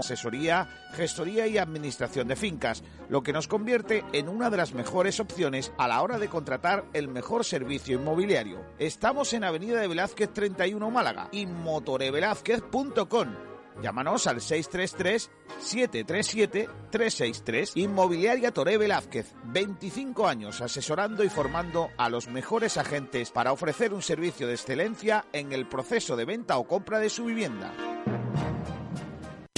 asesoría, gestoría y administración de fincas, lo que nos convierte en una de las mejores opciones a la hora de contratar el mejor servicio inmobiliario. Estamos en Avenida de Velázquez 31 Málaga y motorevelázquez.com. Llámanos al 633-737-363. Inmobiliaria Toré Velázquez, 25 años asesorando y formando a los mejores agentes para ofrecer un servicio de excelencia en el proceso de venta o compra de su vivienda.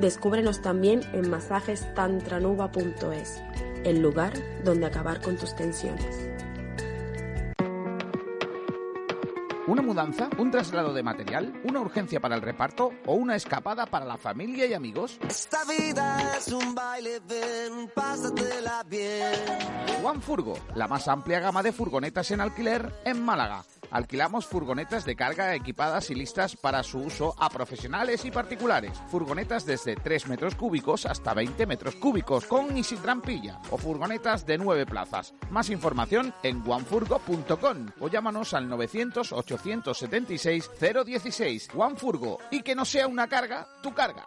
Descúbrenos también en masajestantranuba.es, el lugar donde acabar con tus tensiones. ¿Una mudanza? ¿Un traslado de material? ¿Una urgencia para el reparto? ¿O una escapada para la familia y amigos? Esta vida es un baile, ven, pásatela bien. One Furgo, la más amplia gama de furgonetas en alquiler en Málaga. Alquilamos furgonetas de carga equipadas y listas para su uso a profesionales y particulares. Furgonetas desde 3 metros cúbicos hasta 20 metros cúbicos, con y sin trampilla. O furgonetas de 9 plazas. Más información en onefurgo.com o llámanos al 900-876-016. OneFurgo. Y que no sea una carga, tu carga.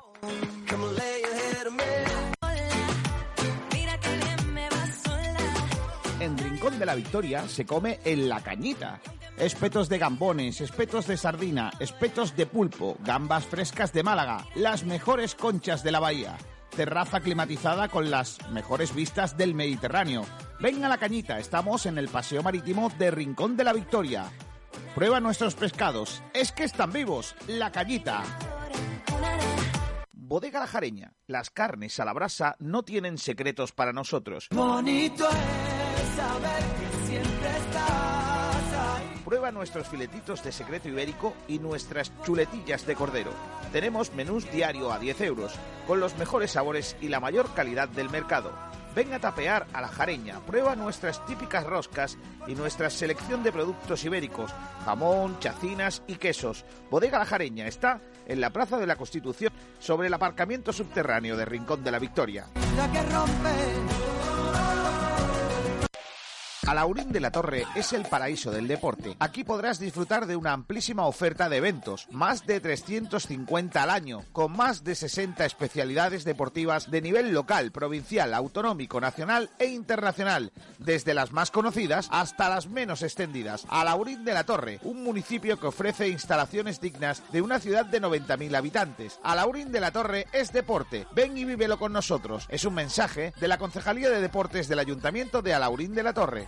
En Rincón de la Victoria se come en la cañita. Espetos de gambones, espetos de sardina, espetos de pulpo, gambas frescas de Málaga, las mejores conchas de la bahía. Terraza climatizada con las mejores vistas del Mediterráneo. Ven a la cañita, estamos en el Paseo Marítimo de Rincón de la Victoria. Prueba nuestros pescados, es que están vivos, la cañita. Bodega La Jareña, las carnes a la brasa no tienen secretos para nosotros. Bonito es saber que siempre estás ahí. Prueba nuestros filetitos de secreto ibérico y nuestras chuletillas de cordero. Tenemos menús diario a 10 euros, con los mejores sabores y la mayor calidad del mercado. Ven a tapear a la jareña, prueba nuestras típicas roscas y nuestra selección de productos ibéricos, jamón, chacinas y quesos. Bodega La Jareña está en la Plaza de la Constitución, sobre el aparcamiento subterráneo de Rincón de la Victoria. Alaurín de la Torre es el paraíso del deporte. Aquí podrás disfrutar de una amplísima oferta de eventos, más de 350 al año, con más de 60 especialidades deportivas de nivel local, provincial, autonómico, nacional e internacional, desde las más conocidas hasta las menos extendidas. Alaurín de la Torre, un municipio que ofrece instalaciones dignas de una ciudad de 90.000 habitantes. Alaurín de la Torre es deporte. Ven y vívelo con nosotros. Es un mensaje de la Concejalía de Deportes del Ayuntamiento de Alaurín de la Torre.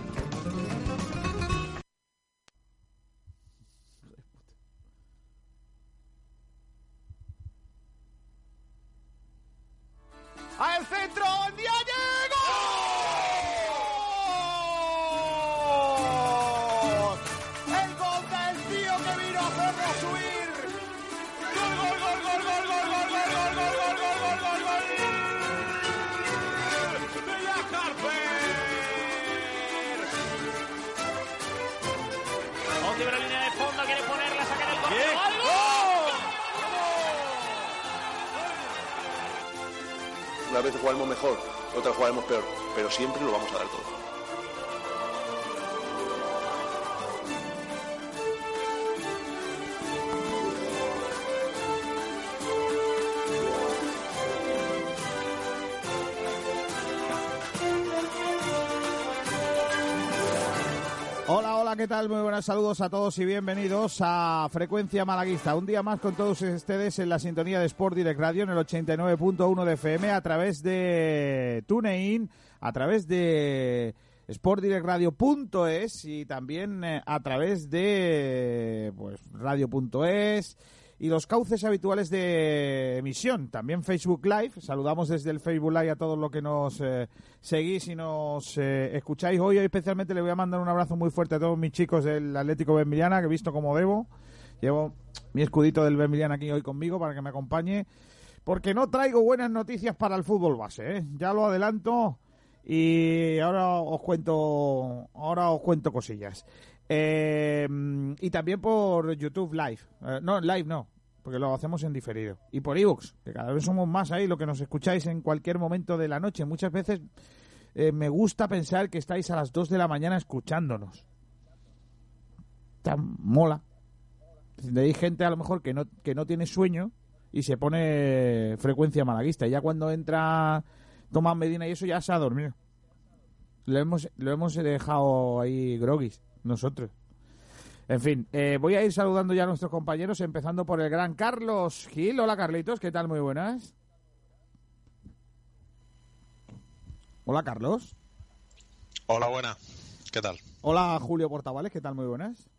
Saludos a todos y bienvenidos a Frecuencia Malaguista. Un día más con todos ustedes en la sintonía de Sport Direct Radio en el 89.1 de FM a través de TuneIn, a través de sportdirectradio.es y también eh, a través de pues radio.es y los cauces habituales de emisión. También Facebook Live. Saludamos desde el Facebook Live a todos los que nos eh, seguís y nos eh, escucháis. Hoy, especialmente le voy a mandar un abrazo muy fuerte a todos mis chicos del Atlético Benmiliana, que he visto como debo. Llevo mi escudito del Benmiliana aquí hoy conmigo para que me acompañe. Porque no traigo buenas noticias para el fútbol base, ¿eh? Ya lo adelanto y ahora os cuento ahora os cuento cosillas eh, y también por YouTube Live. Eh, no, live no, porque lo hacemos en diferido. Y por ebooks, que cada vez somos más ahí, lo que nos escucháis en cualquier momento de la noche. Muchas veces eh, me gusta pensar que estáis a las 2 de la mañana escuchándonos. Tan mola. Hay gente a lo mejor que no, que no tiene sueño y se pone frecuencia malaguista. Y ya cuando entra Tomás Medina y eso ya se ha dormido. Lo hemos, lo hemos dejado ahí groguis nosotros. En fin, eh, voy a ir saludando ya a nuestros compañeros, empezando por el gran Carlos Gil. Hola, Carlitos, ¿qué tal? Muy buenas. Hola, Carlos. Hola, buenas. ¿Qué tal? Hola, Julio Portavales, ¿qué tal? Muy buenas.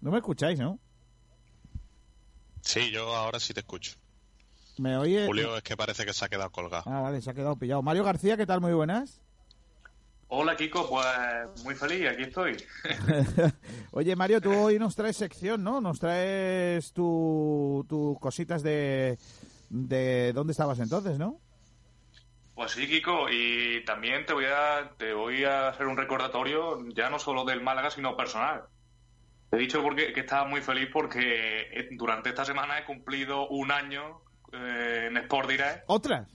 No me escucháis, ¿no? Sí, yo ahora sí te escucho. ¿Me oye? Julio es que parece que se ha quedado colgado. Ah, vale, se ha quedado pillado. Mario García, ¿qué tal? Muy buenas. Hola Kiko, pues muy feliz, aquí estoy. Oye Mario, tú hoy nos traes sección, ¿no? Nos traes tus cositas de, de dónde estabas entonces, ¿no? Pues sí, Kiko, y también te voy a te voy a hacer un recordatorio ya no solo del Málaga, sino personal. Te he dicho porque, que estaba muy feliz porque eh, durante esta semana he cumplido un año eh, en Sport Direct. ¿Otras?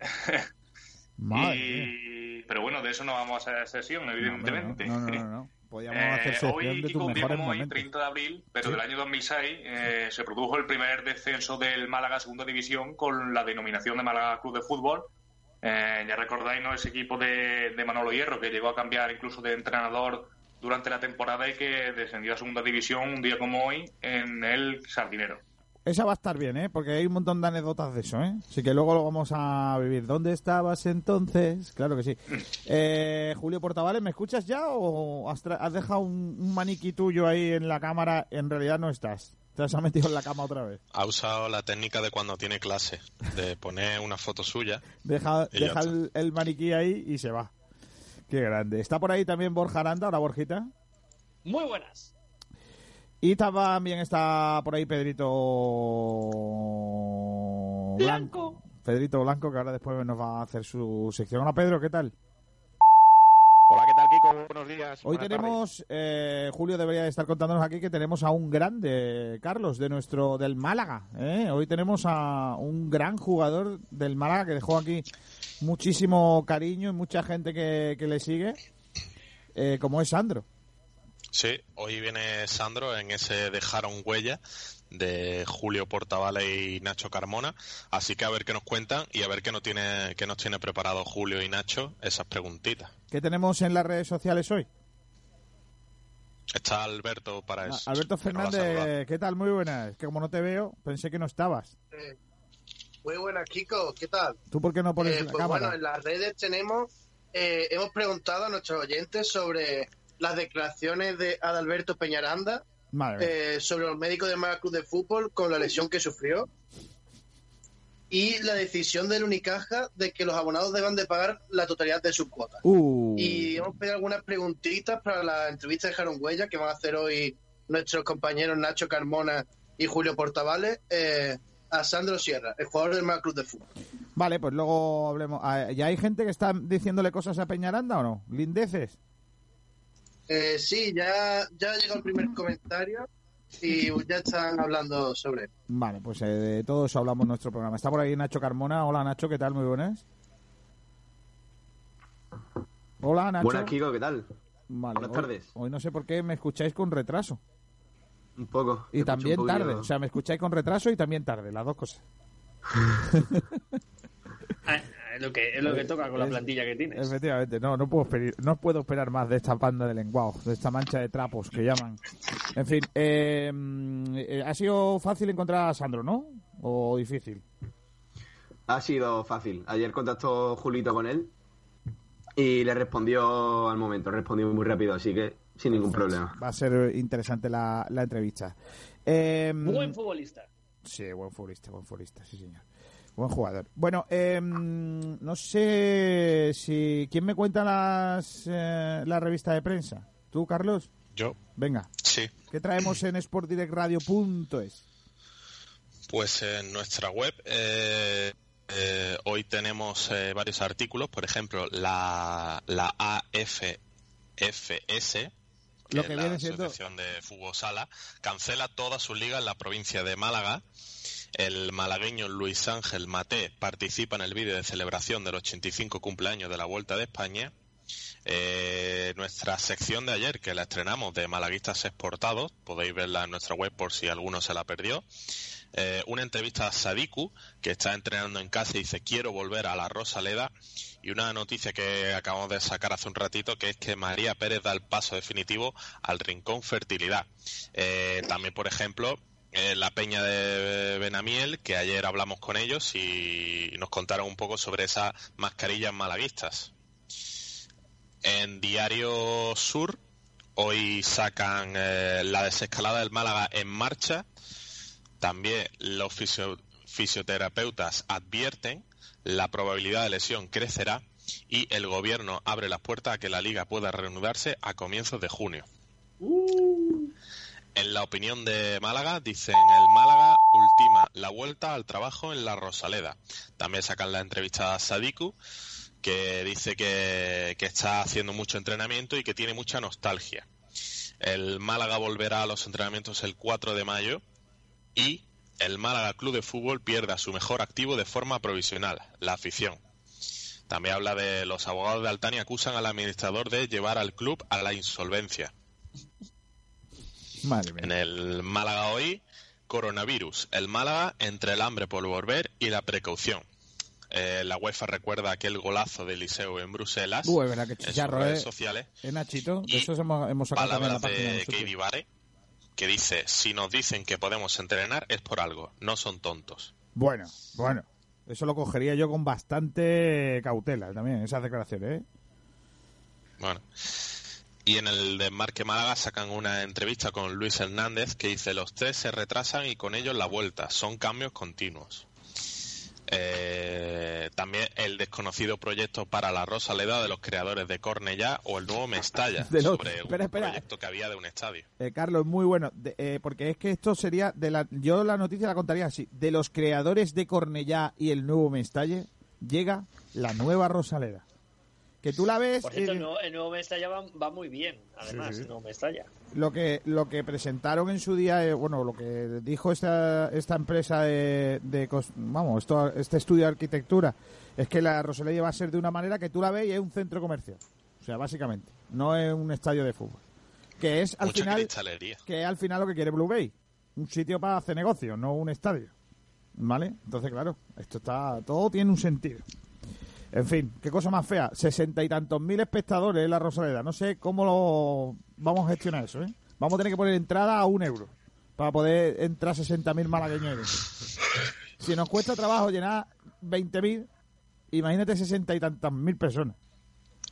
Madre pero bueno, de eso no vamos a hacer sesión, evidentemente. No, no, no, Podríamos hacer sesión hoy, de un día como hoy, 30 de abril, pero del año 2006, eh, se produjo el primer descenso del Málaga a Segunda División con la denominación de Málaga Club de Fútbol. Eh, ya recordáis, ¿no? Ese equipo de, de Manolo Hierro que llegó a cambiar incluso de entrenador durante la temporada y que descendió a Segunda División un día como hoy en el Sardinero. Esa va a estar bien, ¿eh? Porque hay un montón de anécdotas de eso, ¿eh? Así que luego lo vamos a vivir. ¿Dónde estabas entonces? Claro que sí. Eh, Julio Portavales, ¿me escuchas ya o has, dejado un, maniquí tuyo ahí en la cámara? En realidad no estás. Te has metido en la cama otra vez. Ha usado la técnica de cuando tiene clase, de poner una foto suya. Deja, deja el, maniquí ahí y se va. Qué grande. ¿Está por ahí también Borja Aranda? Hola, Borjita. Muy buenas. Y también está por ahí Pedrito Blanco. Pedrito Blanco, que ahora después nos va a hacer su sección. Hola Pedro, ¿qué tal? Hola, ¿qué tal Kiko? Buenos días. Hoy tenemos, eh, Julio debería estar contándonos aquí que tenemos a un grande, Carlos, de nuestro, del Málaga. ¿eh? Hoy tenemos a un gran jugador del Málaga que dejó aquí muchísimo cariño y mucha gente que, le sigue, eh, como es Sandro. Sí, hoy viene Sandro en ese Dejaron Huella de Julio Portavale y Nacho Carmona. Así que a ver qué nos cuentan y a ver qué nos tiene, qué nos tiene preparado Julio y Nacho esas preguntitas. ¿Qué tenemos en las redes sociales hoy? Está Alberto para eso. Alberto Fernández, ¿qué tal? Muy buenas. Que como no te veo, pensé que no estabas. muy buenas, Kiko. ¿Qué tal? ¿Tú por qué no pones eh, la pues cámara? Bueno, en las redes tenemos, eh, hemos preguntado a nuestros oyentes sobre las declaraciones de Adalberto Peñaranda eh, sobre los médicos de Málaga Club de Fútbol con la lesión que sufrió y la decisión del Unicaja de que los abonados deban de pagar la totalidad de sus cuotas. Uh. Y hemos pedido algunas preguntitas para la entrevista de Jaron Huella que van a hacer hoy nuestros compañeros Nacho Carmona y Julio Portavales eh, a Sandro Sierra, el jugador del Málaga Club de Fútbol. Vale, pues luego hablemos. Ah, ¿Ya hay gente que está diciéndole cosas a Peñaranda o no? ¿Lindeces? Eh, sí, ya, ya ha llegado el primer comentario y ya están hablando sobre Vale, pues eh, de todo eso hablamos en nuestro programa. Está por ahí Nacho Carmona. Hola Nacho, ¿qué tal? Muy buenas. Hola Nacho. Buenas, Kiko, ¿qué tal? Vale, Buenas hoy- tardes. Hoy, no sé por qué me escucháis con retraso. Un poco. Y también tarde. O sea, me escucháis con retraso y también tarde, las dos cosas. Es lo que, es lo que toca con la plantilla que tienes. Efectivamente, no, no puedo esperar, no puedo esperar más de esta banda de lenguados, de esta mancha de trapos que llaman. En fin, eh, mm, eh, ha sido fácil encontrar a Sandro, ¿no? ¿O difícil? Ha sido fácil. Ayer contactó Julito con él y le respondió al momento. Respondió muy rápido, así que sin ningún problema. Va a ser interesante la, la entrevista. Eh, Buen futbolista. Sí, buen futbolista, buen futbolista, sí señor. Buen jugador. Bueno, eh, no sé si... ¿Quién me cuenta las, eh, la revista de prensa? ¿Tú, Carlos? Yo. Venga. Sí. ¿Qué traemos en sportdirectradio.es? Pues en nuestra web eh, eh, hoy tenemos eh, varios artículos, por ejemplo, la, la AFFS, que Lo es que la viene siendo- Asociación de Fútbol Sala, cancela todas sus ligas en la provincia de Málaga. El malagueño Luis Ángel Maté participa en el vídeo de celebración del 85 cumpleaños de la Vuelta de España. Eh, nuestra sección de ayer, que la estrenamos de Malaguistas Exportados, podéis verla en nuestra web por si alguno se la perdió. Eh, una entrevista a Sadiku, que está entrenando en casa y dice quiero volver a la Rosaleda. Y una noticia que acabamos de sacar hace un ratito, que es que María Pérez da el paso definitivo al Rincón Fertilidad. Eh, también, por ejemplo, la Peña de Benamiel, que ayer hablamos con ellos y nos contaron un poco sobre esas mascarillas malaguistas. En Diario Sur, hoy sacan eh, la desescalada del Málaga en marcha. También los fisio- fisioterapeutas advierten la probabilidad de lesión crecerá y el gobierno abre las puertas a que la liga pueda reanudarse a comienzos de junio. En la opinión de Málaga, dicen el Málaga ultima la vuelta al trabajo en la Rosaleda. También sacan la entrevista a Sadiku, que dice que, está haciendo mucho entrenamiento y que tiene mucha nostalgia. El Málaga volverá a los entrenamientos el 4 de mayo y el Málaga Club de Fútbol pierde a su mejor activo de forma provisional, la afición. También habla de los abogados de Altani acusan al administrador de llevar al club a la insolvencia. Madre mía. En el Málaga hoy, coronavirus. El Málaga entre el hambre por volver y la precaución. Eh, la UEFA recuerda aquel golazo de Liceo en Bruselas Uy, verdad que en sus chicharro, redes eh. sociales. Eh, Nachito, de eso hemos, hemos sacado también la Palabras de. Katie Vare, que dice, si nos dicen que podemos entrenar es por algo, no son tontos. Bueno, bueno. Eso lo cogería yo con bastante cautela también, esas declaraciones, ¿eh? Bueno. Y en el Desmarque Málaga sacan una entrevista con Luis Hernández que dice los test se retrasan y con ellos la vuelta, son cambios continuos. Eh, también el desconocido proyecto para la Rosaleda de los creadores de Cornellá o el nuevo Mestalla De los- sobre espera, un espera. proyecto que había de un estadio. Eh, Carlos, muy bueno, de- eh, porque es que esto sería de la, yo la noticia la contaría así, de los creadores de Cornellá y el nuevo Mestalle llega la nueva Rosaleda. Que tú la ves Por cierto, eh, el nuevo, el nuevo Mestalla va, va muy bien, además, Sí, sí. el nuevo Mestalla. lo que lo que presentaron en su día, eh, bueno, lo que dijo esta esta empresa de, de vamos, esto, este estudio de arquitectura es que la Rosaleda va a ser de una manera que tú la ves y es un centro comercial. O sea, básicamente, no es un estadio de fútbol. Que es al Mucha final cristalería. que es al final lo que quiere Blue Bay. Un sitio para hacer negocio, no un estadio. ¿Vale? Entonces, claro, esto está. Todo tiene un sentido. En fin, qué cosa más fea. Sesenta y tantos mil espectadores en la Rosaleda. No sé cómo lo vamos a gestionar eso, ¿eh? Vamos a tener que poner entrada a un euro para poder entrar 60.000 malagueños. Si nos cuesta trabajo llenar 20.000, imagínate sesenta y tantas mil personas.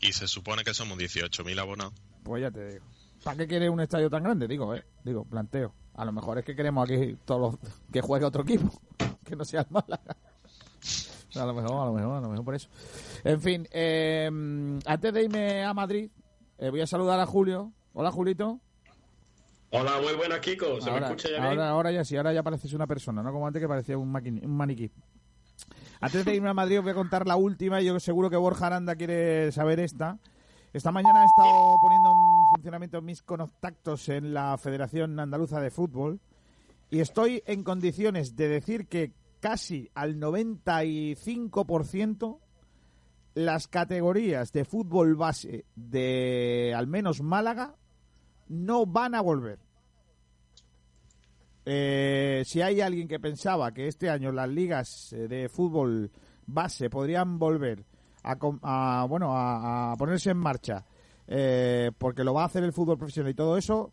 Y se supone que somos 18.000 abonados. Pues ya te digo. ¿Para qué quieres un estadio tan grande? Digo, eh. Digo, planteo. A lo mejor es que queremos aquí todos los... que juegue otro equipo. que no sea el Málaga. A lo mejor, a lo mejor, a lo mejor por eso. En fin, eh, antes de irme a Madrid, eh, voy a saludar a Julio. Hola, Julito. Hola, muy buenas, Kiko. ¿Se ahora, me escucha ya ahora, bien? ahora ya sí, ahora ya pareces una persona, no como antes que parecía un, un maniquí. Antes de irme a Madrid os voy a contar la última y yo seguro que Borja Aranda quiere saber esta. Esta mañana he estado poniendo en funcionamiento mis contactos en la Federación Andaluza de Fútbol y estoy en condiciones de decir que casi al 95% las categorías de fútbol base de al menos Málaga no van a volver. Eh, si hay alguien que pensaba que este año las ligas eh, de fútbol base podrían volver a, bueno a, ponerse en marcha eh, porque lo va a hacer el fútbol profesional y todo eso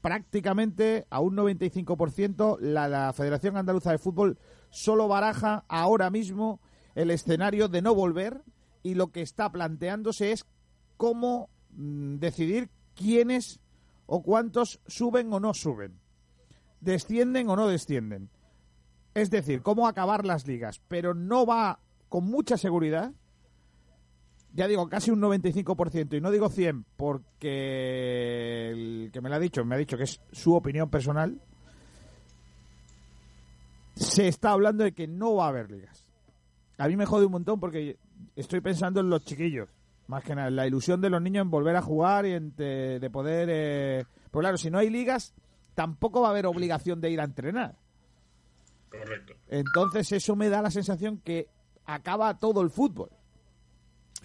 prácticamente a un 95% la, la Federación Andaluza de Fútbol solo baraja ahora mismo el escenario de no volver y lo que está planteándose es cómo mm, decidir quiénes o cuántos suben o no suben, descienden o no descienden. Es decir, cómo acabar las ligas, pero no va con mucha seguridad, ya digo, casi un 95%, y no digo 100 porque el que me lo ha dicho, me ha dicho que es su opinión personal, se está hablando de que no va a haber ligas. A mí me jode un montón porque estoy pensando en los chiquillos. Más que nada, la ilusión de los niños en volver a jugar y en de poder... Eh... Pues claro, si no hay ligas, tampoco va a haber obligación de ir a entrenar. Correcto. Entonces eso me da la sensación que acaba todo el fútbol.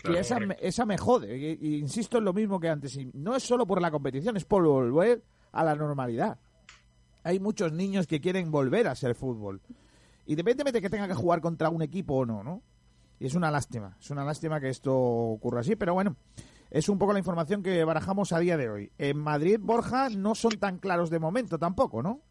y esa, esa me jode. Y, insisto en lo mismo que antes. Y no es solo por la competición, es por volver a la normalidad. Hay muchos niños que quieren volver a ser fútbol. Independientemente de que tenga que jugar contra un equipo o no, ¿no? Y es una lástima, es una lástima que esto ocurra así, pero bueno, es un poco la información que barajamos a día de hoy. En Madrid, Borja, no son tan claros de momento tampoco, ¿no?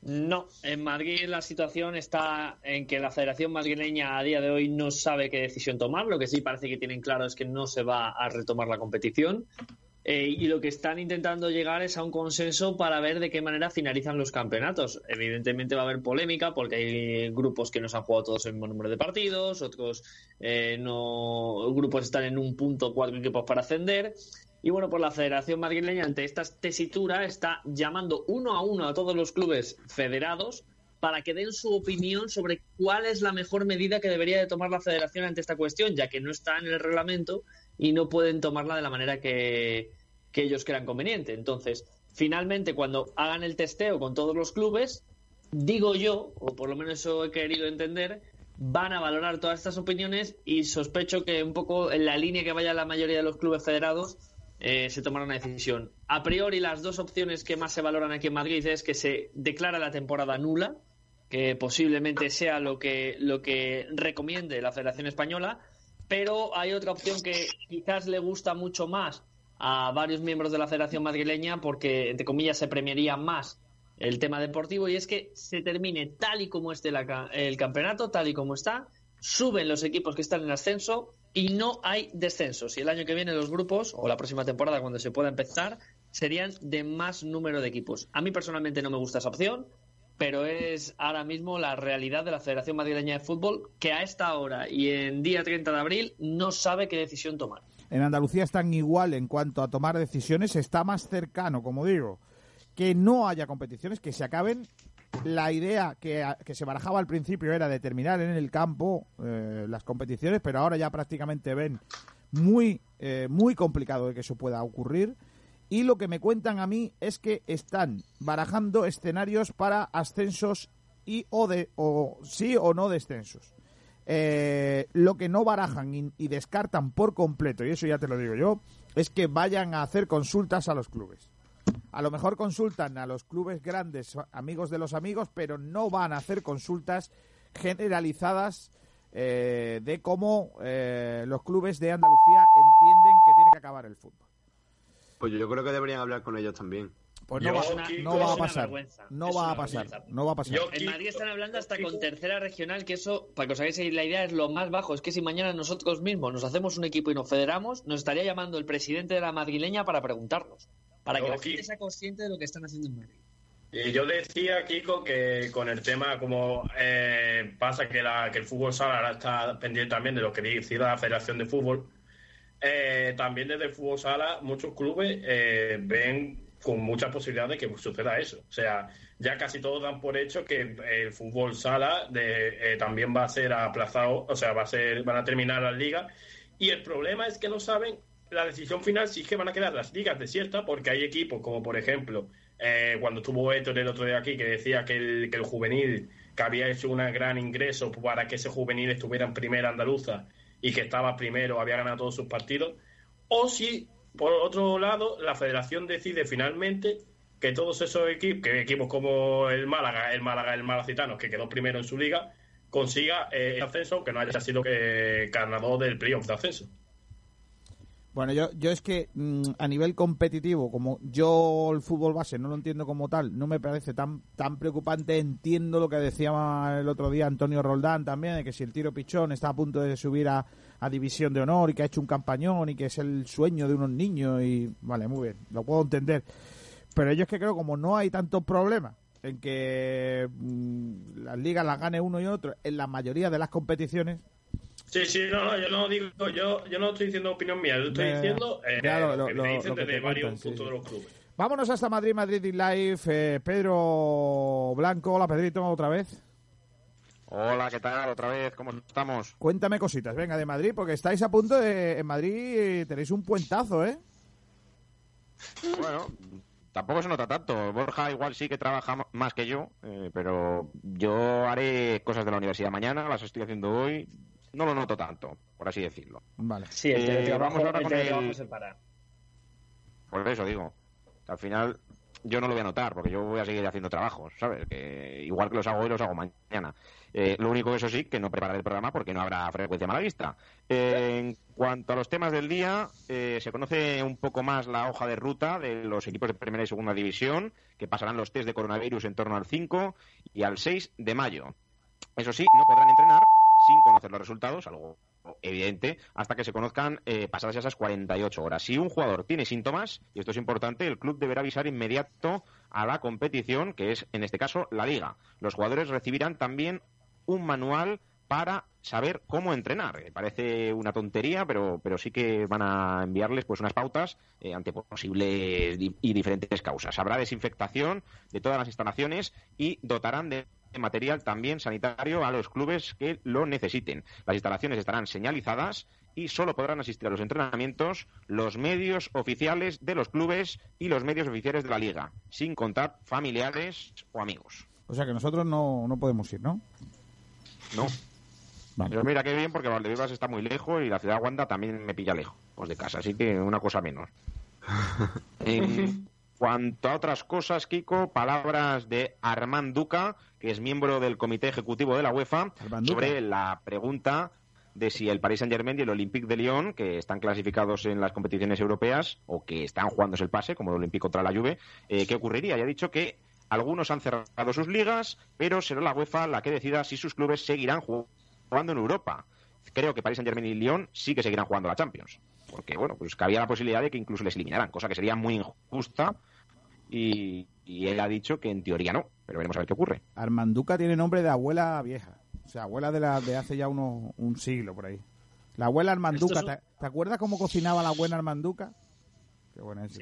No, en Madrid la situación está en que la Federación Madrileña a día de hoy no sabe qué decisión tomar. Lo que sí parece que tienen claro es que no se va a retomar la competición. Eh, y lo que están intentando llegar es a un consenso para ver de qué manera finalizan los campeonatos. Evidentemente va a haber polémica porque hay grupos que no se han jugado todos el mismo número de partidos, otros eh, no, grupos están en un punto, cuatro equipos para ascender. Y bueno, pues la Federación Madrileña ante esta tesitura está llamando uno a uno a todos los clubes federados para que den su opinión sobre cuál es la mejor medida que debería de tomar la Federación ante esta cuestión, ya que no está en el reglamento y no pueden tomarla de la manera que, ellos crean conveniente. Entonces, finalmente, cuando hagan el testeo con todos los clubes, digo yo, o por lo menos eso he querido entender, van a valorar todas estas opiniones y sospecho que un poco en la línea que vaya la mayoría de los clubes federados eh, se tomará una decisión. A priori, las dos opciones que más se valoran aquí en Madrid es que se declara la temporada nula, que posiblemente sea lo que, lo que recomiende la Federación Española, pero hay otra opción que quizás le gusta mucho más a varios miembros de la Federación Madrileña porque, entre comillas, se premiaría más el tema deportivo y es que se termine tal y como esté el campeonato, tal y como está, suben los equipos que están en ascenso y no hay descensos. Y el año que viene los grupos, o la próxima temporada cuando se pueda empezar, serían de más número de equipos. A mí personalmente no me gusta esa opción pero es ahora mismo la realidad de la Federación Madrileña de Fútbol que a esta hora y en día 30 de abril no sabe qué decisión tomar. En Andalucía están igual en cuanto a tomar decisiones, está más cercano, como digo, que no haya competiciones, que se acaben. La idea que, se barajaba al principio era de terminar en el campo eh, las competiciones, pero ahora ya prácticamente ven muy, eh, muy complicado de que eso pueda ocurrir. Y lo que me cuentan a mí es que están barajando escenarios para ascensos y o de o sí o no descensos. Eh, lo que no barajan y, descartan por completo, y eso ya te lo digo yo, es que vayan a hacer consultas a los clubes. A lo mejor consultan a los clubes grandes, amigos de los amigos, pero no van a hacer consultas generalizadas eh, de cómo eh, los clubes de Andalucía entienden que tiene que acabar el fútbol. Pues yo creo que deberían hablar con ellos también. Pues no, va, no va, a pasar. No va a pasar. No va a pasar. en Madrid están hablando hasta con tercera regional, que eso, para que os hagáis la idea, es lo más bajo. Es que si mañana nosotros mismos nos hacemos un equipo y nos federamos, nos estaría llamando el presidente de la madrileña para preguntarnos. Para que la gente sea consciente de lo que están haciendo en Madrid. Y yo decía, Kiko, que con el tema, como eh, pasa que, la, que el fútbol sala ahora está pendiente también de lo que dice la Federación de Fútbol, eh, también desde el fútbol sala muchos clubes eh, ven con muchas posibilidades de que suceda eso. O sea, ya casi todos dan por hecho que el fútbol sala de, eh, también va a ser aplazado, o sea, va a ser, van a terminar las ligas. Y el problema es que no saben la decisión final sí que van a quedar las ligas desiertas porque hay equipos como por ejemplo eh, cuando estuvo Héctor el otro día aquí que decía que el, que el juvenil que había hecho un gran ingreso para que ese juvenil estuviera en primera andaluza y que estaba primero, había ganado todos sus partidos, o si por otro lado la federación decide finalmente que todos esos equipos, que equipos como el Málaga, el Málaga, el Malacitano, que quedó primero en su liga, consiga eh, el ascenso, aunque no haya sido eh, ganador del playoff de ascenso. Bueno, yo, yo es que mm, a nivel competitivo, como yo el fútbol base no lo entiendo como tal, no me parece tan tan preocupante. Entiendo lo que decía el otro día Antonio Roldán también, de que si el tiro pichón está a punto de subir a, a división de honor y que ha hecho un campañón y que es el sueño de unos niños y vale, muy bien, lo puedo entender. Pero yo es que creo como no hay tantos problemas en que mm, las ligas las gane uno y otro en la mayoría de las competiciones, Sí, sí, no, no, yo no digo, yo, yo no estoy diciendo opinión mía, yo estoy diciendo eh, lo, que me dicen desde varios puntos de los clubes. Vámonos hasta Madrid, Madrid Live. Eh, Pedro Blanco, hola Pedrito, otra vez. Hola, ¿qué tal? Otra vez, ¿cómo estamos? Cuéntame cositas, venga, de Madrid, porque estáis a punto de. En Madrid tenéis un puentazo, ¿eh? Bueno, tampoco se nota tanto. Borja igual sí que trabaja más que yo, eh, pero yo haré cosas de la universidad mañana, las estoy haciendo hoy no lo noto tanto, por así decirlo. Vale. Sí, el eh, vamos ahora con el... se para. Por eso digo, al final yo no lo voy a notar, porque yo voy a seguir haciendo trabajos, ¿sabes? Que igual que los hago hoy, los hago mañana. Eh, lo único, eso sí, que no prepararé el programa porque no habrá frecuencia mala vista. Eh, en cuanto a los temas del día, se conoce un poco más la hoja de ruta de los equipos de primera y segunda división, que pasarán los test de coronavirus en torno al 5 y al 6 de mayo. Eso sí, no podrán conocer los resultados, algo evidente, hasta que se conozcan eh, pasadas esas 48 horas. Si un jugador tiene síntomas, y esto es importante, el club deberá avisar inmediato a la competición, que es en este caso la liga. Los jugadores recibirán también un manual para saber cómo entrenar. Eh, parece una tontería, pero, pero sí que van a enviarles pues unas pautas eh, ante posibles y diferentes causas. Habrá desinfectación de todas las instalaciones y dotarán de material también sanitario a los clubes que lo necesiten. Las instalaciones estarán señalizadas y solo podrán asistir a los entrenamientos los medios oficiales de los clubes y los medios oficiales de la liga, sin contar familiares o amigos. O sea que nosotros no, no podemos ir, ¿no? No. Pero mira qué bien porque Valdebebas está muy lejos y la ciudad de Wanda también me pilla lejos pues de casa, así que una cosa menos. cuanto a otras cosas, Kiko, palabras de Armand Duca, que es miembro del Comité Ejecutivo de la UEFA, sobre la pregunta de si el Paris Saint-Germain y el Olympique de Lyon, que están clasificados en las competiciones europeas o que están jugándose el pase, como el Olympique contra la Juve, eh, ¿qué ocurriría? Y ha dicho que algunos han cerrado sus ligas, pero será la UEFA la que decida si sus clubes seguirán jugando en Europa. Creo que Paris Saint-Germain y Lyon sí que seguirán jugando la Champions. Porque, bueno, pues que había la posibilidad de que incluso les eliminaran, cosa que sería muy injusta y, él ha dicho que en teoría no, pero veremos a ver qué ocurre. Armanduca tiene nombre de abuela vieja, o sea, abuela de, la, de hace ya unos, un siglo por ahí. La abuela Armanduca, ¿te, acuerdas cómo cocinaba la buena Armanduca? Qué buena es,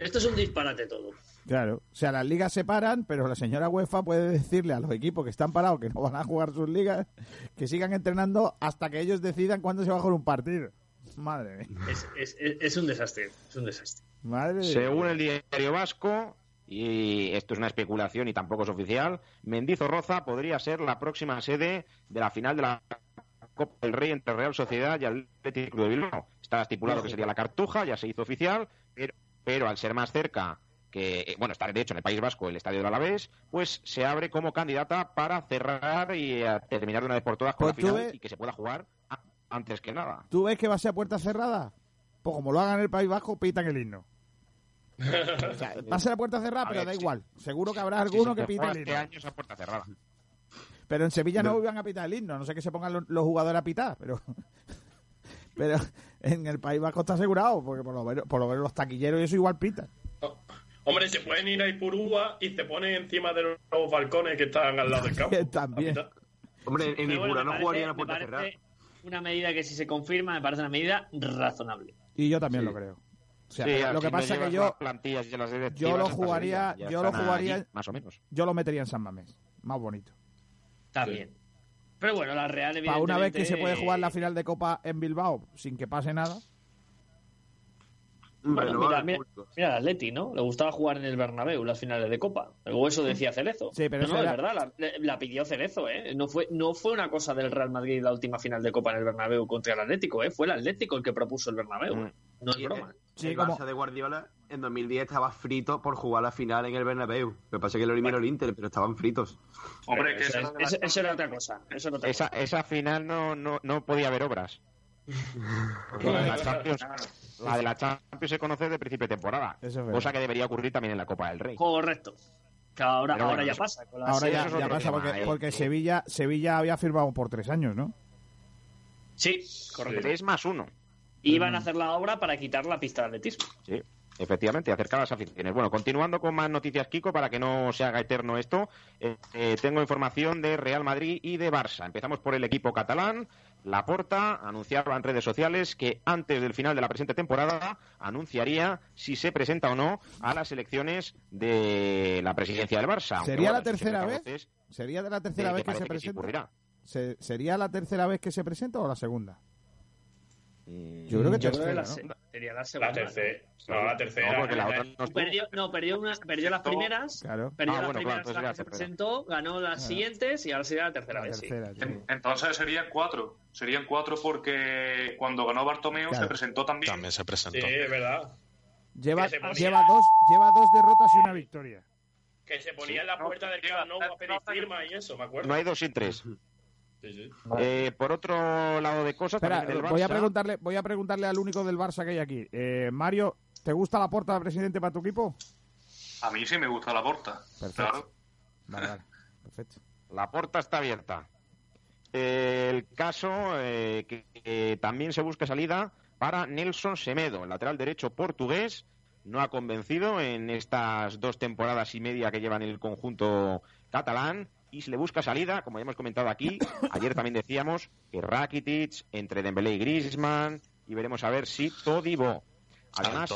Esto es un disparate todo. Claro, o sea, las ligas se paran, pero la señora UEFA puede decirle a los equipos que están parados que no van a jugar sus ligas que sigan entrenando hasta que ellos decidan cuándo se va a jugar un partido. Madre mía. Es, un desastre, es un desastre. Según el diario vasco, y esto es una especulación y tampoco es oficial, Mendizorroza podría ser la próxima sede de la final de la Copa del Rey entre Real Sociedad y Atlético de Bilbao. Está estipulado que sería la Cartuja, ya se hizo oficial, pero, pero al ser más cerca que, eh, bueno, está de hecho en el País Vasco el Estadio del Alavés, pues se abre como candidata para cerrar y eh, terminar de una vez por todas con la pues final y que se pueda jugar antes que nada. ¿Tú ves que va a ser puerta cerrada? Pues como lo hagan en el País Bajo, pitan el himno. va a ser a puerta cerrada, pero da igual. Seguro que habrá alguno que pita el himno. años a puerta cerrada. Pero en Sevilla no, iban a pitar el himno, no sé que se pongan los, jugadores a pitar, pero pero en el País Vasco está asegurado, porque por lo menos, por lo menos los taquilleros y eso igual pitan. Oh, hombre, se pueden ir a Ipurúa y se ponen encima de los balcones que están al lado del campo. También. Hombre, en Ipurúa no jugarían a puerta cerrada una medida que si se confirma me parece una medida razonable. Y yo también lo creo. O sea, lo que pasa es que yo, yo lo jugaría, yo lo jugaría, más o menos. Yo lo metería en San Mamés, más bonito. También. Pero bueno, la Real Para una vez que se puede jugar la final de Copa en Bilbao sin que pase nada. Bueno, mira, mira, mira, el Atleti, ¿no? Le gustaba jugar en el Bernabéu las finales de Copa. O eso decía Cerezo. Sí, pero no, eso no, era- es verdad, la, la pidió Cerezo, ¿eh? No fue, no fue una cosa del Real Madrid la última final de Copa en el Bernabéu contra el Atlético, ¿eh? Fue el Atlético el que propuso el Bernabéu. Mm. No es broma. el Barça de Guardiola en 2010 estaba frito por jugar la final en el Bernabéu. Lo que pasa es que lo eliminó el Inter, pero estaban fritos. Hombre, que eso, eso era otra cosa. Eso era otra Esa, cosa. esa final no, no, no podía haber obras. La Champions, la de la Champions se conoce de principio de temporada. Eso es cosa que debería ocurrir también en la Copa del Rey. Correcto. Que ahora, ahora bueno, ya eso- pasa. con Ahora ya, pasa tema, porque, eh. porque Sevilla, Sevilla había firmado por tres años, ¿no? Sí, correcto. Tres más uno. Iban a hacer la obra para quitar la pista de atletismo. Sí, efectivamente, acercar las aficiones. Bueno, continuando con más noticias, Kiko, para que no se haga eterno esto, eh, eh, tengo información de Real Madrid y de Barça. Empezamos por el equipo catalán. Laporta anunciaba en redes sociales que antes del final de la presente temporada anunciaría si se presenta o no a las elecciones de la presidencia del Barça. ¿Sería bueno, la tercera vez? ¿Sería de la tercera vez que se que sí presenta? ¿Sería la tercera vez que se presenta o la segunda? Mm, Yo creo que Yo creo que tercera, la ¿no? se- sería la segunda. La tercera. No, la tercera. No, porque la eh, otra no estuvo. Perdió, no, perdió, una, perdió las primeras. Claro. Perdió Ah, las bueno, primeras claro, las la que se presentó, ganó las siguientes y ahora sería la tercera La vez. sí. tercera, sí. En- Entonces serían cuatro. Serían cuatro porque cuando ganó Bartomeu Claro. se presentó también. También se presentó. Sí, es verdad. Lleva, lleva, dos, lleva dos derrotas y una victoria. Que se ponía en la puerta del Camp Nou a pedir firma y eso, me acuerdo. No hay dos sin tres. Sí, sí. Eh, por otro lado de cosas, Espera, voy a preguntarle, voy a preguntarle al único del Barça que hay aquí. Eh, Mario, ¿te gusta la porta de presidente para tu equipo? A mí sí me gusta la porta. Perfecto. Claro. Vale, vale. Perfecto. La puerta está abierta. Eh, el caso eh, que, que también se busca salida para Nelson Semedo, el lateral derecho portugués. No ha convencido en estas dos temporadas y media que llevan el conjunto catalán y se le busca salida, como ya hemos comentado aquí. Ayer también decíamos que Rakitic entre Dembélé y Griezmann y veremos a ver si Todibo. Además,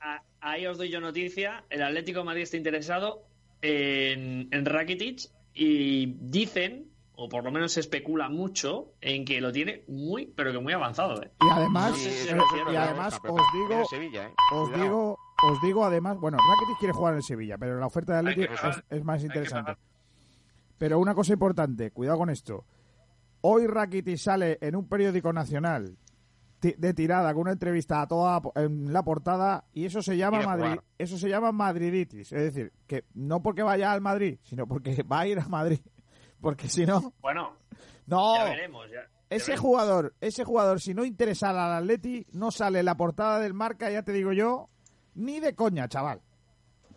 A- Ahí os doy yo noticia. El Atlético de Madrid está interesado en, en Rakitic y dicen, o por lo menos se especula mucho, en que lo tiene muy, pero que muy avanzado. ¿eh? Y además, Sí, sí, eh, y además os digo, Sevilla, ¿eh? os Cuidado. digo, os digo además, bueno, Rakitic quiere jugar en el Sevilla, pero la oferta de Atlético es, es más hay que interesante. Pero una cosa importante, cuidado con esto. Hoy Rakitic sale en un periódico nacional de tirada con una entrevista a toda en la portada y eso se llama Madrid, jugar. eso se llama madriditis, es decir, que no porque vaya al Madrid, sino porque va a ir a Madrid, porque si no, Bueno, no, ya veremos. Ya, ya ese veremos. jugador, ese jugador, si no interesa al Atleti, no sale en la portada del marca, ya te digo yo, ni de coña, chaval.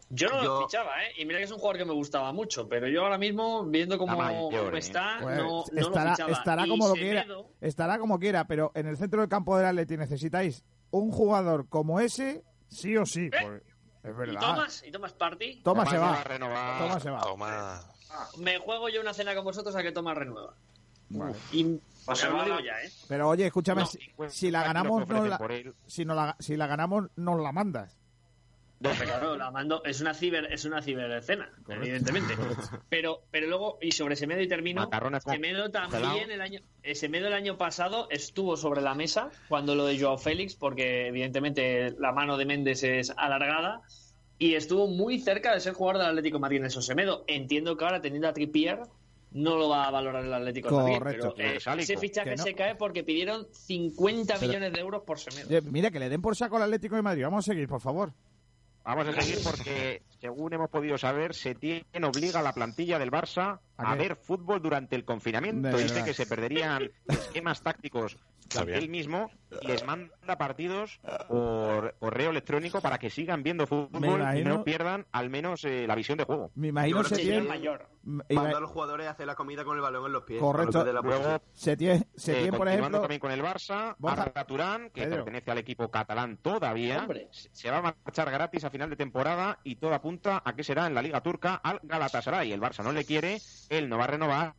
Yo no lo fichaba, ¿eh? Y mira que es un jugador que me gustaba mucho, pero yo ahora mismo, viendo cómo, Está mayor, cómo ¿eh? está, Pues, no, no estará, lo fichaba. estará Y como lo quiera, estará como quiera, pero en el centro del campo del Atleti necesitáis un jugador como ese, sí o sí. pues, es ¿Y verdad. Thomas? ¿Y Thomas Party? Toma se Tomás va. a renovar. Toma se va. Me juego yo una cena con vosotros a que Thomas renueva. Vale. Y os lo se digo va- ya, ¿eh? Pero oye, escúchame, No, si, si la ganamos, la, él. si, no la, si la ganamos, nos la mandas. Pero claro, la mando, es una ciber, es una cibercena, evidentemente. Pero, pero luego, y sobre Semedo y termino, Macarrones Semedo también el año, eh, Semedo el año pasado estuvo sobre la mesa cuando lo de Joao Félix, porque evidentemente la mano de Méndez es alargada, y estuvo muy cerca de ser jugador del Atlético de Madrid en eso. Semedo, entiendo que ahora teniendo a Trippier no lo va a valorar el Atlético de Madrid, Correcto. pero eh, ese fichaje que no. se cae porque pidieron 50 Pero- millones de euros por Semedo. Oye, mira, que le den por saco al Atlético de Madrid. Vamos a seguir, por favor. Vamos a seguir porque, según hemos podido saber, Setién obliga a la plantilla del Barça ¿A ver fútbol durante el confinamiento. Dice que se perderían esquemas tácticos Él mismo y les manda partidos por correo electrónico para que sigan viendo fútbol y no pierdan al menos eh, la visión de juego. Me imagino Setién- Señor mayor. a los jugadores a hacer la comida con el balón en los pies. Correcto. para no perder la Luego, posición. Setién, eh, Setién, por ejemplo, también con el Barça. Arda Turán, que Pedro. pertenece al equipo catalán todavía, Hombre. se va a marchar gratis a final de temporada y todo apunta a que será en la Liga Turca al Galatasaray. El Barça no le quiere, él no va a renovar,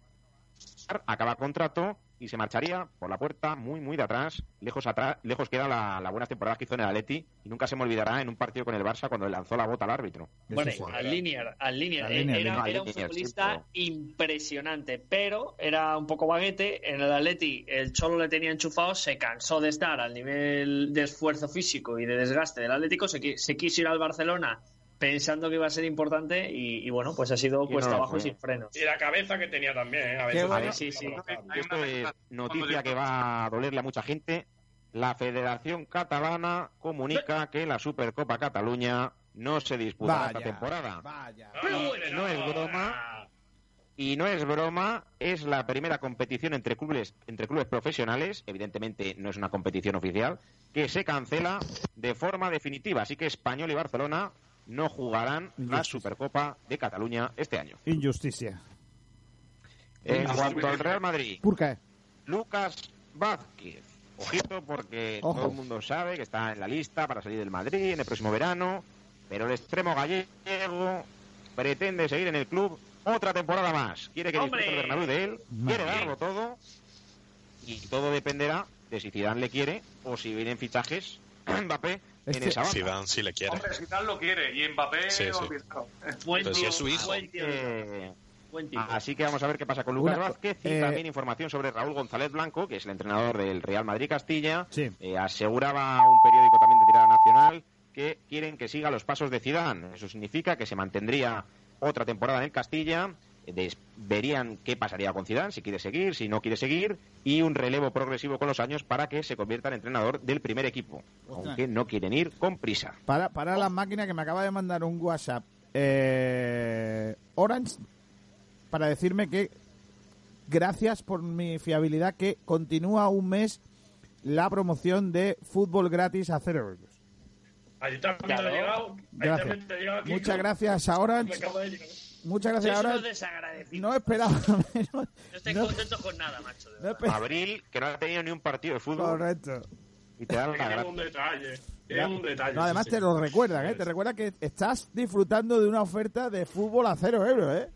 acaba contrato y se marcharía por la puerta muy, muy de atrás. Lejos atrás, lejos queda la, la buena temporada que hizo en el Atleti y nunca se me olvidará en un partido con el Barça cuando le lanzó la bota al árbitro. Bueno, al Linear, al Linear. Era, era un futbolista impresionante, pero era un poco baguete. En el Atleti el Cholo le tenía enchufado, se cansó de estar al nivel de esfuerzo físico y de desgaste del Atlético, se, se quiso ir al Barcelona pensando que iba a ser importante y, bueno, pues ha sido cuesta abajo y sin frenos. Y la cabeza que tenía también, ¿eh? A veces. sí, sí. Esto es noticia que va a dolerle a mucha gente. La Federación Catalana comunica que la Supercopa Cataluña no se disputará esta temporada. Vaya. no es broma. Y no es broma, es la primera competición entre clubes, entre clubes profesionales, evidentemente no es una competición oficial, que se cancela de forma definitiva. Así que Español y Barcelona no jugarán la Supercopa de Cataluña este año. Injusticia. En cuanto al Real Madrid. ¿Por qué? Lucas Vázquez. Ojito porque todo el mundo sabe que está en la lista para salir del Madrid en el próximo verano, pero el extremo gallego pretende seguir en el club otra temporada más. Quiere que disfrute el Bernabéu de él, quiere darlo todo y todo dependerá de si Zidane le quiere o si vienen fichajes Mbappé en esa banda. Zidane sí le quiere. Hombre, Zidane lo quiere y Mbappé sí, sí. Buen si es su hijo. buen tío. Eh, Buen. Así que vamos a ver qué pasa con Lucas Una- Vázquez y eh, también información sobre Raúl González Blanco, que es el entrenador del Real Madrid Castilla. Sí. Eh, aseguraba un periódico también de tirada nacional que quieren que siga los pasos de Zidane. Eso significa que se mantendría otra temporada en Castilla. Verían qué pasaría con Zidane, si quiere seguir, si no quiere seguir, y un relevo progresivo con los años para que se convierta en entrenador del primer equipo, Ostras. aunque no quieren ir con prisa. Para, para la máquina que me acaba de mandar un WhatsApp eh, Orange para decirme que gracias por mi fiabilidad que continúa un mes la promoción de fútbol gratis a cero euros. Allí también Claro. te ha llegado. Ahí Gracias. también te ha llegado, Kiko. Muchas gracias a Me Orange. Muchas gracias a Sois unos Orange. desagradecidos. No esperaba menos. No estoy No- contento con nada, macho. no Abril, que no ha tenido ni un partido de fútbol, Correcto. y te dan la Tiene gracia. un detalle. Tiene un detalle. No, además sí, te sí. lo recuerdan, ¿eh? Te recuerda que estás disfrutando de una oferta de fútbol a cero euros, ¿eh?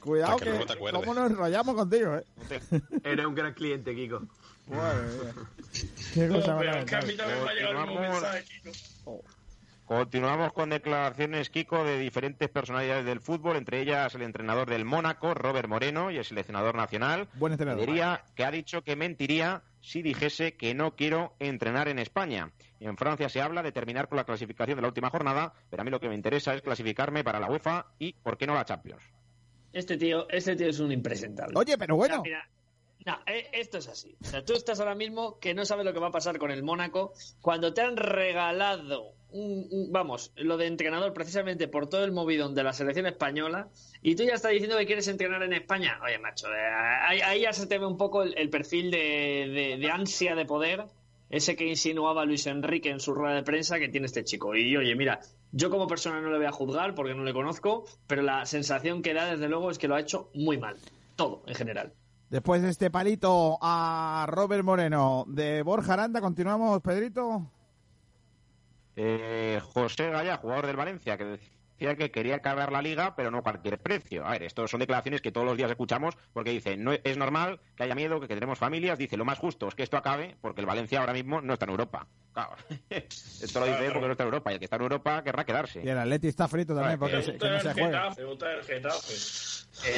Cuidado que que, acuerdes. cómo nos enrollamos contigo, ¿eh? Eres un gran cliente, Kiko. Madre mía. Qué No, cosa pero es que a mí también me ha llegado Continuamos. mensaje, Kiko. Continuamos con declaraciones, Kiko, de diferentes personalidades del fútbol, entre ellas el entrenador del Mónaco, Robert Moreno, y el seleccionador nacional. Buen entrenador. Diría que ha dicho que mentiría si dijese que no quiero entrenar en España. En Francia se habla de terminar con la clasificación de la última jornada, pero a mí lo que me interesa es clasificarme para la UEFA y, ¿por qué no la Champions? Este tío, este tío es un impresentable. Oye, pero bueno. O sea, mira, no, eh, esto es así. O sea, tú estás ahora mismo que no sabes lo que va a pasar con el Mónaco cuando te han regalado, vamos, lo de entrenador precisamente por todo el movidón de la selección española y tú ya estás diciendo que quieres entrenar en España. Oye, macho, eh, ahí, ya se te ve un poco el, perfil de, de- de ansia de poder, ese que insinuaba Luis Enrique en su rueda de prensa que tiene este chico. Y oye, mira, yo como persona no le voy a juzgar porque no le conozco, pero la sensación que da desde luego es que lo ha hecho muy mal. Todo, en general. Después de este palito a Robert Moreno de Borja Aranda, continuamos, Pedrito. Eh, José Gaya, jugador del Valencia, que decía que quería acabar la liga, pero no a cualquier precio. A ver, esto son declaraciones que todos los días escuchamos porque dice, no es normal que haya miedo, que tenemos familias. Dice, lo más justo es que esto acabe porque el Valencia ahora mismo no está en Europa. Claro, esto lo dice él porque no está en Europa y el que está en Europa querrá quedarse. Y el Atleti está frito también porque se- que no se juega. Getafe, el Getafe.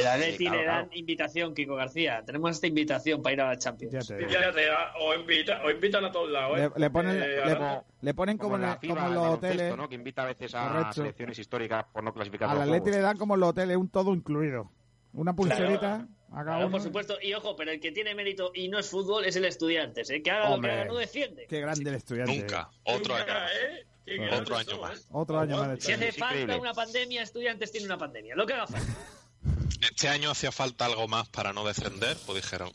El Atleti claro, le dan claro. invitación, Kiko García. Tenemos esta invitación para ir a la Champions. Ya te. Ya o, invita, o invitan a todos lados. ¿eh? Le, le ponen, Eh, le, ahora- le ponen como, Como en la como en del los hoteles. ¿no? Que invita a veces a Correcto. selecciones históricas por no clasificar a Atleti Juegos. le dan como los hoteles un todo incluido. Una pulserita Claro, por supuesto. Y ojo, pero el que tiene mérito y no es fútbol es el Estudiantes. ¿eh? Que haga lo que haga, no defiende. Qué grande el estudiante. Nunca. Otro año. ¿eh? Qué Otro año más. ¿eh? Otro año más de Si hace falta una pandemia, Estudiantes tiene una pandemia. Lo que haga falta. Este año hacía falta algo más para no descender, pues dijeron,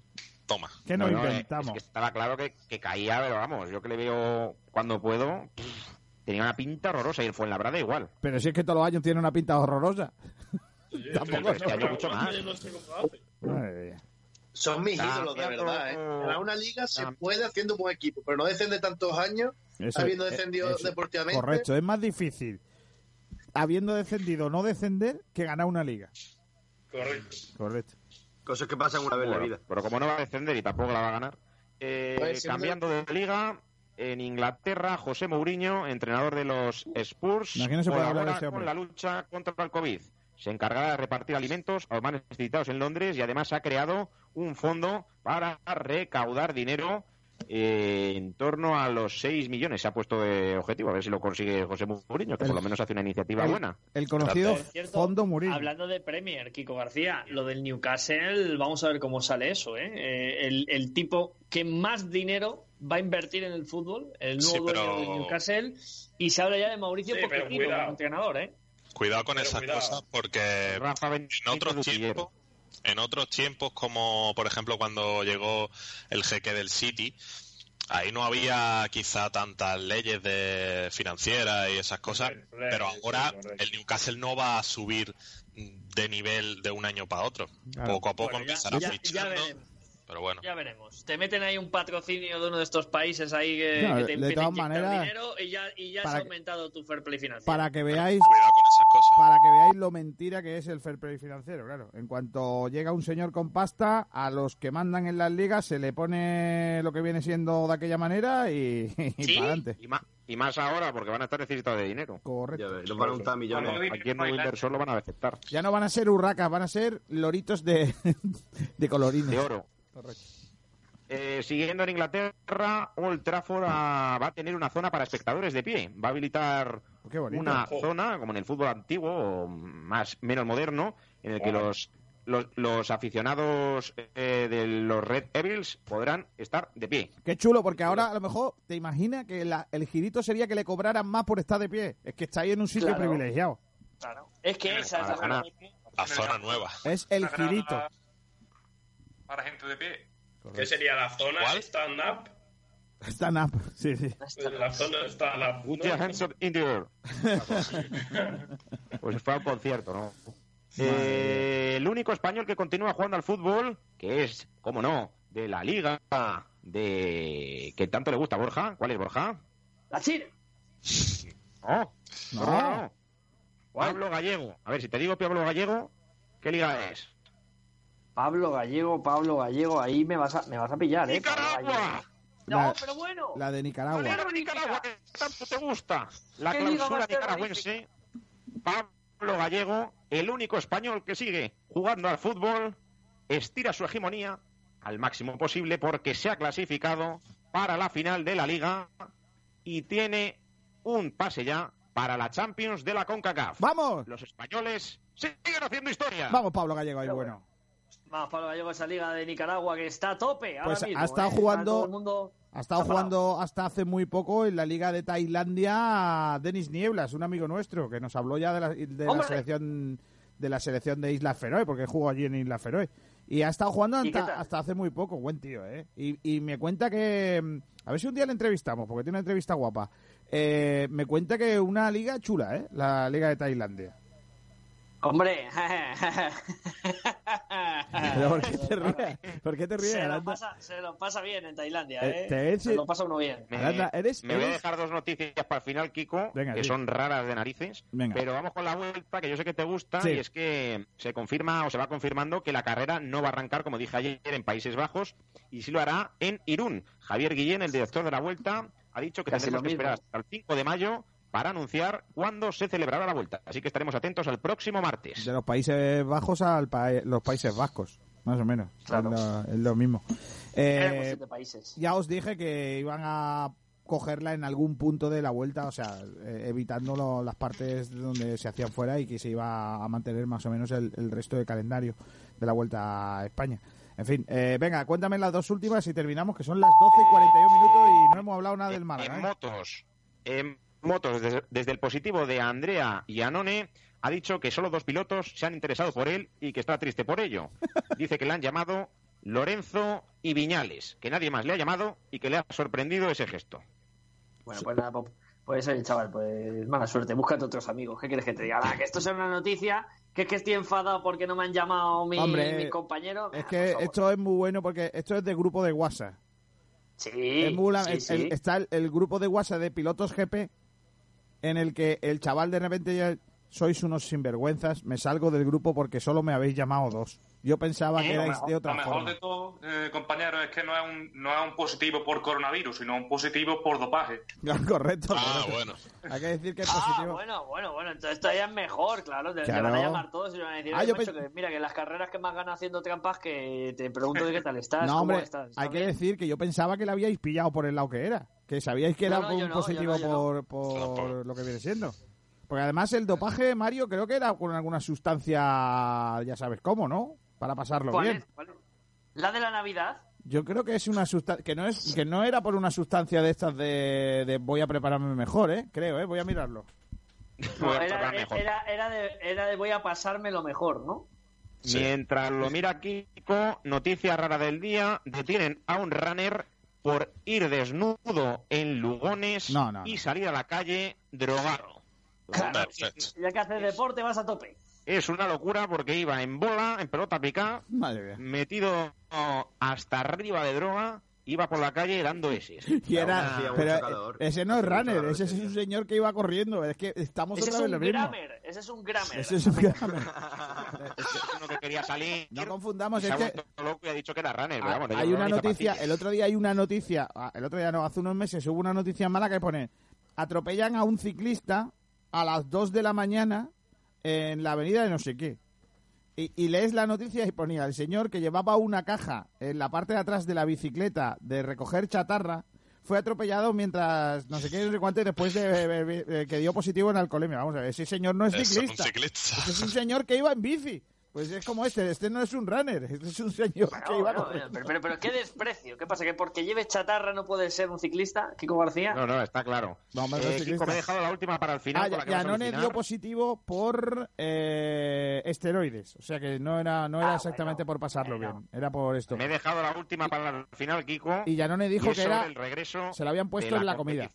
toma. ¿Qué nos eh, es que estaba claro que, que caía, pero vamos, yo que le veo cuando puedo, pff, tenía una pinta horrorosa y el Fuenlabrada igual. Pero si es que todos los años tiene una pinta horrorosa. Sí, Tampoco este año mucho más. No sé. Son mis ídolos, de verdad. ¿eh? Ganar una liga se puede haciendo un buen equipo, pero no descende tantos años Eso- habiendo eh, descendido eso- deportivamente. Correcto, es más difícil habiendo descendido no descender que ganar una liga. Correcto. Correcto. Cosas que pasan una vez en la vida. Pero como no va a descender y tampoco la va a ganar. Eh, Pues, cambiando de liga, en Inglaterra, José Mourinho, entrenador de los Spurs, No, colabora con la lucha contra el COVID. Se encargará de repartir alimentos a los más necesitados en Londres y además ha creado un fondo para recaudar dinero eh, en torno a los 6 millones. Se ha puesto de objetivo, a ver si lo consigue José Mourinho, que por lo menos hace una iniciativa el- buena. El conocido cierto, Fondo Mourinho. Hablando de Premier, Kiko García, lo del Newcastle, vamos a ver cómo sale eso. ¿eh? Eh, el, el tipo que más dinero va a invertir en el fútbol, el nuevo Sí, dueño pero- del Newcastle, y se habla ya de Mauricio Sí, Pochettino como entrenador. ¿eh? Cuidado con Pero esas cuidado. cosas porque Rafa en otros tiempos, en otros tiempos como por ejemplo cuando llegó el jeque del City, ahí no había quizá tantas leyes de financieras y esas cosas, pero ahora el Newcastle no va a subir de nivel de un año para otro. Claro. Poco a poco Bueno, ya- empezará ya- veremos. Pero bueno. Ya veremos. Te meten ahí un patrocinio de uno de estos países ahí que, No, que te, de todas maneras, dinero y ya, y ya para has que- aumentado tu fair play financiero. Para que veáis Cuidado con esas cosas. para que veáis lo mentira que es el fair play financiero, claro. En cuanto llega un señor con pasta, a los que mandan en las ligas se le pone lo que viene siendo de aquella manera y, y ¿Sí? para adelante. Y más, y más ahora, porque van a estar necesitados de dinero. Ya Correcto. ves, nos van a untar millones. Bueno, Aquí el nuevo inversor lo van a aceptar. Ya no van a ser urracas, van a ser loritos de, de colorines. De oro. Correcto. Eh, siguiendo en Inglaterra, Old Trafford ah, va a tener una zona para espectadores de pie. Va a habilitar bonito. una zona, como en el fútbol antiguo, o más menos moderno, en el que los, los, los aficionados eh, de los Red Devils podrán estar de pie. Qué chulo, porque ahora a lo mejor te imaginas que la- el girito sería que le cobraran más por estar de pie. Es que está ahí en un sitio Claro. privilegiado. Claro. Es que esa es la. La zona nueva. Es el girito. Para gente de pie. ¿Qué sería la zona stand-up? Stand up. Sí, sí. La zona stand-up. Put your hands up in the air. pues fue a un concierto, ¿no? Eh, el único español que continúa jugando al fútbol, que es, como no, de la liga de que tanto le gusta a Borja. ¿Cuál es Borja? La No. no, no. Pablo Gallego. A ver, si te digo Pablo Gallego, ¿qué liga es? Pablo Gallego, Pablo Gallego, ahí me vas a, me vas a pillar, ¿eh? ¡Nicaragua! No, La- pero bueno. La de ¿Cuál Nicaragua. Nicaragua que tanto te gusta? La ¿Qué liga clausura nicaragüense. Pablo Gallego, el único español que sigue jugando al fútbol, estira su hegemonía al máximo posible porque se ha clasificado para la final de la liga y tiene un pase ya para la Champions de la CONCACAF. ¡Vamos! Los españoles siguen haciendo historia. Vamos, Pablo Gallego, ahí bueno. Vamos, Pablo Gallego, esa liga de Nicaragua que está a tope. ahora Pues ha mismo, estado ¿eh? jugando- todo el mundo- Ha estado jugando hasta hace muy poco en la Liga de Tailandia Denis Nieblas, un amigo nuestro, que nos habló ya de la, de la ¡Hombre! selección de la selección de Islas Feroe, porque jugó allí en Islas Feroe. Y ha estado jugando ¿Y qué hasta, hace muy poco, buen tío, ¿eh? Y, y me cuenta que... mm, A ver si un día le entrevistamos, porque tiene una entrevista guapa. Eh, me cuenta que una liga chula, ¿eh? La Liga de Tailandia. Hombre. Pero ¿por qué te ríes? ¿Por qué te ríes, se, lo pasa, se lo pasa bien en Tailandia, Eh, ¿eh? te Se lo pasa uno bien. Me, Aranda, eres- me voy a dejar dos noticias para el final, Kiko, Venga, que sí. son raras de narices. Venga. Pero vamos con la vuelta, que yo sé que te gusta, Sí. y es que se confirma o se va confirmando que la carrera no va a arrancar, como dije ayer, en Países Bajos, y sí lo hará en Irún. Javier Guillén, el director de la vuelta, ha dicho que Casi tendremos que esperar hasta el 5 de mayo para anunciar cuándo se celebrará la vuelta. Así que estaremos atentos al próximo martes. De los Países Bajos a los Países Vascos, más o menos. Claro. Es, lo, es lo mismo. Eh, países. ya os dije que iban a cogerla en algún punto de la vuelta, o sea, eh, evitando lo- las partes donde se hacían fuera y que se iba a mantener más o menos el, el resto de calendario de la vuelta a España. En fin, eh, venga, cuéntame las dos últimas y terminamos, que son las 12 y 41 minutos y no hemos hablado nada del En Málaga. ¿eh? motos, en motos, desde, desde el positivo de Andrea Iannone, ha dicho que solo dos pilotos se han interesado por él y que está triste por ello. Dice que le han llamado Lorenzo y Viñales, que nadie más le ha llamado y que le ha sorprendido ese gesto. Bueno, pues nada, pues, pues el chaval, pues mala suerte, búscate otros amigos. ¿Qué quieres que te diga? Ah, que esto sea una noticia, que es que estoy enfadado porque no me han llamado mi, Hombre, mi compañero. Es Ah, que esto es muy bueno porque esto es de grupo de WhatsApp. Sí, Es muy la- sí, el- sí. el- está el, el grupo de WhatsApp de pilotos GP en el que el chaval de repente ya sois unos sinvergüenzas, me salgo del grupo porque solo me habéis llamado dos. Yo pensaba que erais mejor, de otra lo mejor forma. de todo, eh, compañero, es que no es, un, no es un positivo por coronavirus, sino un positivo por dopaje. Correcto. Ah, correcto. bueno. Hay que decir que es Ah, positivo. bueno, bueno, bueno, entonces todavía es mejor, claro. Te, van a llamar todos y te van a decir, Ah, "Oye, yo macho, que mira, que las carreras que más ganas haciendo trampas, que te pregunto de qué tal estás, No, cómo hombre, estás. hay ¿Estás que bien?". decir que yo pensaba que la habíais pillado por el lado que era. Que sabíais que era No, un positivo yo no, yo por, por lo que viene siendo. Porque además el dopaje, Mario, creo que era con alguna sustancia, ya sabes cómo, ¿no? Para pasarlo ¿Cuál bien. es? ¿Cuál es? ¿La de la Navidad? Yo creo que es una sustancia que no es que no era por una sustancia de estas de, de voy a prepararme mejor, ¿eh? Creo, ¿eh? Voy a mirarlo. No, era, era, era de, era de voy a pasarme lo mejor, ¿no? Mientras lo mira Kiko, noticia rara del día, detienen a un runner por ir desnudo en Lugones No, no, y salir a la calle drogado. Claro, ya que haces deporte vas a tope. Es una locura porque iba en bola, en pelota picada, Madre mía. metido hasta arriba de droga, iba por la calle dando ese. Y era, pero ese no es runner, ese es un señor que iba corriendo. Es que estamos Ese es otra vez un lo mismo. grammar, ese es un grammar. Ese es un grammar. uno que quería salir. No confundamos, se es ha que vuelto loco y ha dicho que era runner. pero Ah, vamos, no hay una noticia, el otro día hay una noticia, ah, el otro día no, hace unos meses hubo una noticia mala que pone, atropellan a un ciclista a las 2 de la mañana en la avenida de no sé qué. Y, y lees la noticia y ponía, el señor que llevaba una caja en la parte de atrás de la bicicleta de recoger chatarra, fue atropellado mientras no sé qué, no sé cuánto, y después de, de- de- de que dio positivo en alcoholemia. Vamos a ver, ese señor no es Es un ciclista. es un señor que iba en bici. Pues es como este, este no es un runner, este es un señor que iba pero, pero, pero qué desprecio. ¿Qué pasa? ¿Que porque lleve chatarra no puede ser un ciclista, Kiko García? No, no, está claro. No, Eh. Kiko, me he dejado la última para el final. Ah, con la que Yanone dio positivo por eh, esteroides. O sea que no era, no era exactamente por pasarlo bien. Era por esto. Me he dejado la última para el final, Kiko. Y Yanone dijo y que era- el regreso se lo habían puesto de en la comida.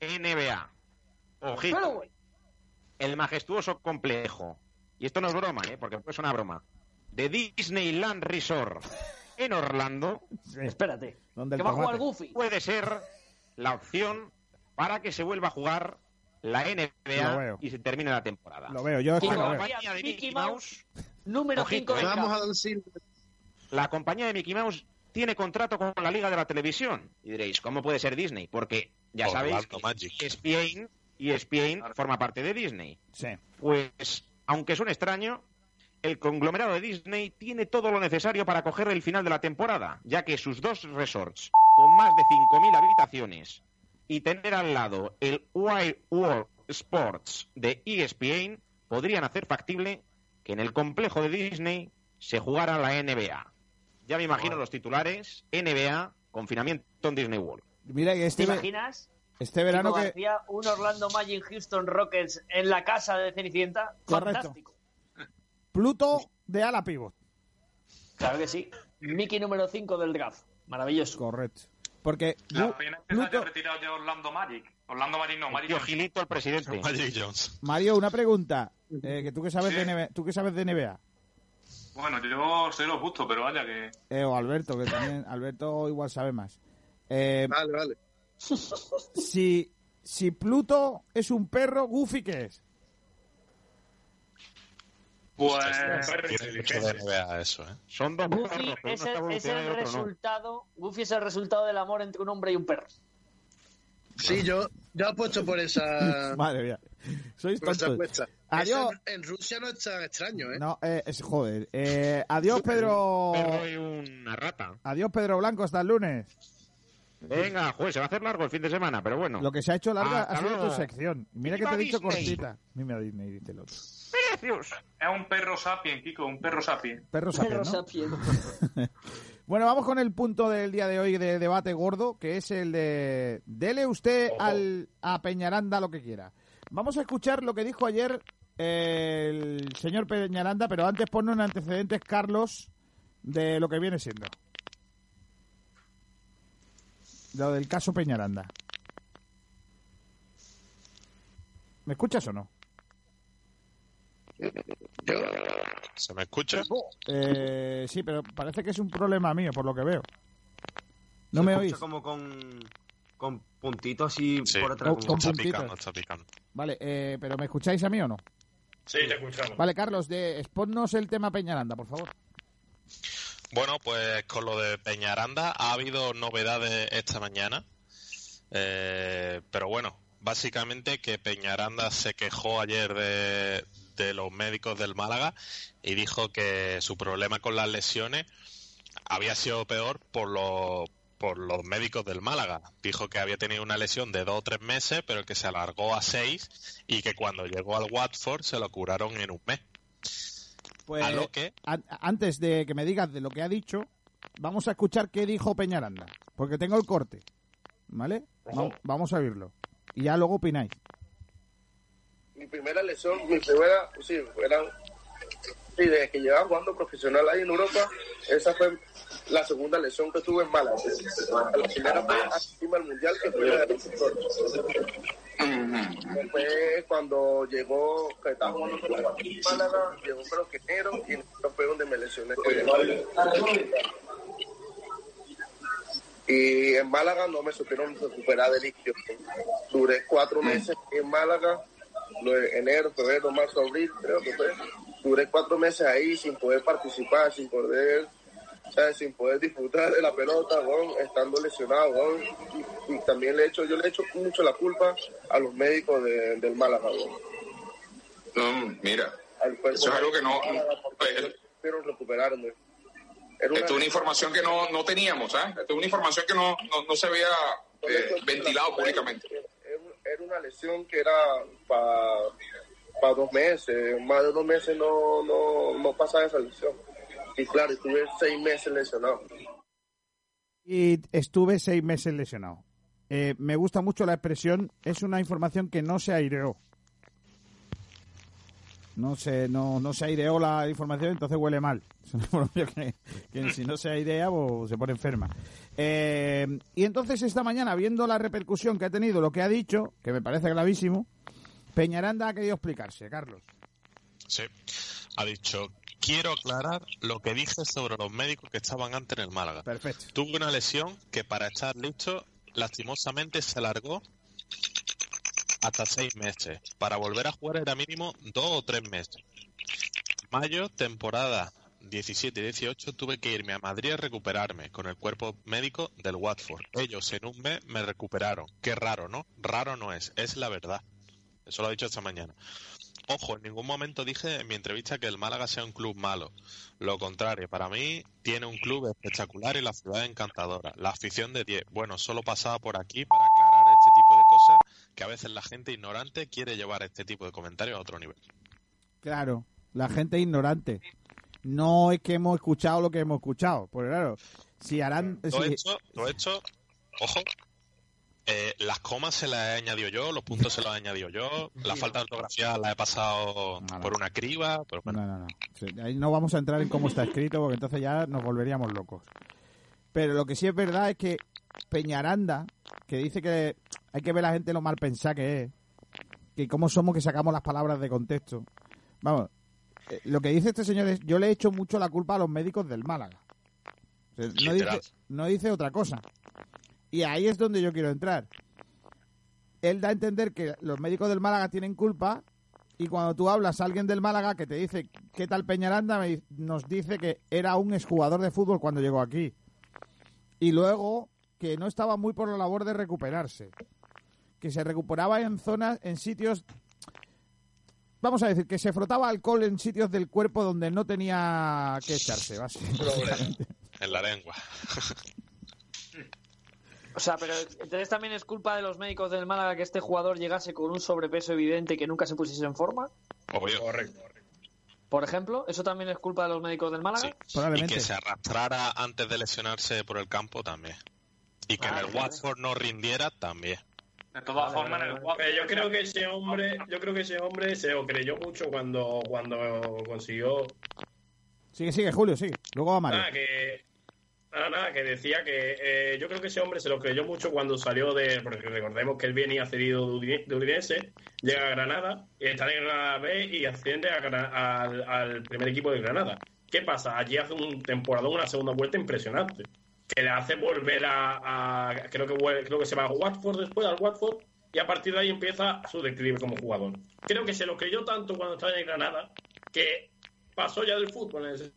NBA. Ojito. El majestuoso complejo. Y esto no es broma, ¿eh? porque es una broma. De Disneyland Resort en Orlando. espérate. ¿Dónde Que va a jugar? Goofy. Puede ser la opción para que se vuelva a jugar la NBA y se termine la temporada. Lo veo, yo es que lo veo. De Mickey Mouse, número Ojito, 5 ¿eh? Vamos a Silver. La compañía de Mickey Mouse tiene contrato con la Liga de la Televisión. Y diréis, ¿cómo puede ser Disney? Porque ya Orlando sabéis. ESPN, ESPN forma parte de Disney. Sí. Pues, aunque suene extraño, el conglomerado de Disney tiene todo lo necesario para coger el final de la temporada, ya que sus dos resorts, con más de 5.000 habitaciones, y tener al lado el Wild World Sports de ESPN, podrían hacer factible que en el complejo de Disney se jugara la NBA. Ya me imagino los titulares, NBA, confinamiento en Disney World. Mira ¿Te este, imaginas? Este verano Kiko que... García, un Orlando Magic Houston Rockets en la casa de Cenicienta. Correcto. Fantástico. Pluto de ala pivot. Claro que sí. Mickey número 5 del draft. Maravilloso. Correcto. Porque La pena es que se haya Pluto... retirado ya Orlando Magic. Orlando Magic no, no. Gilito, el presidente. Magic Jones. Mario, una pregunta. Eh, que tú que sabes Sí. de NBA, tú que sabes de NBA. Bueno, yo sé lo justo, pero vaya que... Eh, o Alberto, que también Alberto igual sabe más. Eh, Vale, vale. Si, si Pluto es un perro, Goofy ¿qué es? Pues... Eso, ¿eh? Son dos Goofy perros, es está el, es no. resultado. Goofy es el resultado del amor entre un hombre y un perro. Sí, yo, yo apuesto por esa, Madre mía. Sois tontos. Adiós. En, en Rusia no es tan extraño, ¿eh? No, eh, es, joder. Eh, adiós, Pedro. perro y una rata. Adiós, Pedro Blanco, hasta el lunes. Venga, juez, se va a hacer largo el fin de semana, pero bueno. Lo que se ha hecho larga Hasta ha sido luego. tu sección. Mira que ¡Viva te he dicho Disney! cortita. Mira Disney, dice el otro. Precios. Es un perro sapien, Kiko, un perro sapien. Perro sapien, Perro ¿no? sapien. Bueno, vamos con el punto del día de hoy de debate gordo, que es el de dele usted al, a Peñaranda lo que quiera. Vamos a escuchar lo que dijo ayer el señor Peñaranda, pero antes ponnos en antecedentes, Carlos, de lo que viene siendo. Lo del caso Peñaranda. ¿Me escuchas o no? ¿Se me escucha? Eh, sí, pero parece que es un problema mío, por lo que veo. ¿No Se me oís? como con, con puntitos Sí, por atrás. Con- como- con está puntitos. picando, está picando. Vale, eh, pero ¿me escucháis a mí o no? Sí, te escuchamos. Vale, Carlos, de, exponnos el tema Peñaranda, por favor. Bueno, pues con lo de Peñaranda ha habido novedades esta mañana. Eh, pero bueno, básicamente que Peñaranda se quejó ayer de, de los médicos del Málaga y dijo que su problema con las lesiones había sido peor por los por los médicos del Málaga. Dijo que había tenido una lesión de dos o tres meses, pero que se alargó a seis y que cuando llegó al Watford se lo curaron en un mes. Pues antes de que me digas de lo que ha dicho, vamos a escuchar qué dijo Peñaranda, porque tengo el corte, ¿vale? Vamos a oírlo y ya luego opináis. Mi primera lesión, mi primera, sí, era, sí, desde que llevaba jugando profesional ahí en Europa, esa fue la segunda lesión que tuve en Málaga. La primera fue encima del Mundial, que fue la de Después, cuando llegó, que estaba jugando con Málaga, llegó creo que enero, y enero fue donde me lesioné. Y en Málaga no me supieron recuperar del. Duré cuatro meses en Málaga, enero, febrero, marzo, abril, creo que fue. Duré cuatro meses ahí sin poder participar, sin poder sin poder disfrutar de la pelota, estando lesionado, y, también le hecho, yo le he hecho mucho la culpa a los médicos del Málaga, No, mira, eso es algo que no... Quiero recuperarme. Esto es una información que no, no teníamos, ¿eh? Esto es una información que no, no, se había eh, ventilado públicamente. Era una lesión que era para dos meses, más de dos meses no, no, no pasa esa lesión. Y claro, estuve seis meses lesionado. Y estuve seis meses lesionado. Eh, me gusta mucho la expresión, es una información que no se aireó. No se, no, no se aireó la información, entonces huele mal. Es una información que, si no se airea, pues, se pone enferma. Eh, y entonces esta mañana, viendo la repercusión que ha tenido lo que ha dicho, que me parece gravísimo, Peñaranda ha querido explicarse, Carlos. Sí, ha dicho quiero aclarar lo que dije sobre los médicos que estaban antes en el Málaga. Perfecto. Tuve una lesión que para estar listo, lastimosamente se alargó hasta seis meses. Para volver a jugar era mínimo dos o tres meses. Mayo, temporada 17 y 18, tuve que irme a Madrid a recuperarme con el cuerpo médico del Watford. Ellos en un mes me recuperaron. Qué raro, ¿no? Raro no es, es la verdad. Eso lo ha dicho esta mañana. Ojo, en ningún momento dije en mi entrevista que el Málaga sea un club malo. Lo contrario, para mí tiene un club espectacular y la ciudad encantadora. La afición de 10. Bueno, solo pasaba por aquí para aclarar este tipo de cosas que a veces la gente ignorante quiere llevar este tipo de comentarios a otro nivel. Claro, la gente ignorante. No es que hemos escuchado lo que hemos escuchado. Pues claro, si harán... Todo, Esto, todo esto, ojo, eh, las comas se las he añadido yo, los puntos se los he añadido yo, la falta de ortografía la he pasado por una criba. Pero bueno. No, no, no. ahí no vamos a entrar en cómo está escrito porque entonces ya nos volveríamos locos. Pero lo que sí es verdad es que Peñaranda, que dice que hay que ver a la gente lo mal pensada que es, que cómo somos que sacamos las palabras de contexto. Vamos, eh, lo que dice este señor es, yo le he hecho mucho la culpa a los médicos del Málaga. no, dice, no dice otra cosa. Y ahí es donde yo quiero entrar. Él da a entender que los médicos del Málaga tienen culpa y cuando tú hablas a alguien del Málaga que te dice qué tal Peñaranda, nos dice que era un exjugador de fútbol cuando llegó aquí. Y luego que no estaba muy por la labor de recuperarse. Que se recuperaba en zonas, en sitios... Vamos a decir, que se frotaba alcohol en sitios del cuerpo donde no tenía que echarse, básicamente. En la lengua. O sea, pero entonces también es culpa de los médicos del Málaga que este jugador llegase con un sobrepeso evidente y que nunca se pusiese en forma. Obvio. Correcto. Por ejemplo, ¿eso también es culpa de los médicos del Málaga? Sí. Y que se arrastrara antes de lesionarse por el campo también. Y que en el Watford no rindiera también. De todas formas, en el Watford... Yo creo que ese hombre, yo creo que ese hombre se lo creyó mucho cuando, cuando consiguió. Sigue, sigue, Julio, sí. Luego va Mario. Ah, que Nada, nada, que decía que eh, yo creo que ese hombre se lo creyó mucho cuando salió de. Porque recordemos que él venía cedido de Udinese, llega a Granada, y está en la B y asciende al, primer equipo de Granada. ¿Qué pasa? Allí hace un temporada, una segunda vuelta impresionante. Que le hace volver a. creo, que, creo que se va a Watford después, al Watford, y a partir de ahí empieza su declive como jugador. Creo que se lo creyó tanto cuando estaba en Granada que pasó ya del fútbol.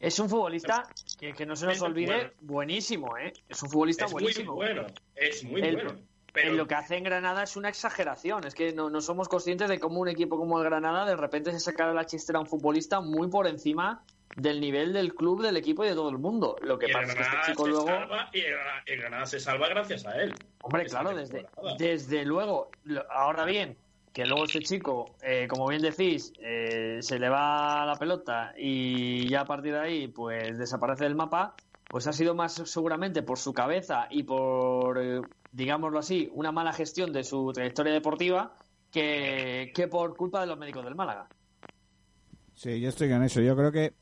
Es un futbolista que, no se nos olvide, buenísimo, ¿eh? Es un futbolista buenísimo. Muy bueno, es muy bueno. Pero... lo que hace en Granada es una exageración. Es que no, somos conscientes de cómo un equipo como el Granada de repente se saca de la chistera a un futbolista muy por encima del nivel del club, del equipo y de todo el mundo. Lo que pasa es que este chico luego. y el Granada se salva gracias a él. Hombre, claro, desde, desde luego. Ahora bien, que luego este chico, eh, como bien decís, eh, se le va la pelota y ya a partir de ahí, pues desaparece del mapa, pues ha sido más seguramente por su cabeza y por, eh, digámoslo así, una mala gestión de su trayectoria deportiva que, que por culpa de los médicos del Málaga. Sí, yo estoy en eso. Yo creo que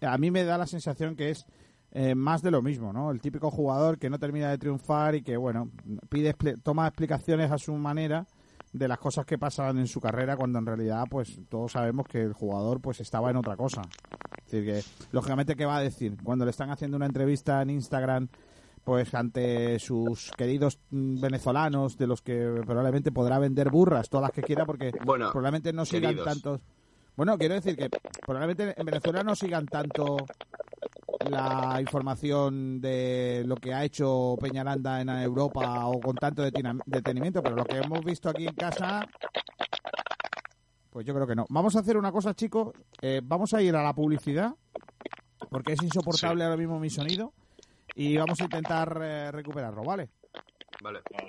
a mí me da la sensación que es más de lo mismo, ¿no? El típico jugador que no termina de triunfar y que, bueno, pide toma explicaciones a su manera de las cosas que pasan en su carrera cuando en realidad pues todos sabemos que el jugador pues estaba en otra cosa. Es decir, que lógicamente qué va a decir cuando le están haciendo una entrevista en Instagram pues ante sus queridos mm, venezolanos de los que probablemente podrá vender burras todas las que quiera porque probablemente no sigan tantos bueno, quiero decir que probablemente en Venezuela no sigan tanto la información de lo que ha hecho Peñaranda en Europa o con tanto detenimiento, pero lo que hemos visto aquí en casa, pues yo creo que no. Vamos a hacer una cosa, chicos. Eh, vamos a ir a la publicidad, porque es insoportable ahora mismo mi sonido, y vamos a intentar eh, recuperarlo, ¿vale? Vale. vale.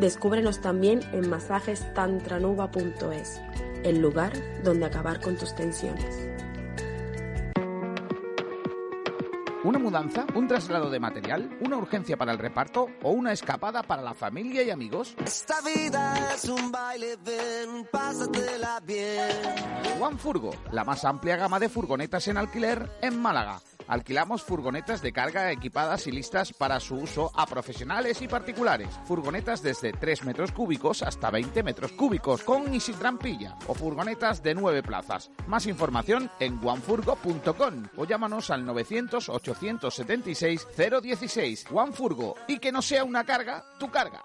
Descúbrenos también en masajestantranuba.es, el lugar donde acabar con tus tensiones. ¿Una mudanza? ¿Un traslado de material? ¿Una urgencia para el reparto? ¿O una escapada para la familia y amigos? Esta vida es un baile, ven, pásatela bien. One Furgo, la más amplia gama de furgonetas en alquiler en Málaga Alquilamos furgonetas de carga equipadas y listas para su uso a profesionales y particulares. Furgonetas desde 3 metros cúbicos hasta 20 metros cúbicos, con y sin trampilla. O furgonetas de 9 plazas. Más información en onefurgo.com o llámanos al 900-876-016. OneFurgo. Y que no sea una carga, tu carga.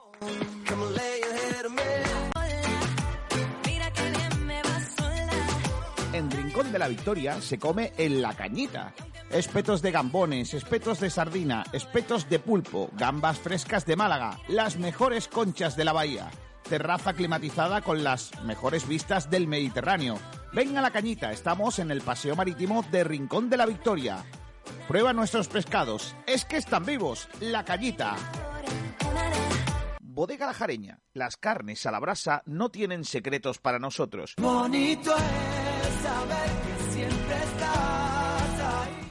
en Rincón de la Victoria se come en la cañita. Espetos de gambones, espetos de sardina, espetos de pulpo, gambas frescas de Málaga, las mejores conchas de la bahía. Terraza climatizada con las mejores vistas del Mediterráneo. Ven a la cañita, estamos en el Paseo Marítimo de Rincón de la Victoria. Prueba nuestros pescados, es que están vivos, la cañita. Bodega La Jareña, las carnes a la brasa no tienen secretos para nosotros. Bonito es saber que siempre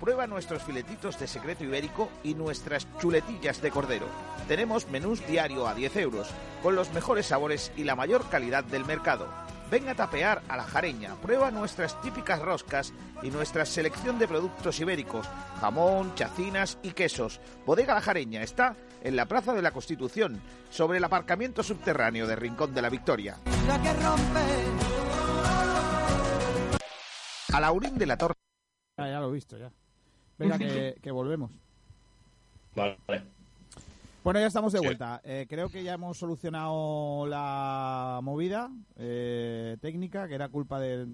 Prueba nuestros filetitos de secreto ibérico y nuestras chuletillas de cordero. Tenemos menús diario a 10 euros, con los mejores sabores y la mayor calidad del mercado. Ven a tapear a la jareña, prueba nuestras típicas roscas y nuestra selección de productos ibéricos, jamón, chacinas y quesos. Bodega La Jareña está en la Plaza de la Constitución, sobre el aparcamiento subterráneo de Rincón de la Victoria. A Laurín de la Torre. ya lo he visto, ya. Venga, que, volvemos. Vale. Bueno, ya estamos de vuelta. Eh, creo que ya hemos solucionado la movida eh, técnica, que era culpa de,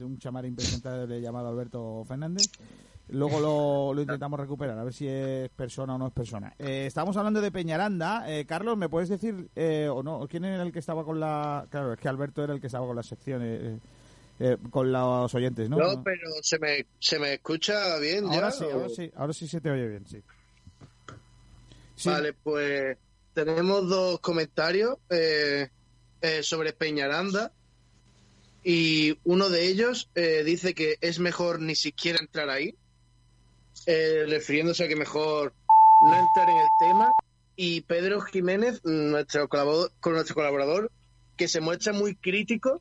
un chamar impresentable llamado Alberto Fernández. Luego lo, intentamos recuperar, a ver si es persona o no es persona. Eh, estamos hablando de Peñaranda. Carlos, ¿me puedes decir, o no, quién era el que estaba con la... Claro, es que Alberto era el que estaba con la sección. Eh, con los oyentes, ¿no? No, pero se me, se me escucha bien ahora Sí, ahora sí, ahora sí se te oye bien, sí. Vale, pues tenemos dos comentarios eh, eh, sobre Peñaranda y uno de ellos dice que es mejor ni siquiera entrar ahí eh, refiriéndose a que mejor no entrar en el tema. Y Pedro Jiménez, nuestro colaborador, con nuestro colaborador, que se muestra muy crítico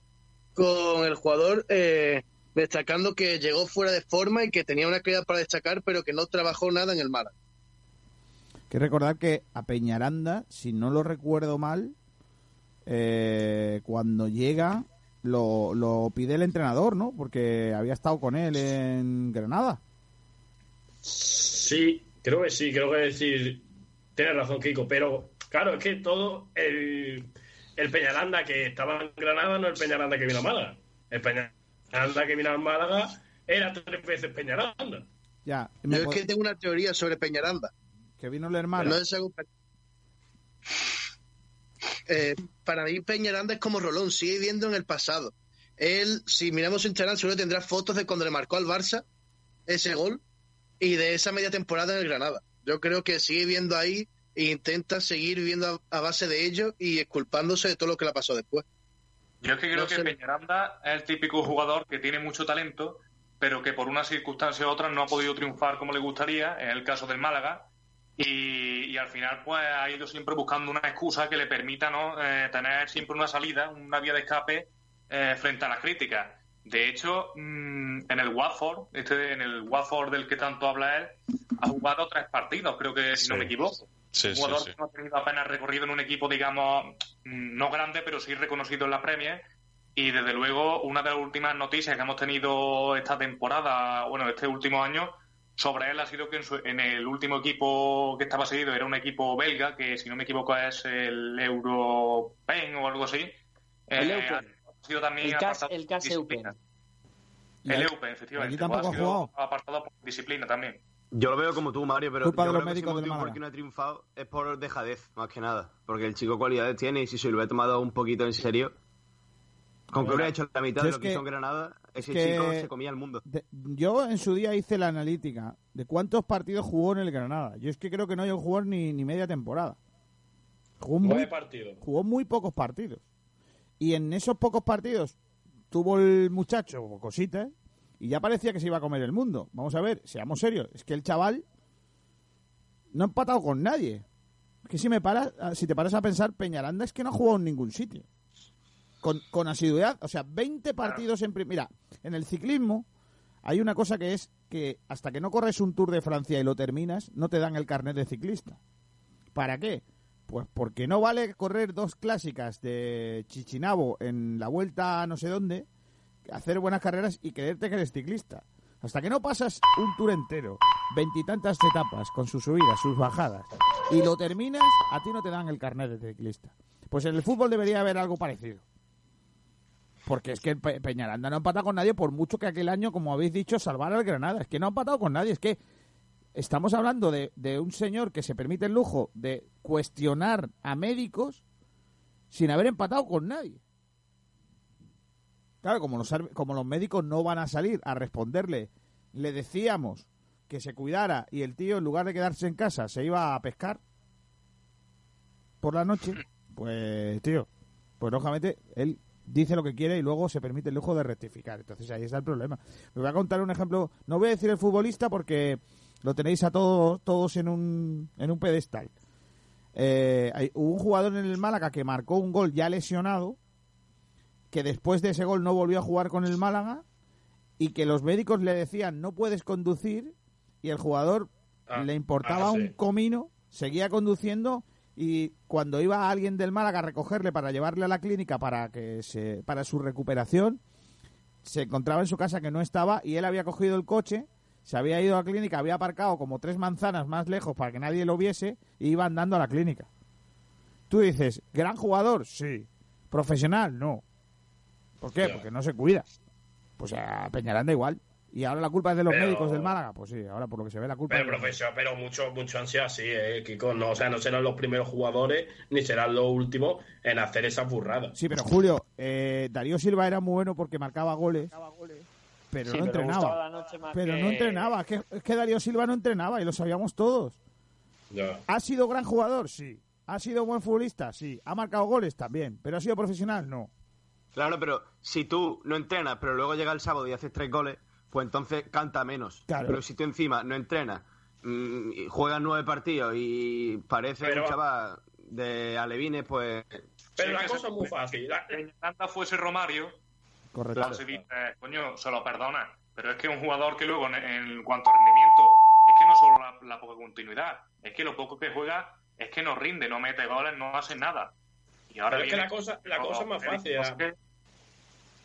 con el jugador, eh, destacando que llegó fuera de forma y que tenía una calidad para destacar, pero que no trabajó nada en el Málaga. Que recordar que a Peñaranda, si no lo recuerdo mal, eh, cuando llega lo, lo pide el entrenador, ¿no? Porque había estado con él en Granada. Sí, creo que sí, creo que decir, tienes razón, Kiko, pero claro, es que todo el, el Peñaranda que estaba en Granada no es el Peñaranda que vino a Málaga. El Peñaranda que vino a Málaga era tres veces Peñaranda. Ya. Yo es que tengo una teoría sobre Peñaranda. Que vino el hermano. No es algo... Eh, para mí Peñaranda es como Rolón, sigue viviendo en el pasado. Él, si miramos su Instagram, seguro tendrá fotos de cuando le marcó al Barça ese gol y de esa media temporada en el Granada. Yo creo que sigue viviendo ahí e intenta seguir viviendo a, a base de ello y esculpándose de todo lo que le pasó después. Yo es que creo No que sé. Peñaranda es el típico jugador que tiene mucho talento, pero que por una circunstancia u otra no ha podido triunfar como le gustaría, en el caso del Málaga, y, y al final pues ha ido siempre buscando una excusa que le permita ¿no? Eh, tener siempre una salida, una vía de escape eh, frente a las críticas. De hecho, mm, en el Watford, este, en el Watford del que tanto habla él, ha jugado tres partidos, creo que si no me equivoco. Sí, un jugador sí. que no ha tenido apenas recorrido en un equipo, digamos, mm, no grande, pero sí reconocido en la Premier. Y desde luego, una de las últimas noticias que hemos tenido esta temporada, bueno, este último año, sobre él ha sido que en, su- en el último equipo que estaba seguido era un equipo belga, que si no me equivoco es el Europen o algo así. El Eh, Eupen. ha sido también El CAS, apartado el por CAS disciplina. Y El Eupen, efectivamente. tampoco ha sido jugado. apartado por disciplina también. Yo lo veo como tú, Mario, pero Culpa yo de los creo que médicos ese del motivo Málaga. por qué no ha triunfado es por dejadez, más que nada. Porque el chico cualidades tiene y si se lo hubiera tomado un poquito en serio, con que hubiera hecho la mitad Yo de es lo que, que- hizo en Granada, ese que- chico se comía el mundo. De- yo en su día hice la analítica de cuántos partidos jugó en el Granada. Yo es que creo que no llegó a jugar ni, ni media temporada. Jugó muy, jugó muy pocos partidos. Y en esos pocos partidos tuvo el muchacho cositas y ya parecía que se iba a comer el mundo. Vamos a ver, seamos serios. Es que el chaval no ha empatado con nadie. Es que si, me paras, si te paras a pensar, Peñaranda es que no ha jugado en ningún sitio. Con, con asiduidad, o sea, 20 partidos en... Mira, en el ciclismo hay una cosa que es que hasta que no corres un Tour de Francia y lo terminas, no te dan el carnet de ciclista. ¿Para qué? Pues porque no vale correr dos clásicas de Chichinabo en la vuelta a no sé dónde, hacer buenas carreras y creerte que eres ciclista. Hasta que no pasas un tour entero, veintitantas etapas con sus subidas, sus bajadas, y lo terminas, a ti no te dan el carnet de ciclista. Pues en el fútbol debería haber algo parecido. Porque es que Pe- Peñaranda no ha empatado con nadie, por mucho que aquel año, como habéis dicho, salvar al Granada. Es que no ha empatado con nadie. Es que estamos hablando de, un señor que se permite el lujo de cuestionar a médicos sin haber empatado con nadie. Claro, como los, como los médicos no van a salir a responderle, le decíamos que se cuidara y el tío, en lugar de quedarse en casa, se iba a pescar por la noche, pues, tío, pues lógicamente él dice lo que quiere y luego se permite el lujo de rectificar. Entonces ahí está el problema. Me voy a contar un ejemplo, no voy a decir el futbolista porque lo tenéis a todos, todos en un, en un pedestal. Eh, hay- hubo un jugador en el Málaga que marcó un gol ya lesionado, que después de ese gol no volvió a jugar con el Málaga y que los médicos le decían no puedes conducir y el jugador Ah, le importaba ah, sí. un comino, seguía conduciendo y cuando iba alguien del Málaga a recogerle para llevarle a la clínica para que se para su recuperación se encontraba en su casa que no estaba y él había cogido el coche se había ido a la clínica había aparcado como tres manzanas más lejos para que nadie lo viese y iba andando a la clínica. Tú dices gran jugador sí. Profesional no. ¿por qué? Porque no se cuida. Pues a Peñaranda igual y ahora la culpa es de los Pero- médicos del Málaga pues sí ahora por lo que se ve la culpa Pero profesor, pero mucho, mucho han sido así, eh, Kiko. No, o sea, no serán los primeros jugadores ni serán los últimos en hacer esas burradas. Sí, pero Julio, eh, Darío Silva era muy bueno porque marcaba goles, pero Sí, no pero entrenaba. gustaba la noche más Pero que- no entrenaba. Es que, es que Darío Silva no entrenaba y lo sabíamos todos. Ya. ¿Ha sido gran jugador? Sí. ¿Ha sido buen futbolista? Sí. ¿Ha marcado goles? También. ¿Pero ha sido profesional? No. Claro, pero si tú no entrenas, pero luego llega el sábado y haces tres goles, pues entonces canta menos. Claro. Pero si tú encima no entrenas, mm, y juegas nueve partidos y parece Pero- un chaval de alevines, pues... Pero la cosa es muy fácil. La- Tanta fuese Romario, Correcto. pues se dice, coño, se lo perdona. Pero es que un jugador que luego, en, en cuanto a rendimiento, es que no solo la, la poca continuidad, es que lo poco que juega es que no rinde, no mete goles, no hace nada. Y ahora Pero es que la cosa, la cosa es más fácil.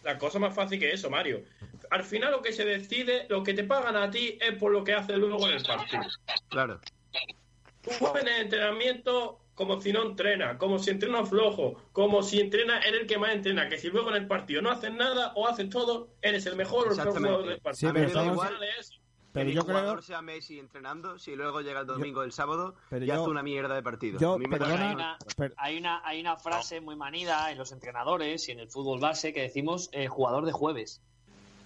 La cosa más fácil que eso, Mario. Al final lo que se decide, lo que te pagan a ti es por lo que haces luego en el partido. Claro. Tú juegas en el entrenamiento como si no entrena, como si entrena flojo, como si entrena, eres el que más entrena, que si luego en el partido no haces nada o haces todo, eres el mejor o el peor jugador del partido. Sí, pero Pero que yo creo- jugador sea Messi entrenando, si luego llega el domingo el sábado pero y yo- hace una mierda de partido. yo- hay, una, hay, una, hay una frase muy manida en los entrenadores y en el fútbol base que decimos eh, jugador de jueves.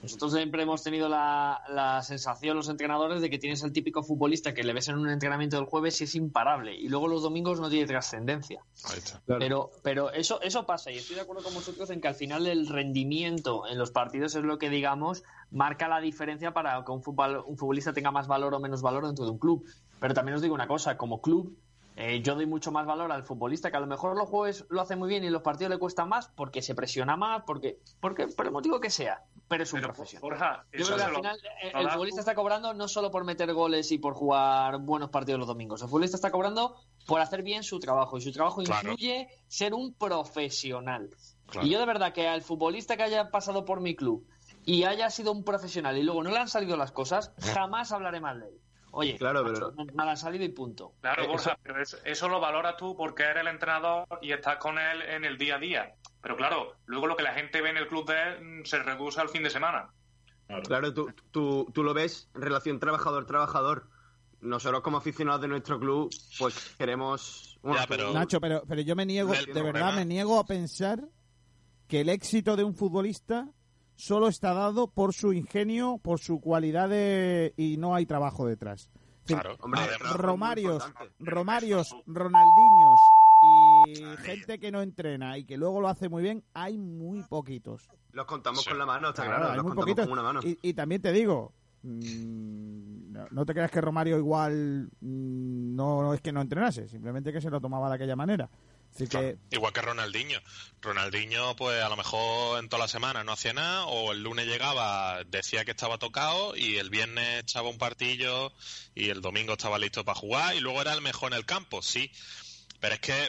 Nosotros siempre hemos tenido la, la sensación, los entrenadores, de que tienes el típico futbolista que le ves en un entrenamiento del jueves y es imparable. Y luego los domingos no tiene trascendencia. Ahí está. Pero, pero eso, eso pasa y estoy de acuerdo con vosotros en que al final el rendimiento en los partidos es lo que, digamos, marca la diferencia para que un, futbol- un futbolista tenga más valor o menos valor dentro de un club. Pero también os digo una cosa, como club, eh, yo doy mucho más valor al futbolista que a lo mejor los jueves lo hace muy bien y los partidos le cuesta más porque se presiona más, porque, porque por el motivo que sea, pero es un Pero, profesional. Yo creo que al final eh, lo el futbolista está cobrando no solo por meter goles y por jugar buenos partidos los domingos. El futbolista está cobrando por hacer bien su trabajo y su trabajo Claro. incluye ser un profesional. Claro. Y yo de verdad que al futbolista que haya pasado por mi club y haya sido un profesional y luego no le han salido las cosas, jamás hablaré mal de él. Oye, Claro, macho, pero- le han salido y punto. Claro, Eh, Borja, pero es- eso lo valoras tú porque eres el entrenador y estás con él en el día a día. Pero claro, luego lo que la gente ve en el club de él mm, se reduce al fin de semana. Claro, tú, tú, tú lo ves en relación trabajador-trabajador. Nosotros como aficionados de nuestro club, pues queremos... bueno, Ya, pero- Nacho, pero, pero yo me niego, de problema- verdad me niego a pensar que el éxito de un futbolista solo está dado por su ingenio, por su cualidad de... y no hay trabajo detrás. Claro. Hombre, Además- Romarios. Romarios, Ronaldinhos y gente que no entrena y que luego lo hace muy bien, hay muy poquitos. Los contamos Sí. con la mano, está Claro, claro, hay los muy contamos poquitos. con una mano. Y, y también te digo, mm, no, no te creas que Romario igual mm, no, no es que no entrenase, simplemente que se lo tomaba de aquella manera. Así que, Igual que Ronaldinho. Ronaldinho, pues a lo mejor en toda la semana no hacía nada, o el lunes llegaba, decía que estaba tocado, y el viernes echaba un partillo, y el domingo estaba listo para jugar, y luego era el mejor en el campo, sí. Pero es que.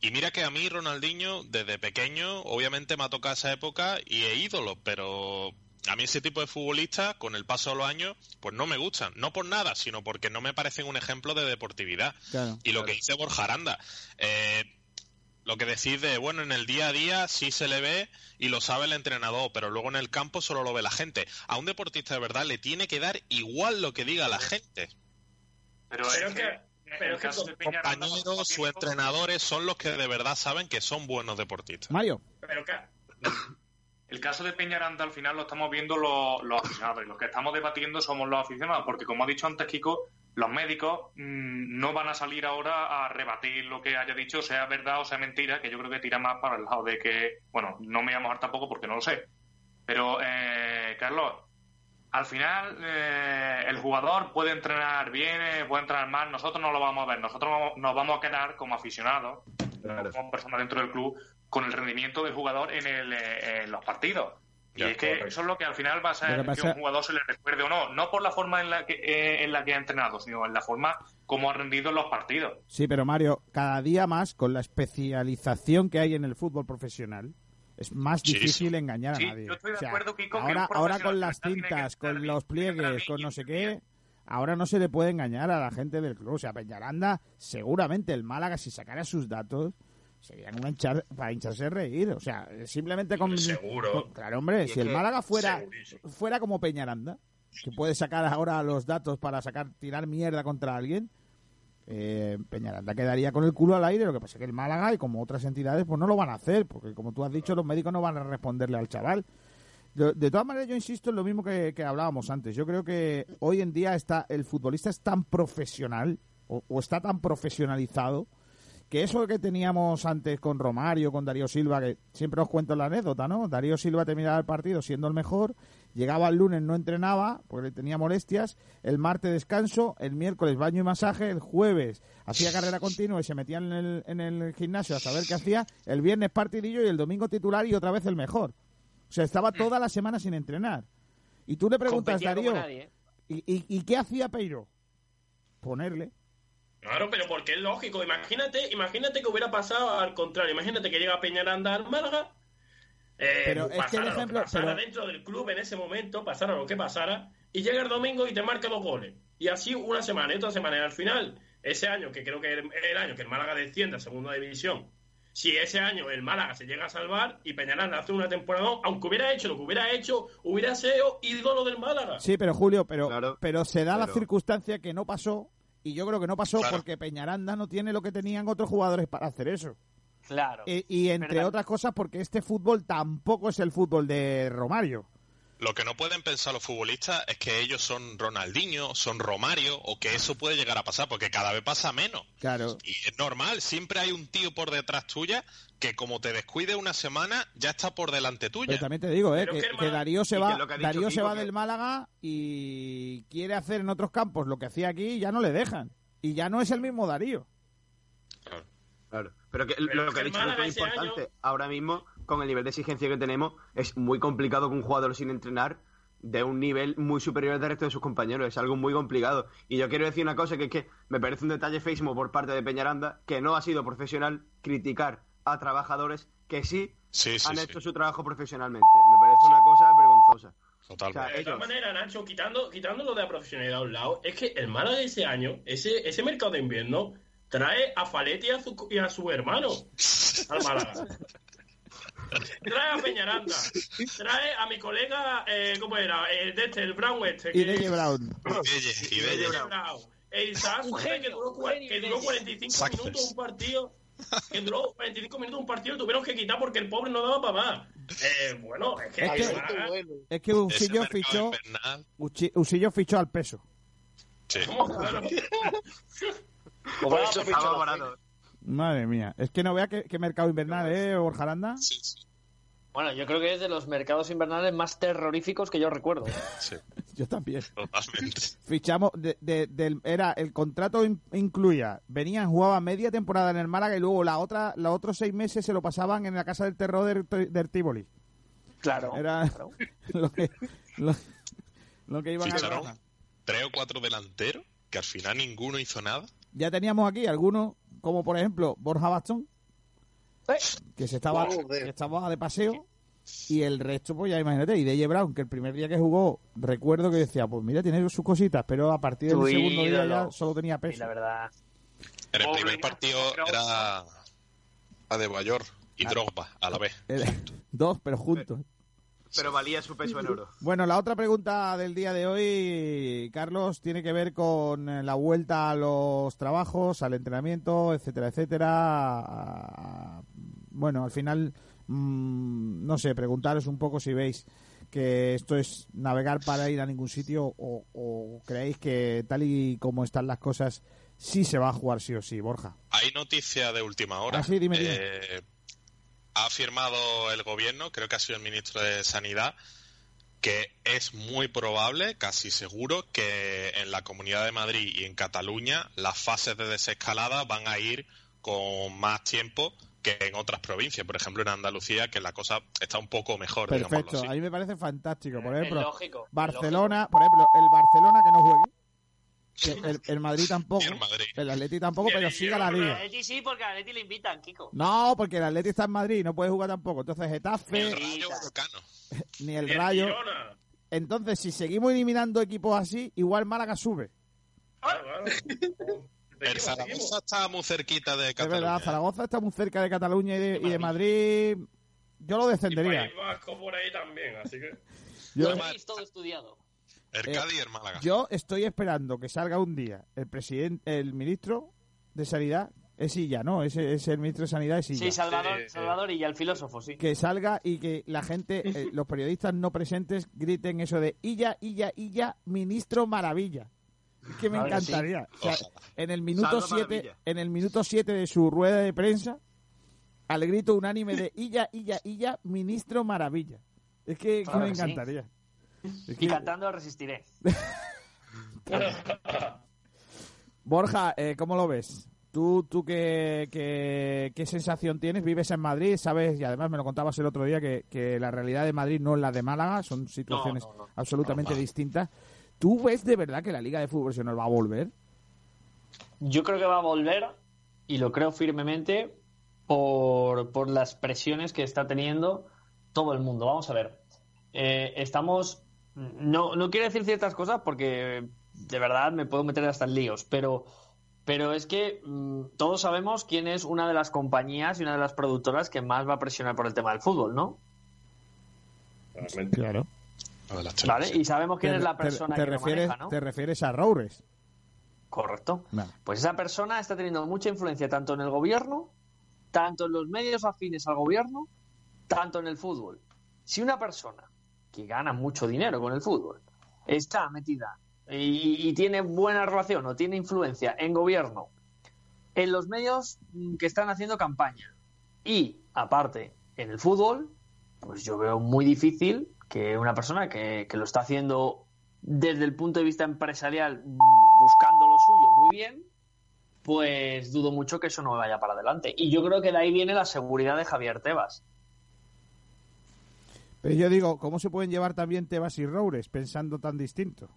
Y mira que a mí Ronaldinho, desde pequeño, obviamente me ha tocado esa época y he ídolo, pero a mí ese tipo de futbolistas, con el paso de los años, pues no me gustan. No por nada, sino porque no me parecen un ejemplo de deportividad. claro. Y lo que dice Borja Aranda, eh, lo que decís de, bueno, en el día a día sí se le ve y lo sabe el entrenador, pero luego en el campo solo lo ve la gente. A un deportista de verdad le tiene que dar igual lo que diga la gente. Pero, Pero es que, que- pero Compañeros, sus entrenadores son los que de verdad saben que son buenos deportistas. Mario, Pero que, El caso de Peñaranda al final lo estamos viendo los, aficionados y los que estamos debatiendo somos los aficionados, porque como ha dicho antes Kiko, los médicos mm, no van a salir ahora a rebatir lo que haya dicho, sea verdad o sea mentira, que yo creo que tira más para el lado de que, bueno, no me voy a mojar tampoco porque no lo sé. Pero, eh, Carlos, al final eh, el jugador puede entrenar bien, eh, puede entrenar mal, nosotros no lo vamos a ver, nosotros nos vamos a quedar como aficionados, como personas dentro del club, con el rendimiento del jugador en, el, eh, en los partidos. Y es que correcto. eso es lo que al final va a ser que que, pasa- un jugador se le recuerde o no, no por la forma en la que, eh, en la que ha entrenado, sino en la forma como ha rendido en los partidos. sí, pero Mario, cada día más con la especialización que hay en el fútbol profesional, es más Sí, difícil sí. engañar Sí, a nadie. yo estoy de O sea, acuerdo, Kiko, que ahora, ahora con las cintas, con los pliegues, con no sé qué, ahora no se le puede engañar a la gente del club. O sea, Peñaranda, seguramente el Málaga, si sacara sus datos, serían una hinchar, para hincharse a reír. O sea, simplemente con... Seguro. con- claro, hombre, si el Málaga fuera, Segurísimo. fuera como Peñaranda, que puede sacar ahora los datos para sacar tirar mierda contra alguien, eh, Peñaranda quedaría con el culo al aire. Lo que pasa es que el Málaga y como otras entidades, pues no lo van a hacer, porque como tú has dicho, los médicos no van a responderle al chaval. De, todas maneras, yo insisto en lo mismo que, que hablábamos antes. Yo creo que hoy en día está el futbolista es tan profesional o, o está tan profesionalizado que eso que teníamos antes con Romario, con Darío Silva, que siempre os cuento la anécdota, ¿no? Darío Silva terminaba el partido siendo el mejor Llegaba el lunes, no entrenaba porque tenía molestias. El martes descanso, el miércoles baño y masaje, el jueves hacía carrera continua y se metía en el, en el gimnasio a saber qué hacía. El viernes partidillo y el domingo titular y otra vez el mejor. O sea, estaba toda la semana sin entrenar. Y tú le preguntas, Darío, ¿eh? ¿y, qué hacía Peiro? Ponerle. Claro, pero porque es lógico. Imagínate, imagínate que hubiera pasado al contrario. Imagínate que llega Peñaranda al Málaga eh, pero es que el ejemplo, pasara dentro del club en ese momento, pasara lo que pasara, y llega el domingo y te marca dos goles. Y así una semana y otra semana. Y al final, ese año, que creo que es el año que el Málaga desciende a segunda división, si ese año el Málaga se llega a salvar y Peñaranda hace una temporada, aunque hubiera hecho lo que hubiera hecho, hubiera sido ídolo del Málaga. Sí, pero Julio, pero, pero se da la circunstancia que no pasó, y yo creo que no pasó porque Peñaranda no tiene lo que tenían otros jugadores para hacer eso. Claro. Y, entre otras cosas porque este fútbol tampoco es el fútbol de Romario. Lo que no pueden pensar los futbolistas es que ellos son Ronaldinho, son Romario, o que eso puede llegar a pasar, porque cada vez pasa menos. Claro. Y es normal, siempre hay un tío por detrás tuya que como te descuide una semana, ya está por delante tuya. Pero también te digo, ¿eh? que, Darío se va, Darío se va del Málaga y quiere hacer en otros campos lo que hacía aquí y ya no le dejan. Y ya no es el mismo Darío. Claro. Pero, que, lo que ha dicho es importante. Ahora mismo, con el nivel de exigencia que tenemos, es muy complicado que un jugador sin entrenar de un nivel muy superior al resto de sus compañeros. Es algo muy complicado. Y yo quiero decir una cosa, que es que me parece un detalle feísimo por parte de Peñaranda, que no ha sido profesional criticar a trabajadores que sí, han hecho su trabajo profesionalmente. Me parece una cosa vergonzosa. Totalmente. de todas maneras, Nacho, quitando, quitándolo de la profesionalidad a un lado, es que el Málaga de ese año, ese, ese mercado de invierno, trae a Faletti y a su, hermano al Málaga. Trae a Peñaranda. Trae a mi colega, eh, ¿cómo era? El de este, el Brown este. Y de Brown. Y de Brown. El que duró, que duró 45 minutos un partido. Que duró 45 minutos un partido tuvieron que quitar porque el pobre no daba para más. Eh, bueno, es que... Es que, es que Usillo fichó... Usillo fichó al peso. Sí. Madre mía, es que no vea qué, mercado invernal, ¿eh, Borja Aranda? Bueno, yo creo que es de los mercados invernales más terroríficos que yo recuerdo. yo también. Fichamos, de, era el contrato incluía, venían, jugaban media temporada en el Málaga y luego la otra, los otros seis meses se lo pasaban en la casa del terror del, Tívoli. Claro. Era lo que, lo, que iban a tres o cuatro delanteros que al final ninguno hizo nada ya teníamos aquí algunos, como por ejemplo Borja Bastón, eh. que se estaba, estaba de paseo. Y el resto, pues ya imagínate, y de Brown, que el primer día que jugó, recuerdo que decía, pues mira, tiene sus cositas, pero a partir del segundo día ya solo tenía peso. la verdad. En el primer partido era a de Bayor y ah. Drogba a la vez. Dos, pero juntos. Pero valía su peso en oro. Bueno, la otra pregunta del día de hoy, Carlos, tiene que ver con la vuelta a los trabajos, al entrenamiento, etcétera, etcétera. Bueno, al final, mm, no sé, preguntaros un poco si veis que esto es navegar para ir a ningún sitio o, creéis que tal y como están las cosas sí se va a jugar sí o sí, Borja. Hay noticia de última hora. Ah, sí, dime, dime. Eh, ha afirmado el gobierno, creo que ha sido el ministro de Sanidad, que es muy probable, casi seguro, que en la Comunidad de Madrid y en Cataluña las fases de desescalada van a ir con más tiempo que en otras provincias, por ejemplo en Andalucía, que la cosa está un poco mejor. Perfecto, a mí me parece fantástico. Por ejemplo, Barcelona, por ejemplo, el Barcelona que no juegue el, Madrid tampoco. El, Atleti tampoco, pero siga la liga. El Atleti sí, porque al Atleti le invitan, Kiko. No, porque el Atleti está en Madrid y no puede jugar tampoco. Entonces, Getafe. Ni el Rayo. Entonces, si seguimos eliminando equipos así, igual Málaga sube. El Zaragoza está muy cerquita de Cataluña. Es verdad, Zaragoza está muy cerca de Cataluña y de, Madrid. Yo lo descendería. Y Vasco por ahí también, así que. Yo, todo estudiado. El eh, Cádiz y el Málaga. Yo estoy esperando que salga un día el presidente, el ministro de Sanidad, es Illa, ¿no? Es, es el ministro de Sanidad, es Illa. Sí, Salvador, Salvador y ya el filósofo, sí. Que salga y que la gente, eh, los periodistas no presentes, griten eso de Illa, Illa, Illa, ministro maravilla. Es que me encantaría. en el minuto 7 en el minuto 7 de su rueda de prensa, al grito unánime de Illa, Illa, Illa, ministro maravilla. Es que, me encantaría. Y cantando resistiré. Borja, eh, ¿cómo lo ves? ¿Tú, tú qué, qué, qué, sensación tienes? ¿Vives en Madrid? ¿Sabes? Y además me lo contabas el otro día que, que la realidad de Madrid no es la de Málaga, son situaciones absolutamente distintas. ¿Tú ves de verdad que la Liga de Fútbol Profesional va a volver? Yo creo que va a volver y lo creo firmemente por, por las presiones que está teniendo todo el mundo. Vamos a ver. Eh, estamos. No, no quiero decir ciertas cosas porque de verdad me puedo meter hasta en líos, pero pero es que mm, todos sabemos quién es una de las compañías y una de las productoras que más va a presionar por el tema del fútbol, ¿no? Claro. Vale, y sabemos quién es la persona te, que refieres, maneja, ¿no? Te refieres a Roures. Correcto. Pues esa persona está teniendo mucha influencia tanto en el gobierno, tanto en los medios afines al gobierno, tanto en el fútbol. Si una persona que gana mucho dinero con el fútbol está metida y, tiene buena relación o tiene influencia en gobierno, en los medios que están haciendo campaña y, aparte, en el fútbol, pues yo veo muy difícil que una persona que, que lo está haciendo desde el punto de vista empresarial, buscando lo suyo muy bien, pues dudo mucho que eso no vaya para adelante. Y yo creo que de ahí viene la seguridad de Javier Tebas. Pero yo digo, ¿cómo se pueden llevar también Tebas y Roures pensando tan distinto?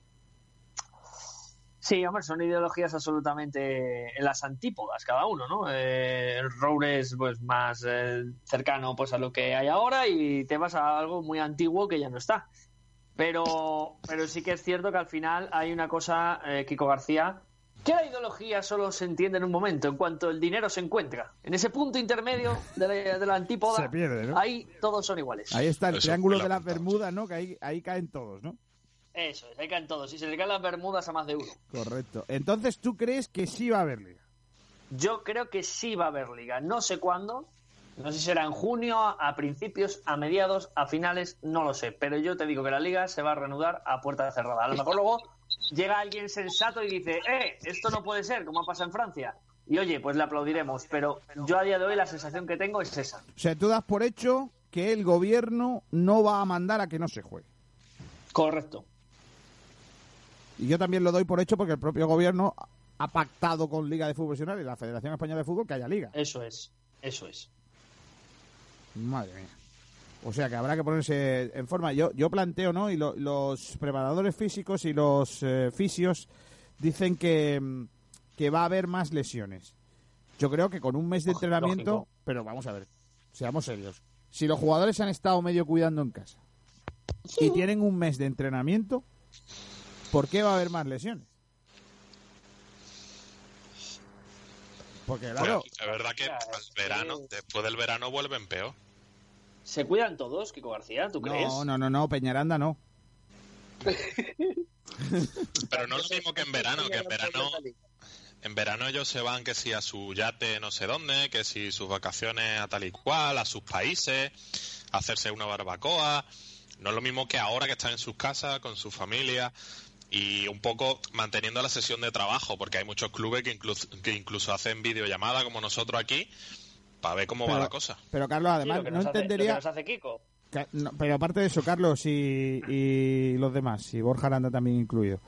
Sí, hombre, son ideologías absolutamente en las antípodas cada uno, ¿no? Eh, Roures, pues más eh, cercano pues a lo que hay ahora y te vas a algo muy antiguo que ya no está. Pero, pero sí que es cierto que al final hay una cosa, eh, Kiko García, que la ideología solo se entiende en un momento, en cuanto el dinero se encuentra. En ese punto intermedio de la, de la antípoda, Se pierde, ¿no? ahí todos son iguales. Ahí está el Eso triángulo de la las Bermudas, ¿no? Que ahí, ahí caen todos, ¿no? Eso, es, ahí caen todos. Y se le caen las bermudas a más de uno. Correcto. Entonces, ¿tú crees que sí va a haber liga? Yo creo que sí va a haber liga. No sé cuándo. No sé si será en junio, a principios, a mediados, a finales, no lo sé. Pero yo te digo que la liga se va a reanudar a puerta cerrada. A lo mejor luego llega alguien sensato y dice, eh, esto no puede ser, como ha pasado en Francia. Y oye, pues le aplaudiremos. Pero yo a día de hoy la sensación que tengo es esa. O sea, tú das por hecho que el gobierno no va a mandar a que no se juegue. Correcto. Y yo también lo doy por hecho porque el propio gobierno ha pactado con Liga de Fútbol Profesional y la Federación Española de Fútbol que haya liga. Eso es, eso es. Madre mía. O sea que habrá que ponerse en forma. Yo, yo planteo, ¿no? Y lo- los preparadores físicos y los eh, fisios dicen que, mm, que va a haber más lesiones. Yo creo que con un mes de entrenamiento, lógico. pero vamos a ver, seamos serios. Si los jugadores se han estado medio cuidando en casa y tienen un mes de entrenamiento, ¿por qué va a haber más lesiones? Porque claro, Pues, es verdad que al verano, después del verano vuelven peor. ¿Se cuidan todos, Kiko García? ¿Tú crees? no, no, no, no, Peñaranda no. Pero no es lo mismo que en verano, que en verano en verano ellos se van que si a su yate no sé dónde, que si sus vacaciones a tal y cual, a sus países, a hacerse una barbacoa. No es lo mismo que ahora que están en sus casas, con su familia y un poco manteniendo la sesión de trabajo, porque hay muchos clubes que incluso, que incluso hacen videollamada como nosotros aquí para ver cómo va la cosa. Pero Carlos, además, Sí, lo que no nos hace- entendería... lo que nos hace Kiko. No, pero aparte de eso, Carlos y, y los demás, y Borja Aranda también incluido,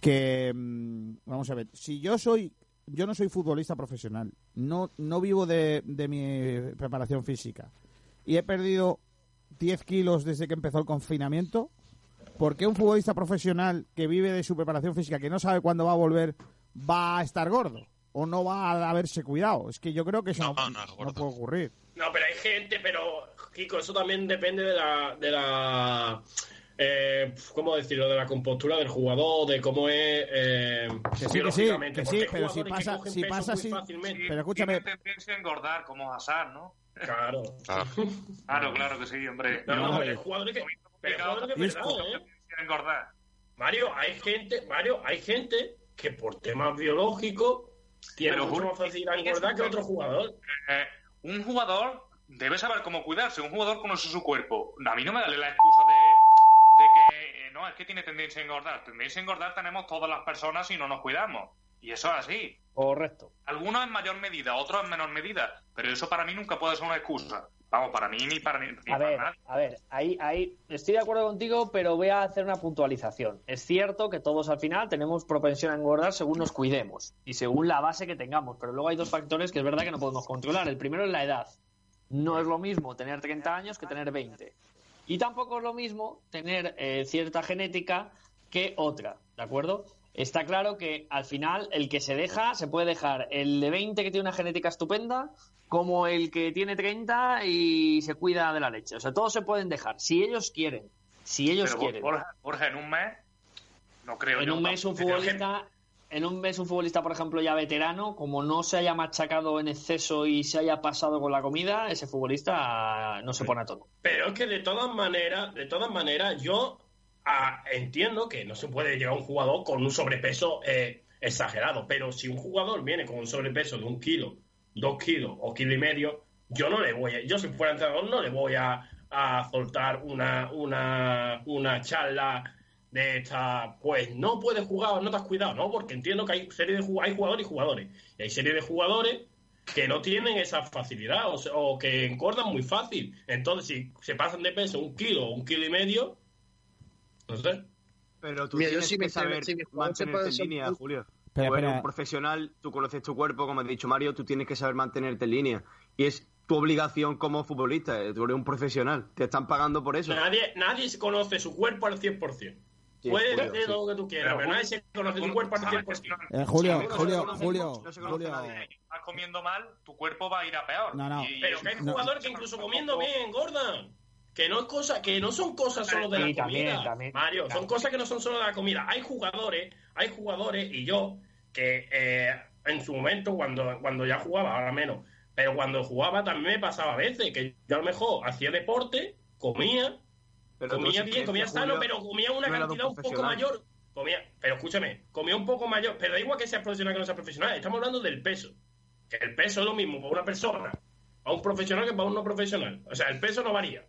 que mm, vamos a ver, si yo soy, yo no soy futbolista profesional, no, no vivo de, de mi preparación física y he perdido 10 kilos desde que empezó el confinamiento, ¿por qué un futbolista profesional que vive de su preparación física, que no sabe cuándo va a volver, va a estar gordo? ¿O no va a haberse cuidado? Es que yo creo que eso no, no puede ocurrir. No, pero hay gente, pero Kiko, eso también depende de la, de la eh, ¿cómo decirlo? De la compostura del jugador, de cómo es eh, Que sí, que sí, que porque sí, pero si pasa, si pasa fácilmente. pero escúchame, Tiene tendencia a engordar, como Hazard, ¿no? Claro. Claro, claro que sí, hombre. No, no, pero hay jugadores que, pero que es verdad, ¿eh? engordar. Mario, hay gente, Mario, hay gente que por temas biológicos tiene Pero, mucho más engordar que otro jugador. Eh, un jugador debe saber cómo cuidarse. Un jugador conoce su cuerpo. A mí no me dale la excusa de, de que eh, no, es que tiene tendencia a engordar. Tendencia a engordar tenemos todas las personas si no nos cuidamos. Y eso es así. Correcto. Algunos en mayor medida, otros en menor medida. Pero eso para mí nunca puede ser una excusa. Vamos, para mí ni para, ni, a ver, A ver, ahí, ahí estoy de acuerdo contigo, pero voy a hacer una puntualización. Es cierto que todos al final tenemos propensión a engordar según nos cuidemos y según la base que tengamos, pero luego hay dos factores que es verdad que no podemos controlar. El primero es la edad. No es lo mismo tener 30 años que tener 20. Y tampoco es lo mismo tener eh, cierta genética que otra, ¿de acuerdo? Está claro que al final el que se deja, se puede dejar el de 20 que tiene una genética estupenda como el que tiene 30 y se cuida de la leche. O sea, todos se pueden dejar, si ellos quieren. Si ellos quieren. Jorge, en un mes, no creo En un mes un futbolista, en un mes un futbolista, por ejemplo, ya veterano, como no se haya machacado en exceso y se haya pasado con la comida, ese futbolista no se pone a todo. Pero es que de todas maneras, de todas maneras, yo ah, entiendo que no se puede llevar un jugador con un sobrepeso eh, exagerado, pero si un jugador viene con un sobrepeso de un kilo dos kilos o kilo y medio, yo no le voy a, yo si fuera entrenador no le voy a, soltar una, una, una charla de esta, pues no puedes jugar, no te has cuidado, ¿no? Porque entiendo que hay serie de hay jugadores y jugadores. Y hay serie de jugadores que no tienen esa facilidad o, que engordan muy fácil. Entonces, si se pasan de peso un kilo o un kilo y medio, no sé. Pero tú tienes que saber mantenerte en línea, Julio tú eres un profesional, tú conoces tu cuerpo, como ha dicho Mario, tú tienes que saber mantenerte en línea. Y es tu obligación como futbolista, eh, tú eres un profesional, te están pagando por eso. Nadie, nadie conoce su cuerpo al 100%. Puedes decir lo que tú quieras, pero, nadie se conoce su cuerpo al 100%. Eh, Julio, Julio, Julio, Julio. Estás comiendo mal, tu cuerpo va a ir a peor. No, no. pero que hay jugadores que incluso comiendo bien engordan. Que no, es cosa, que no son cosas solo de la comida. Mario, son cosas que no son solo de la comida. Hay jugadores, hay jugadores, y yo, que eh, en su momento, cuando, cuando ya jugaba, ahora menos, pero cuando jugaba también me pasaba a veces que yo a lo mejor hacía deporte, comía, comía bien, comía sano, pero comía una cantidad un poco mayor. Comía, pero escúchame, comía un poco mayor, pero da igual que seas profesional que no seas profesional, estamos hablando del peso. Que el peso es lo mismo para una persona, para un profesional que para un no profesional. O sea, el peso no varía.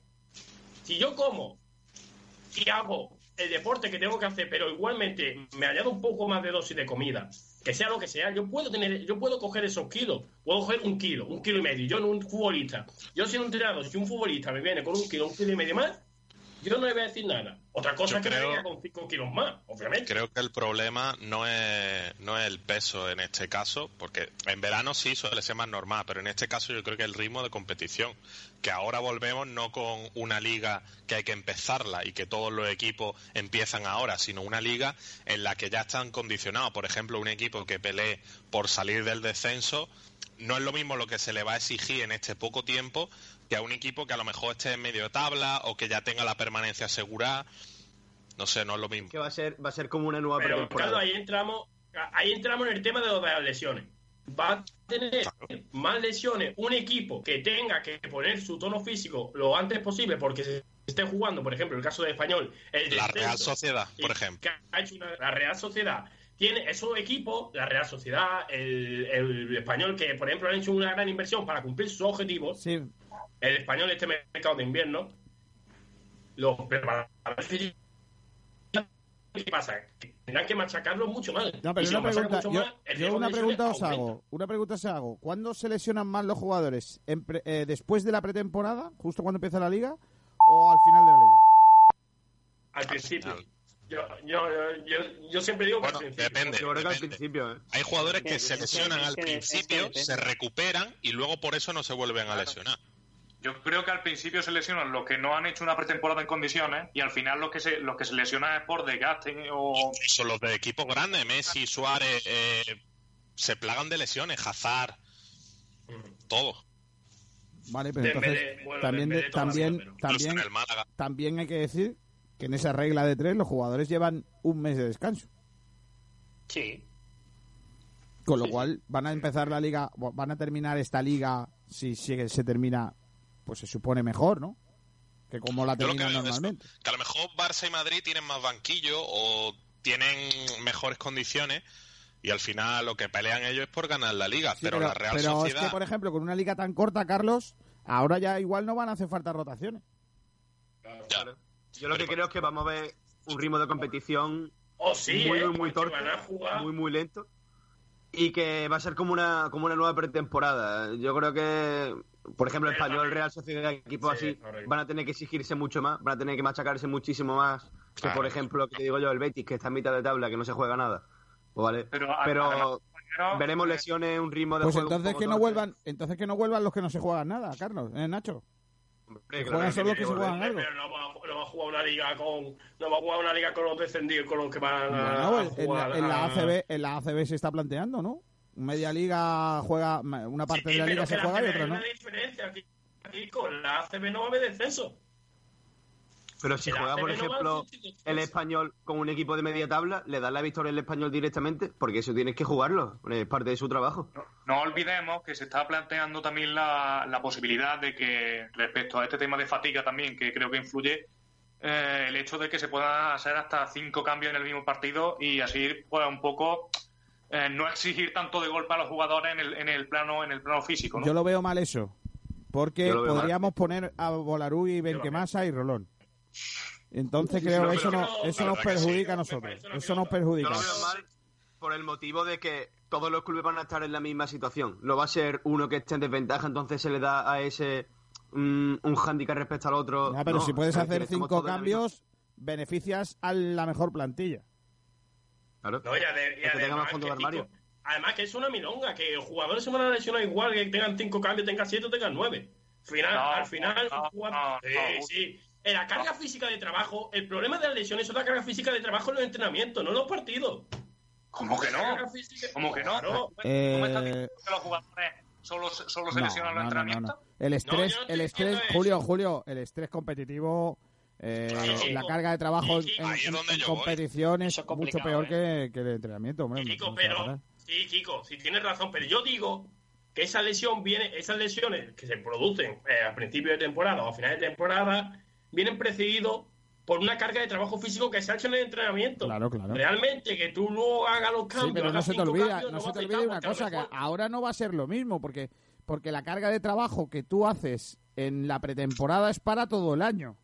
Si yo como y hago el deporte que tengo que hacer, pero igualmente me añado un poco más de dosis de comida, que sea lo que sea, yo puedo tener, yo puedo coger esos kilos, puedo coger un kilo, un kilo y medio, yo no un futbolista, yo siendo un entrenador, si un futbolista me viene con un kilo, un kilo y medio más, yo no le voy a decir nada. Otra cosa es que me venga con 5 kilos más, obviamente. Creo que el problema no es, no es el peso en este caso, porque en verano sí suele ser más normal, pero en este caso yo creo que el ritmo de competición, que ahora volvemos no con una liga que hay que empezarla y que todos los equipos empiezan ahora, sino una liga en la que ya están condicionados. Por ejemplo, un equipo que pelee por salir del descenso no es lo mismo lo que se le va a exigir en este poco tiempo que a un equipo que a lo mejor esté en medio de tabla o que ya tenga la permanencia asegurada. No sé, no es lo mismo. Que va a ser, va a ser como una nueva Pero claro, ahí entramos, ahí entramos en el tema de las lesiones. Va a tener más lesiones un equipo que tenga que poner su tono físico lo antes posible porque se esté jugando, por ejemplo, el caso de Español. El la Real Sociedad, por ejemplo. la Real Sociedad tiene esos equipos, la Real Sociedad, el, el, español, que por ejemplo han hecho una gran inversión para cumplir sus objetivos. Sí el español este mercado de invierno, los preparadores ¿qué pasa? tendrán que machacarlo mucho más. No, pero una pregunta, yo, una pregunta os hago. Una pregunta os hago. ¿Cuándo se lesionan más los jugadores? Eh, ¿Después de la pretemporada, justo cuando empieza la liga, o al final de la liga? Al principio. Yo, yo, yo, siempre digo que depende. al principio ¿eh? Hay jugadores que se lesionan al principio, se recuperan y luego por eso no se vuelven a lesionar. Yo creo que al principio se lesionan los que no han hecho una pretemporada en condiciones y al final los que se, los que se lesionan es por desgaste o... Son los de equipos grandes, Messi, Suárez, eh, se plagan de lesiones, Hazard, todo. Vale, pero entonces también, también, también, también hay que decir que en esa regla de tres los jugadores llevan un mes de descanso. Sí. Con lo cual van a empezar la liga, van a terminar esta liga si, si se termina pues se supone mejor, ¿no? Que como la terminan normalmente. que a lo mejor Barça y Madrid tienen más banquillo o tienen mejores condiciones y al final lo que pelean ellos es por ganar la liga, pero, la Real pero Sociedad... es que, por ejemplo, con una liga tan corta, Carlos, ahora ya igual no van a hacer falta rotaciones. Claro, Yo lo que creo es que vamos a ver un ritmo de competición oh, sí, muy, muy, muy, muy torpe, muy, muy lento y que va a ser como una, como una nueva pretemporada. Yo creo que por ejemplo, el español, Real Sociedad, equipos así, van a tener que exigirse mucho más, van a tener que machacarse muchísimo más que, por ejemplo, que te digo yo, el Betis, que está en mitad de tabla, que no se juega nada. Pues vale. Pero, veremos lesiones, un ritmo de pues entonces que no vuelvan, entonces que no vuelvan los que no se juegan nada, Carlos, ¿eh, Nacho? Juegan solo que se juegan algo. Pero no va, a jugar una liga con no va a jugar una liga con los descendidos, con los que van a, pues, jugar en, la, ACB, en la ACB se está planteando, ¿no? Media liga juega, una parte de la liga se juega y otra no. Hay diferencia aquí, aquí con la ACB no va a haber descenso. Pero si juega, por ejemplo, el español con un equipo de media tabla, le da la victoria al español directamente, porque eso tienes que jugarlo, es parte de su trabajo. No, olvidemos que se está planteando también la, la, posibilidad de que, respecto a este tema de fatiga también, que creo que influye, eh, el hecho de que se puedan hacer hasta cinco cambios en el mismo partido y así, pues, un poco. Eh, no exigir tanto de golpe a los jugadores en el, en el plano en el plano físico. Yo lo veo mal eso, porque podríamos poner a Bolarú y Benquemasa y Rolón. Entonces creo que eso, no, eso nos perjudica a nosotros. Eso nos perjudica. por el motivo de que todos los clubes van a estar en la misma situación. No va a ser uno que esté en desventaja, entonces se le da a ese mm, un hándicap respecto al otro. pero si puedes hacer cinco cambios, beneficias a la mejor plantilla. Claro. además, que es una milonga, que los jugadores se van a lesionar igual, que tengan cinco cambios, tengan siete o tengan nueve. Final, al final, sí, sí la carga física de trabajo, el problema de las lesiones es la carga física de trabajo en los entrenamientos, no en los partidos. ¿Cómo que no? ¿Cómo que no? ¿Cómo eh, estás diciendo que los jugadores solo, solo se lesionan en los entrenamientos? el estrés, el estrés, Julio, Julio, el estrés competitivo, eh, la carga de trabajo en, competiciones es mucho peor ¿eh? que, el entrenamiento. Hombre, pero, sí, Kiko, sí tienes razón, pero yo digo que esa lesión viene, esas lesiones que se producen a principio de temporada o a final de temporada vienen precedidos por una carga de trabajo físico que se ha hecho en el entrenamiento. Claro, claro. Realmente que tú no hagas los cambios. Sí, pero no se te olvida, no, se te olvide una cosa, que ahora no va a ser lo mismo, porque, porque la carga de trabajo que tú haces en la pretemporada es para todo el año.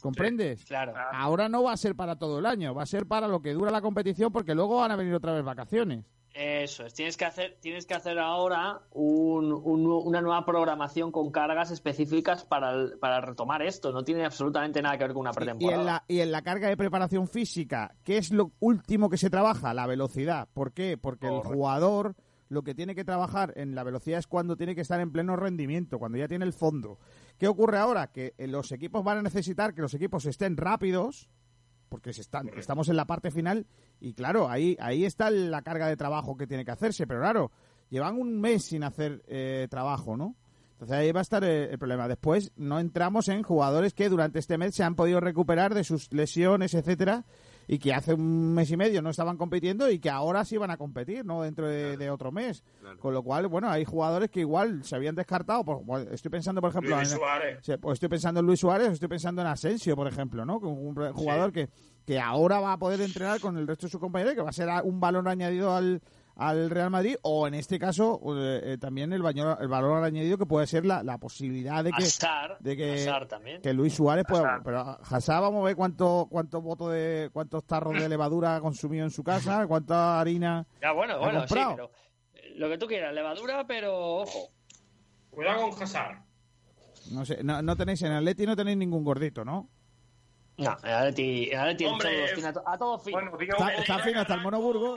¿Comprendes? claro. Ahora no va a ser para todo el año, va a ser para lo que dura la competición, porque luego van a venir otra vez vacaciones. Eso es, tienes que hacer, tienes que hacer ahora una nueva programación con cargas específicas para, retomar esto. No tiene absolutamente nada que ver con una pretemporada. Y en, la, y en la carga de preparación física, ¿qué es lo último que se trabaja? La velocidad. ¿Por qué? Porque el jugador lo que tiene que trabajar en la velocidad es cuando tiene que estar en pleno rendimiento, cuando ya tiene el fondo. ¿Qué ocurre ahora? Que los equipos van a necesitar que los equipos estén rápidos porque se están, estamos en la parte final y claro, ahí, ahí está la carga de trabajo que tiene que hacerse, pero claro, llevan un mes sin hacer eh, trabajo, ¿no? Entonces ahí va a estar eh, el, problema. Después no entramos en jugadores que durante este mes se han podido recuperar de sus lesiones, etcétera, y que hace un mes y medio no estaban compitiendo y que ahora sí van a competir, ¿no? Dentro de, otro mes. Con lo cual, bueno, hay jugadores que igual se habían descartado. Por, estoy pensando, por ejemplo, en, Suárez. Pues estoy pensando en Luis Suárez, estoy pensando en Asensio, por ejemplo, ¿no? Un jugador que, que ahora va a poder entrenar con el resto de sus compañeros, que va a ser un valor añadido al, al Real Madrid o en este caso eh, eh, también el, el valor añadido que puede ser la, la posibilidad de que de que, que, Luis Suárez pueda pero Hazard vamos a ver cuánto cuántos votos de cuántos tarros de levadura ha consumido en su casa cuánta harina ya bueno bueno sí pero eh, lo que tú quieras levadura pero ojo. Cuidado con Hazard. No sé no, no tenéis en Atleti no tenéis ningún gordito no no, Atleti, en Atleti a todos fino. está, está fino hasta el Monoburgo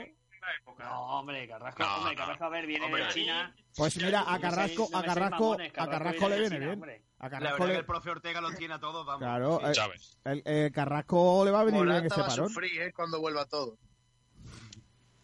no, hombre, Carrasco, hombre, Carrasco, a ver, viene de China. Pues mira, a Carrasco, a Carrasco, a Carrasco le viene bien. A Carrasco le... el profe Ortega lo tiene a todos, vamos. Claro, eh, el, el, Carrasco le va a venir bien ese parón. sufrir, ¿eh? Cuando vuelva todo.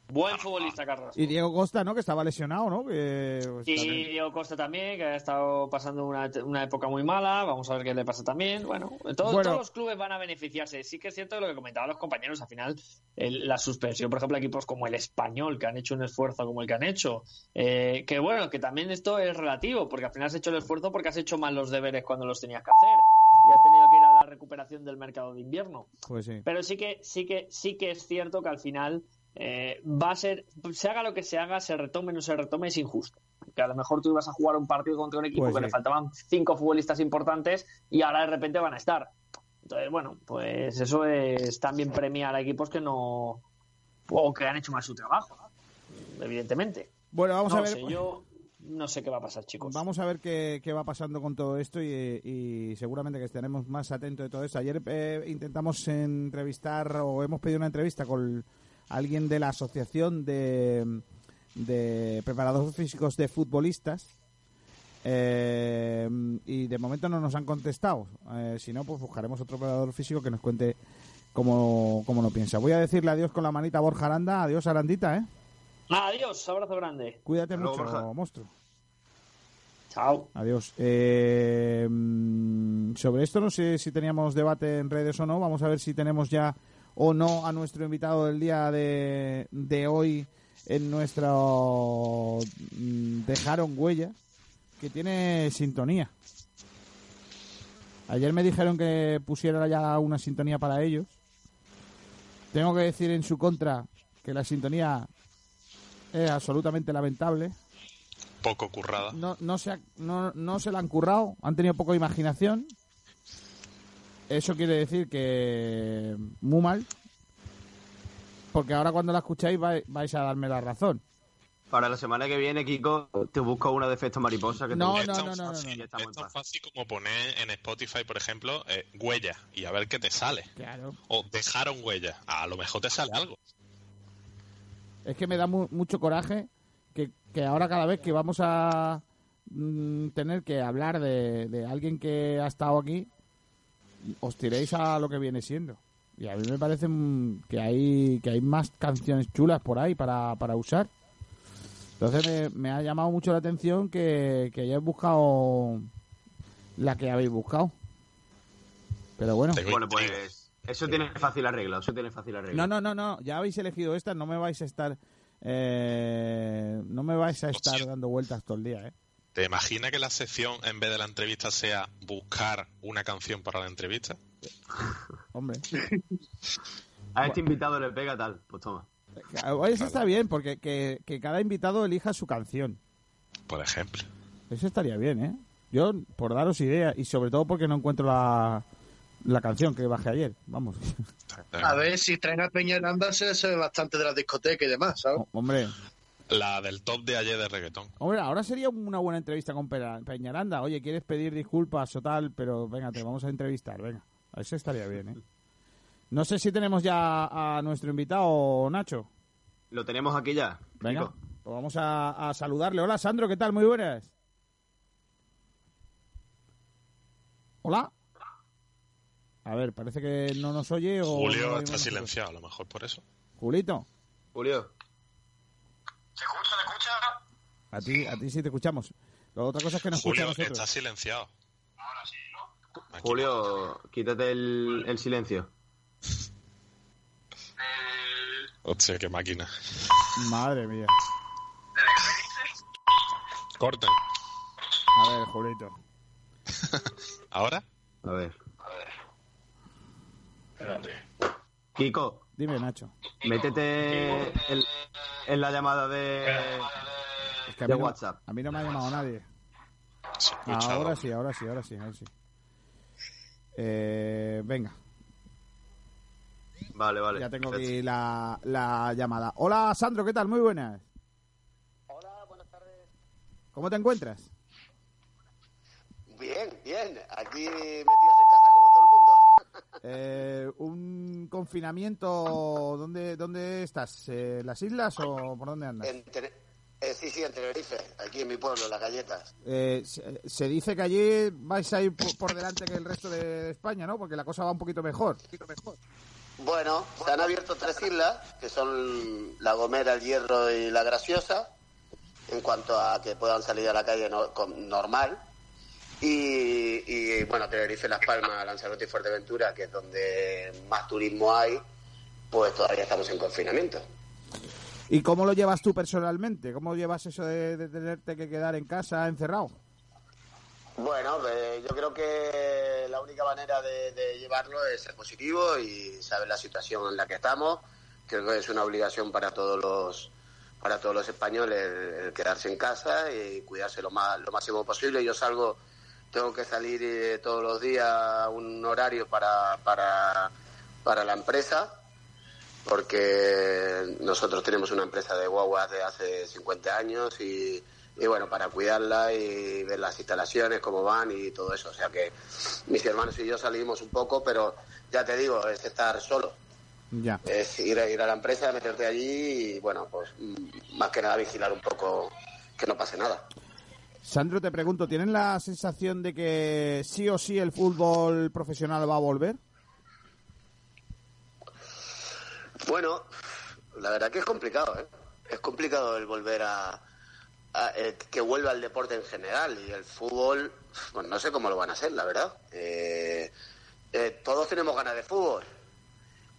Buen futbolista, Carlos. Y Diego Costa, ¿no? Que estaba lesionado, ¿no? Que, pues, y Diego Costa también, que ha estado pasando una, una, época muy mala. Vamos a ver qué le pasa también. Bueno, todos los clubes van a beneficiarse. Sí que es cierto lo que comentaban los compañeros. Al final, la suspensión, por ejemplo, equipos como el Español, que han hecho un esfuerzo como el que han hecho. Eh, que bueno, que también esto es relativo, porque al final has hecho el esfuerzo porque has hecho mal los deberes cuando los tenías que hacer. Y has tenido que ir a la recuperación del mercado de invierno. Pues sí. Pero sí que, sí que, sí que es cierto que al final eh, va a ser, se haga lo que se haga, se retome o no se retome, es injusto. Que a lo mejor tú ibas a jugar un partido contra un equipo pues que le faltaban cinco futbolistas importantes y ahora de repente van a estar. Entonces, bueno, pues eso es también premiar a equipos que no. o que han hecho mal su trabajo, evidentemente. Bueno, vamos a ver. yo, no sé qué va a pasar, chicos. Vamos a ver qué, va pasando con todo esto y, seguramente que estaremos más atentos de todo esto. Ayer eh, intentamos entrevistar o hemos pedido una entrevista con alguien de la Asociación de, de Preparadores Físicos de Futbolistas eh, y de momento no nos han contestado. Eh, si no, pues buscaremos otro preparador físico que nos cuente cómo, cómo lo piensa. Voy a decirle adiós con la manita a Borja Aranda. Adiós, Arandita, ¿eh? Adiós, abrazo grande. Cuídate mucho, monstruo. Chao. Adiós. Eh, mm, sobre esto no sé si teníamos debate en redes o no. Vamos a ver si tenemos ya o no a nuestro invitado del día de, de hoy en nuestro mm, Dejaron Huellas, que tiene sintonía. Ayer me dijeron que pusiera ya una sintonía para ellos. Tengo que decir en su contra que la sintonía es absolutamente lamentable. Poco currada. No, no, se no, no se la han currado, han tenido poco imaginación. Eso quiere decir que muy mal. Porque ahora cuando la escucháis vais a darme la razón. Para la semana que viene, Kiko, te busco una de efecto mariposa. Que no, te... no, no, no, no, Es tan fácil como poner en Spotify, por ejemplo, eh, huella y a ver qué te sale. Claro. O dejaron huella. A lo mejor te sale algo. Es que me da mucho coraje que, ahora cada vez que vamos a mm, tener que hablar de, alguien que ha estado aquí, os tiréis a lo que viene siendo. Y a mí me parece mm, que hay, que hay más canciones chulas por ahí para, para usar. Entonces me, ha llamado mucho la atención que, que hayáis buscado la que habéis buscado. Pero bueno. Bueno, pues eso tiene fácil arreglo, eso tiene fácil arreglo. No, no, no, no, ya habéis elegido esta, no me vais a estar eh, no me vais a estar dando vueltas todo el día, ¿eh? ¿Te imaginas que la sección en vez de la entrevista sea buscar una canción para la entrevista? Hombre. a este invitado le pega tal, pues toma. Eso está bien, porque que, que cada invitado elija su canción. Por ejemplo. Eso estaría bien, ¿eh? Yo, por daros idea, y sobre todo porque no encuentro la, la canción que bajé ayer, vamos. A ver, si traen a Peñaranda se sabe bastante de la discoteca y demás, ¿sabes? hombre. La del top de ayer de reggaetón. Hombre, ahora sería una buena entrevista con Peñaranda. Oye, ¿quieres pedir disculpas o tal? Pero venga, te vamos a entrevistar, venga. Eso estaría bien, ¿eh? No sé si tenemos ya a nuestro invitado, Nacho. Lo tenemos aquí ya. Venga, pues vamos a, a saludarle. Hola, Sandro, ¿qué tal? Muy buenas. Hola. A ver, parece que no nos oye o... Julio está silenciado, a lo mejor por eso. Julito. Julio. ¿Se escucha? ¿Se escucha? A ti, a ti sí te escuchamos. La otra cosa es que nos Julio, escucha está silenciado. Ahora sí, ¿no? Julio, quítate el, el silencio. El... Hostia, qué máquina. Madre mía. Corten. A ver, Julito. ¿Ahora? A ver. Espérate. Kiko. Dime, Nacho. Métete en, la llamada de, de WhatsApp. a mí no me ha llamado nadie. ahora sí, ahora sí, ahora sí, ahora sí. Eh, venga. Vale, vale. Ya tengo aquí la, la llamada. Hola, Sandro, ¿qué tal? Muy buenas. Hola, buenas tardes. ¿Cómo te encuentras? Bien, bien. Aquí metidos en casa como todo el mundo. Eh, ¿Un confinamiento? ¿Dónde, dónde estás? ¿En las islas o por dónde andas? Eh, sí, sí, en Tenerife, aquí en mi pueblo, Las Galletas. Eh, se, dice que allí vais a ir por, delante que el resto de España, ¿no? Porque la cosa va un poquito mejor. Bueno, se han abierto tres islas, que son La Gomera, El Hierro y La Graciosa, en cuanto a que puedan salir a la calle normal. Y, bueno, Tenerife, Las Palmas, Lanzarote y Fuerteventura, que es donde más turismo hay, pues todavía estamos en confinamiento. ¿Y cómo lo llevas tú personalmente? ¿Cómo llevas eso de, tenerte que quedar en casa encerrado? Bueno, eh, yo creo que la única manera de, llevarlo es ser positivo y saber la situación en la que estamos. Creo que es una obligación para todos los para todos los españoles quedarse en casa y cuidarse lo más lo máximo posible. Yo salgo tengo que salir eh, todos los días a un horario para, para, para la empresa, porque nosotros tenemos una empresa de guaguas de hace 50 años y, y bueno, para cuidarla y ver las instalaciones, cómo van y todo eso. O sea que mis hermanos y yo salimos un poco, pero ya te digo, es estar solo. Ya. Es ir, a- ir a la empresa, meterte allí y bueno, pues mm, más que nada vigilar un poco que no pase nada. Sandro, te pregunto, ¿tienen la sensación de que sí o sí el fútbol profesional va a volver? Bueno, la verdad que es complicado, ¿eh? Es complicado el volver a, eh, que vuelva el deporte en general y el fútbol, pues no sé cómo lo van a hacer, la verdad. Eh, eh, todos tenemos ganas de fútbol,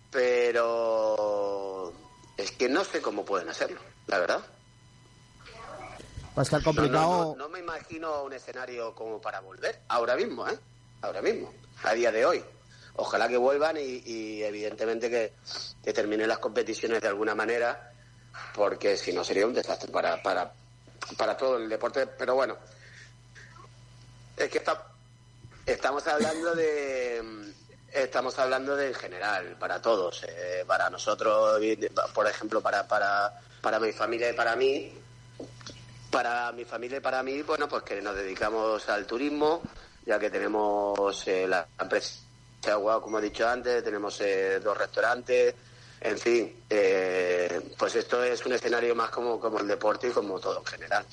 pero es que no sé cómo pueden hacerlo, la verdad. Va a estar No, complicado. no, no, no me imagino un escenario como para volver, ahora mismo, ¿eh? Ahora mismo, a día de hoy. Ojalá que vuelvan y, y evidentemente que, que terminen las competiciones de alguna manera, porque si no sería un desastre para, para, para todo el deporte. Pero bueno, es que está- estamos hablando de estamos hablando de en general para todos eh, para nosotros por ejemplo para para para mi familia y para mí para mi familia y para mí bueno pues que nos dedicamos al turismo ya que tenemos eh, la empresa Agua como he dicho antes tenemos eh, dos restaurantes en fin eh, pues esto es un escenario más como como el deporte y como todo en general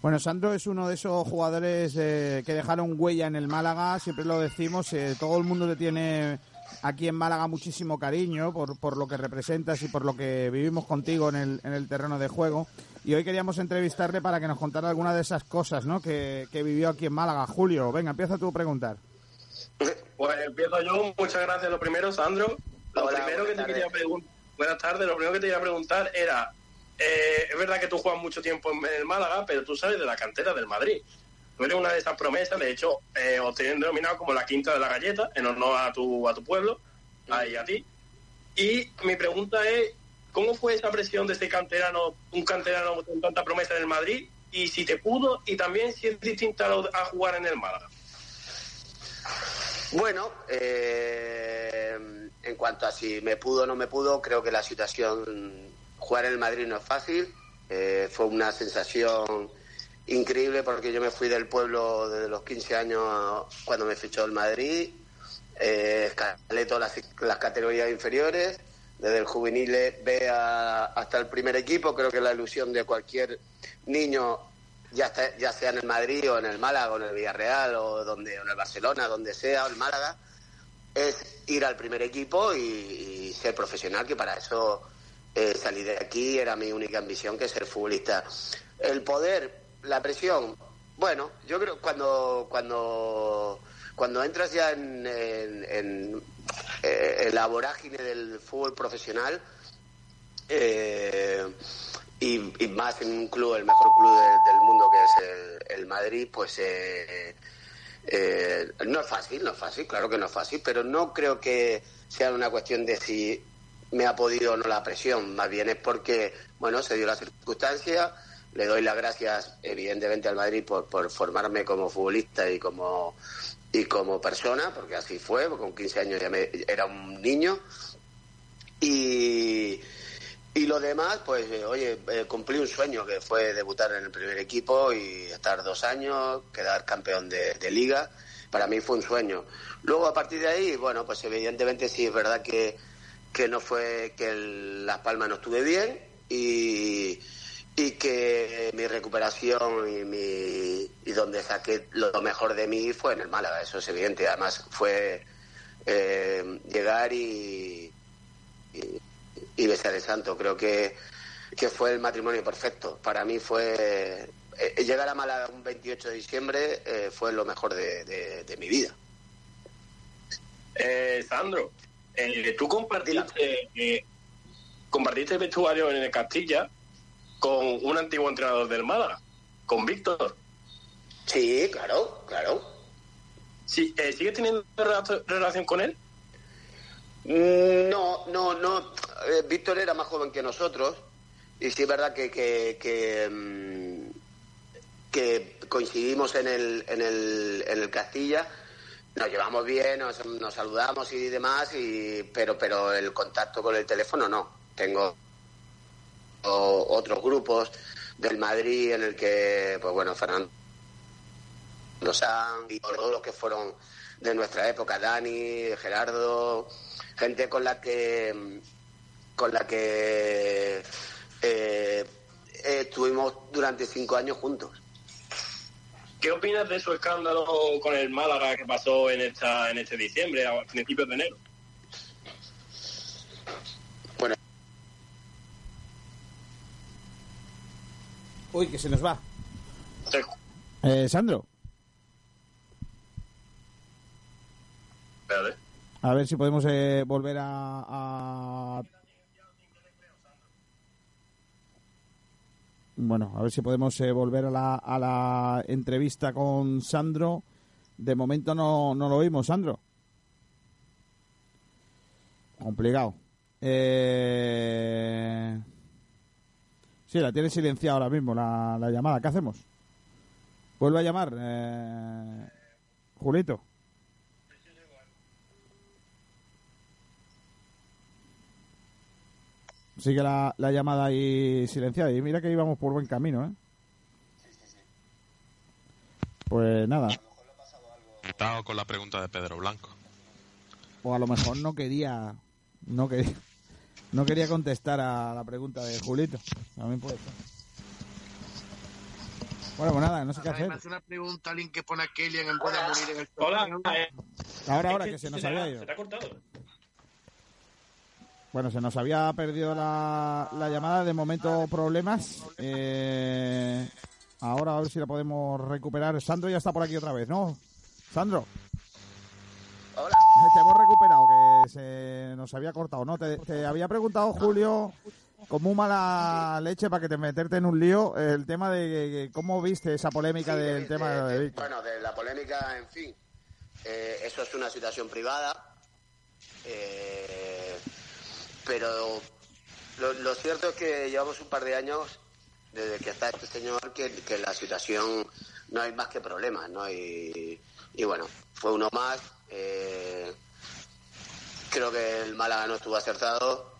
Bueno, Sandro es uno de esos jugadores eh, que dejaron huella en el Málaga, siempre lo decimos, eh, todo el mundo te tiene aquí en Málaga muchísimo cariño por, por lo que representas y por lo que vivimos contigo en el, en el terreno de juego. Y hoy queríamos entrevistarle para que nos contara alguna de esas cosas ¿no? que, que vivió aquí en Málaga. Julio, venga, empieza tú a preguntar. Pues empiezo yo. Muchas gracias. Lo primero, Sandro. Lo Hola, primero que te quería preguntar. Buenas tardes. Lo primero que te quería preguntar era: eh, es verdad que tú juegas mucho tiempo en el Málaga, pero tú sales de la cantera del Madrid. Tú eres una de esas promesas. De hecho, eh, os tienen denominado como la quinta de la galleta, en honor a tu, a tu pueblo y a ti. Y mi pregunta es: ¿cómo fue esa presión de ese canterano, un canterano con tanta promesa en el Madrid? Y si te pudo, y también si es distinta a, jugar en el Málaga. Bueno, eh, en cuanto a si me pudo o no me pudo, creo que la situación, jugar en el Madrid no es fácil. Eh, fue una sensación increíble porque yo me fui del pueblo desde los 15 años cuando me fichó el Madrid. Eh, escalé todas las categorías inferiores, desde el juvenil B a- hasta el primer equipo. Creo que la ilusión de cualquier niño ya, está- ya sea en el Madrid o en el Málaga o en el Villarreal o, donde, o en el Barcelona, donde sea, o el Málaga, es ir al primer equipo y, ser profesional, que para eso eh, salí de aquí, era mi única ambición, que ser futbolista. El poder, la presión, bueno, yo creo cuando cuando cuando entras ya en, en- en, eh, la vorágine del fútbol profesional, eh, y, más en un club, el mejor club de- del mundo que es el, Madrid, pues eh, eh, no es fácil, no es fácil, claro que no es fácil, pero no creo que sea una cuestión de si me ha podido o no la presión, más bien es porque, bueno, se dio la circunstancia, le doy las gracias evidentemente al Madrid por formarme como futbolista y como y como persona, porque así fue, con 15 años ya me- era un niño, y, y lo demás, pues, eh, oye, eh, cumplí un sueño que fue debutar en el primer equipo y estar dos años, quedar campeón de, liga. Para mí fue un sueño. Luego, a partir de ahí, bueno, pues evidentemente sí es verdad que, que no fue, que Las Palmas no estuve bien y, y que mi recuperación y, mi, y donde saqué lo mejor de mí fue en el Málaga, eso es evidente. Además, fue eh, llegar y, y, y besar el santo. Creo que, que fue el matrimonio perfecto. Para mí fue eh, llegar a Málaga un 28 de diciembre eh, fue lo mejor de, de- de mi vida. Eh, Sandro, eh, tú compartiste, eh, compartiste vestuario en el Castilla con un antiguo entrenador del Málaga, con Víctor. Sí, claro, claro. Sí, eh, ¿Sigues teniendo rela- relación con él? Mm, No, no, no. Eh, Víctor era más joven que nosotros y sí es verdad que, que, que, mm, que coincidimos en el, en, el, en el Castilla. Nos llevamos bien, nos, nos saludamos y demás, y, pero, pero el contacto con el teléfono no. Tengo o- otros grupos del Madrid en el que, pues bueno, Fernando San y todos los que fueron de nuestra época, Dani, Gerardo, gente con la que con la que eh, estuvimos durante cinco años juntos. ¿Qué opinas de su escándalo con el Málaga que pasó en esta en este diciembre, a principios de enero? Uy, que se nos va. Eh, Sandro. A ver si podemos eh, volver a, a, Bueno, a ver si podemos eh, volver a la, a la entrevista con Sandro. De momento no, no lo oímos, Sandro. Complicado. Eh... Sí, la tiene silenciada ahora mismo la, la llamada. ¿Qué hacemos? Vuelve a llamar, eh... Julito. Sigue la, la llamada ahí silenciada. Y mira que íbamos por buen camino, ¿eh? Pues nada. Estaba con la pregunta de Pedro Blanco. O a lo mejor no quería. No quería. No quería contestar a la pregunta de Julito. También puede ser. Bueno, pues nada, no sé qué hacer. Me hace una pregunta alguien que pone a Kellyan en vez de morir en el Hola. Ahora, ahora, que se nos había ido. Se te ha cortado. Bueno, se nos había perdido la, la llamada, de momento problemas. Eh, ahora a ver si la podemos recuperar. Sandro ya está por aquí otra vez, ¿no? Sandro. Hola. Te hemos recuperado, se nos había cortado, ¿no? Te, te había preguntado, Julio, con muy mala leche para que te meterte en un lío, el tema de cómo viste esa polémica Sí, del de- tema de- de, de- Víctor. Bueno, de la polémica, en fin. Eh, eso es una situación privada. Eh, pero lo, lo cierto es que llevamos un par de años desde que está este señor que, que la situación no hay más que problemas, ¿no? Y, y bueno, fue uno más. Eh, creo que el Málaga no estuvo acertado,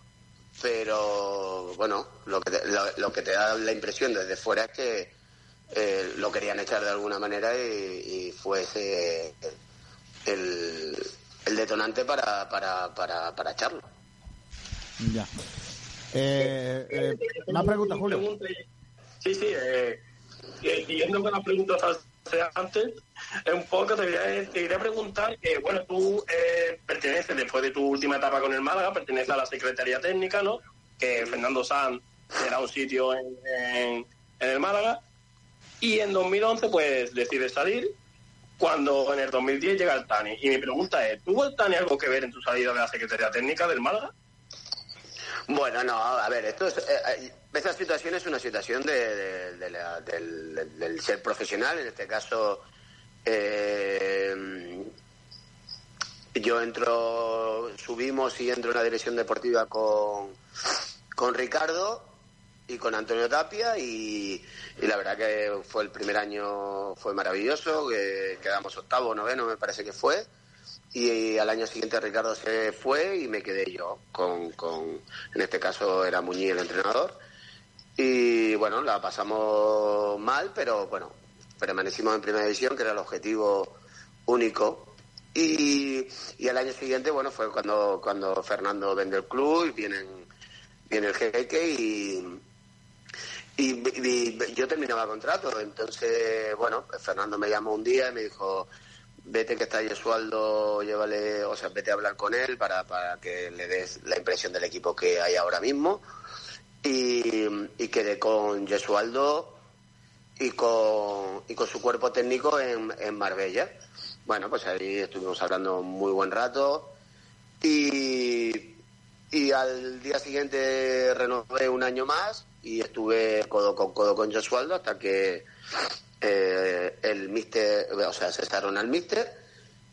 pero bueno, lo que te, lo, lo que te da la impresión desde fuera es que eh, lo querían echar de alguna manera y, y fue ese el, el detonante para, para, para, para echarlo. Ya. Eh, eh, más preguntas, Julio. Sí, sí. Eh, y- siguiendo con las preguntas antes, un poco te quería, te quería preguntar que, bueno, tú eh, perteneces, después de tu última etapa con el Málaga, perteneces a la Secretaría Técnica, ¿no? Que Fernando Sanz era un sitio en, en- en el Málaga. Y en 2011, pues, decides salir cuando en el 2010 llega el Tani. Y mi pregunta es, ¿tuvo el Tani algo que ver en tu salida de la Secretaría Técnica del Málaga? Bueno, no, a ver, esto es, eh, eh, esta situación es una situación de, del- del ser profesional, en este caso eh, yo entro, subimos y entro en la dirección deportiva con, con Ricardo y con Antonio Tapia y, y la verdad que fue el primer año fue maravilloso, que quedamos octavo, noveno me parece que fue y al año siguiente Ricardo se fue y me quedé yo con, con en este caso era Muñiz el entrenador. Y bueno la pasamos mal pero bueno permanecimos en primera división que era el objetivo único. Y, y al año siguiente bueno fue cuando cuando Fernando vende el club y vienen viene el jeque y y, yo terminaba contrato. Entonces bueno Fernando me llamó un día y me dijo vete que está Yesualdo, llévale, o sea, vete a hablar con él para, para que le des la impresión del equipo que hay ahora mismo. Y, y quedé con Yesualdo y con, y con su cuerpo técnico en, en Marbella. Bueno, pues ahí estuvimos hablando muy buen rato y, y al día siguiente renové un año más y estuve codo con codo con Yesualdo hasta que eh, el mister, o sea, cesaron al mister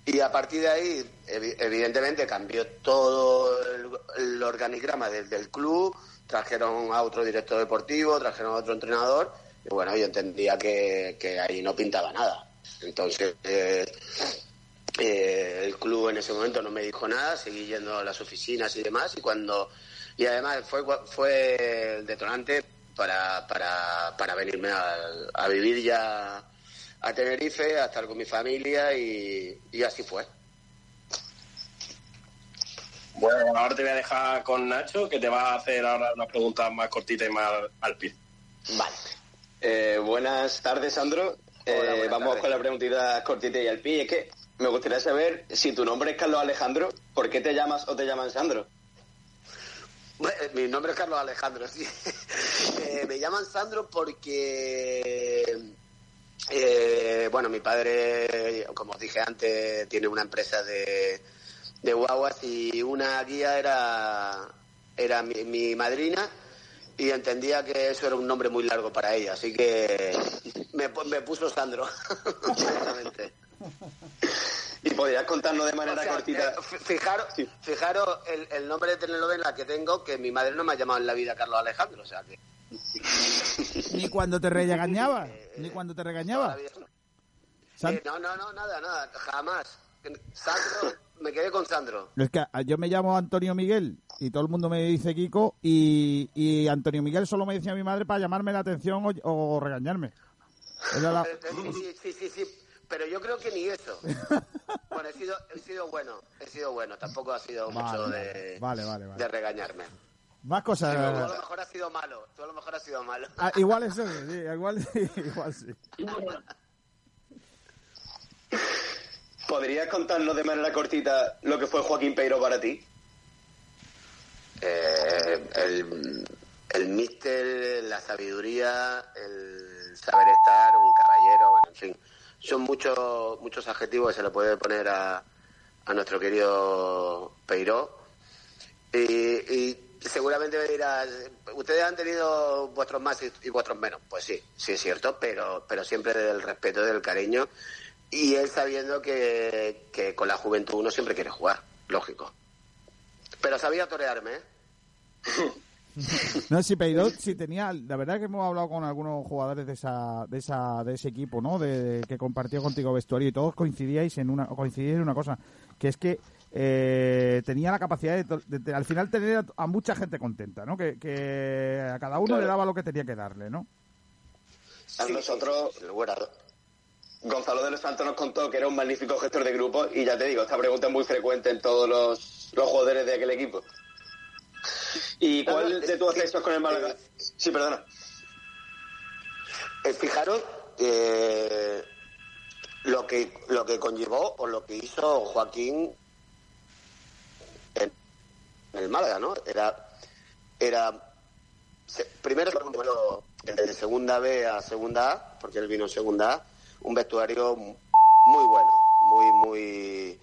y a partir de ahí, evi- evidentemente, cambió todo el, organigrama del, del club, trajeron a otro director deportivo, trajeron a otro entrenador, y bueno, yo entendía que, que ahí no pintaba nada. Entonces, eh, eh, el club en ese momento no me dijo nada, seguí yendo a las oficinas y demás, y cuando y además fue fue el detonante para, para, para venirme a, a vivir ya a Tenerife, a estar con mi familia y, y así fue. Bueno, ahora te voy a dejar con Nacho, que te va a hacer ahora unas preguntas más cortitas y más al pie. Vale. Eh, buenas tardes, Sandro. Eh, buenas vamos tardes. con la preguntita cortita y al pie. Es que me gustaría saber si tu nombre es Carlos Alejandro, ¿por qué te llamas o te llaman Sandro? Mi nombre es Carlos Alejandro, sí. Eh, me llaman Sandro porque, eh, bueno, mi padre, como os dije antes, tiene una empresa de, guaguas y una guía era, era mi, mi madrina y entendía que eso era un nombre muy largo para ella, así que me, me puso Sandro. Y podrías contarnos de manera O sea, cortita. eh, fi- fijaros, fijaros el, el nombre de telenovela que tengo, que mi madre no me ha llamado en la vida Carlos Alejandro, o sea que... Ni cuando te regañaba, ni cuando te regañaba. Eh, no, no, no, nada, nada, jamás. Sandro, me quedé con Sandro. Es que ah, yo me llamo Antonio Miguel y todo el mundo me dice Kiko y, y Antonio Miguel solo me decía mi madre para llamarme la atención o, o regañarme. Era la- Eh, eh, Sí, sí, sí, sí, pero yo creo que ni eso. Bueno, he sido, he sido bueno, he sido bueno, tampoco ha sido mucho de, vale, vale, vale. de regañarme. Más cosas. Tú a lo mejor has sido malo, tú a lo mejor has sido malo. Ah, igual eso, sí, sí, igual, igual sí. ¿Podrías contarnos de manera cortita lo que fue Joaquín Peiro para ti? Eh, el, el míster, la sabiduría, el saber estar, un caballero, bueno, en fin. Son muchos muchos adjetivos que se le puede poner a, a nuestro querido Peiró. Y, seguramente me dirás, ustedes han tenido vuestros más y, y vuestros menos. Pues sí, sí es cierto, pero, pero siempre del respeto, del cariño. Y él sabiendo que, que con la juventud uno siempre quiere jugar, lógico. Pero sabía torearme, ¿eh? No, si Peirot sí tenía, la verdad que hemos hablado con algunos jugadores de esa, de esa, de ese equipo, ¿no? De, que compartió contigo vestuario y todos coincidíais en una, coincidíais en una cosa, que es que eh, tenía la capacidad de, to- de- de, al final tener a, a mucha gente contenta, ¿no? Que, que a cada uno Claro. le daba lo que tenía que darle, ¿no? A nosotros, Gonzalo de los Santos nos contó que era un magnífico gestor de grupo y ya te digo, esta pregunta es muy frecuente en todos los, los jugadores de aquel equipo. ¿Y cuál de tus accesos con el Málaga? Sí, perdona. Eh, fijaros eh, lo que lo que conllevó o lo que hizo Joaquín en, en el Málaga, ¿no? Era era se- primero bueno, de segunda B a segunda A, porque él vino en segunda A, un vestuario muy bueno, muy muy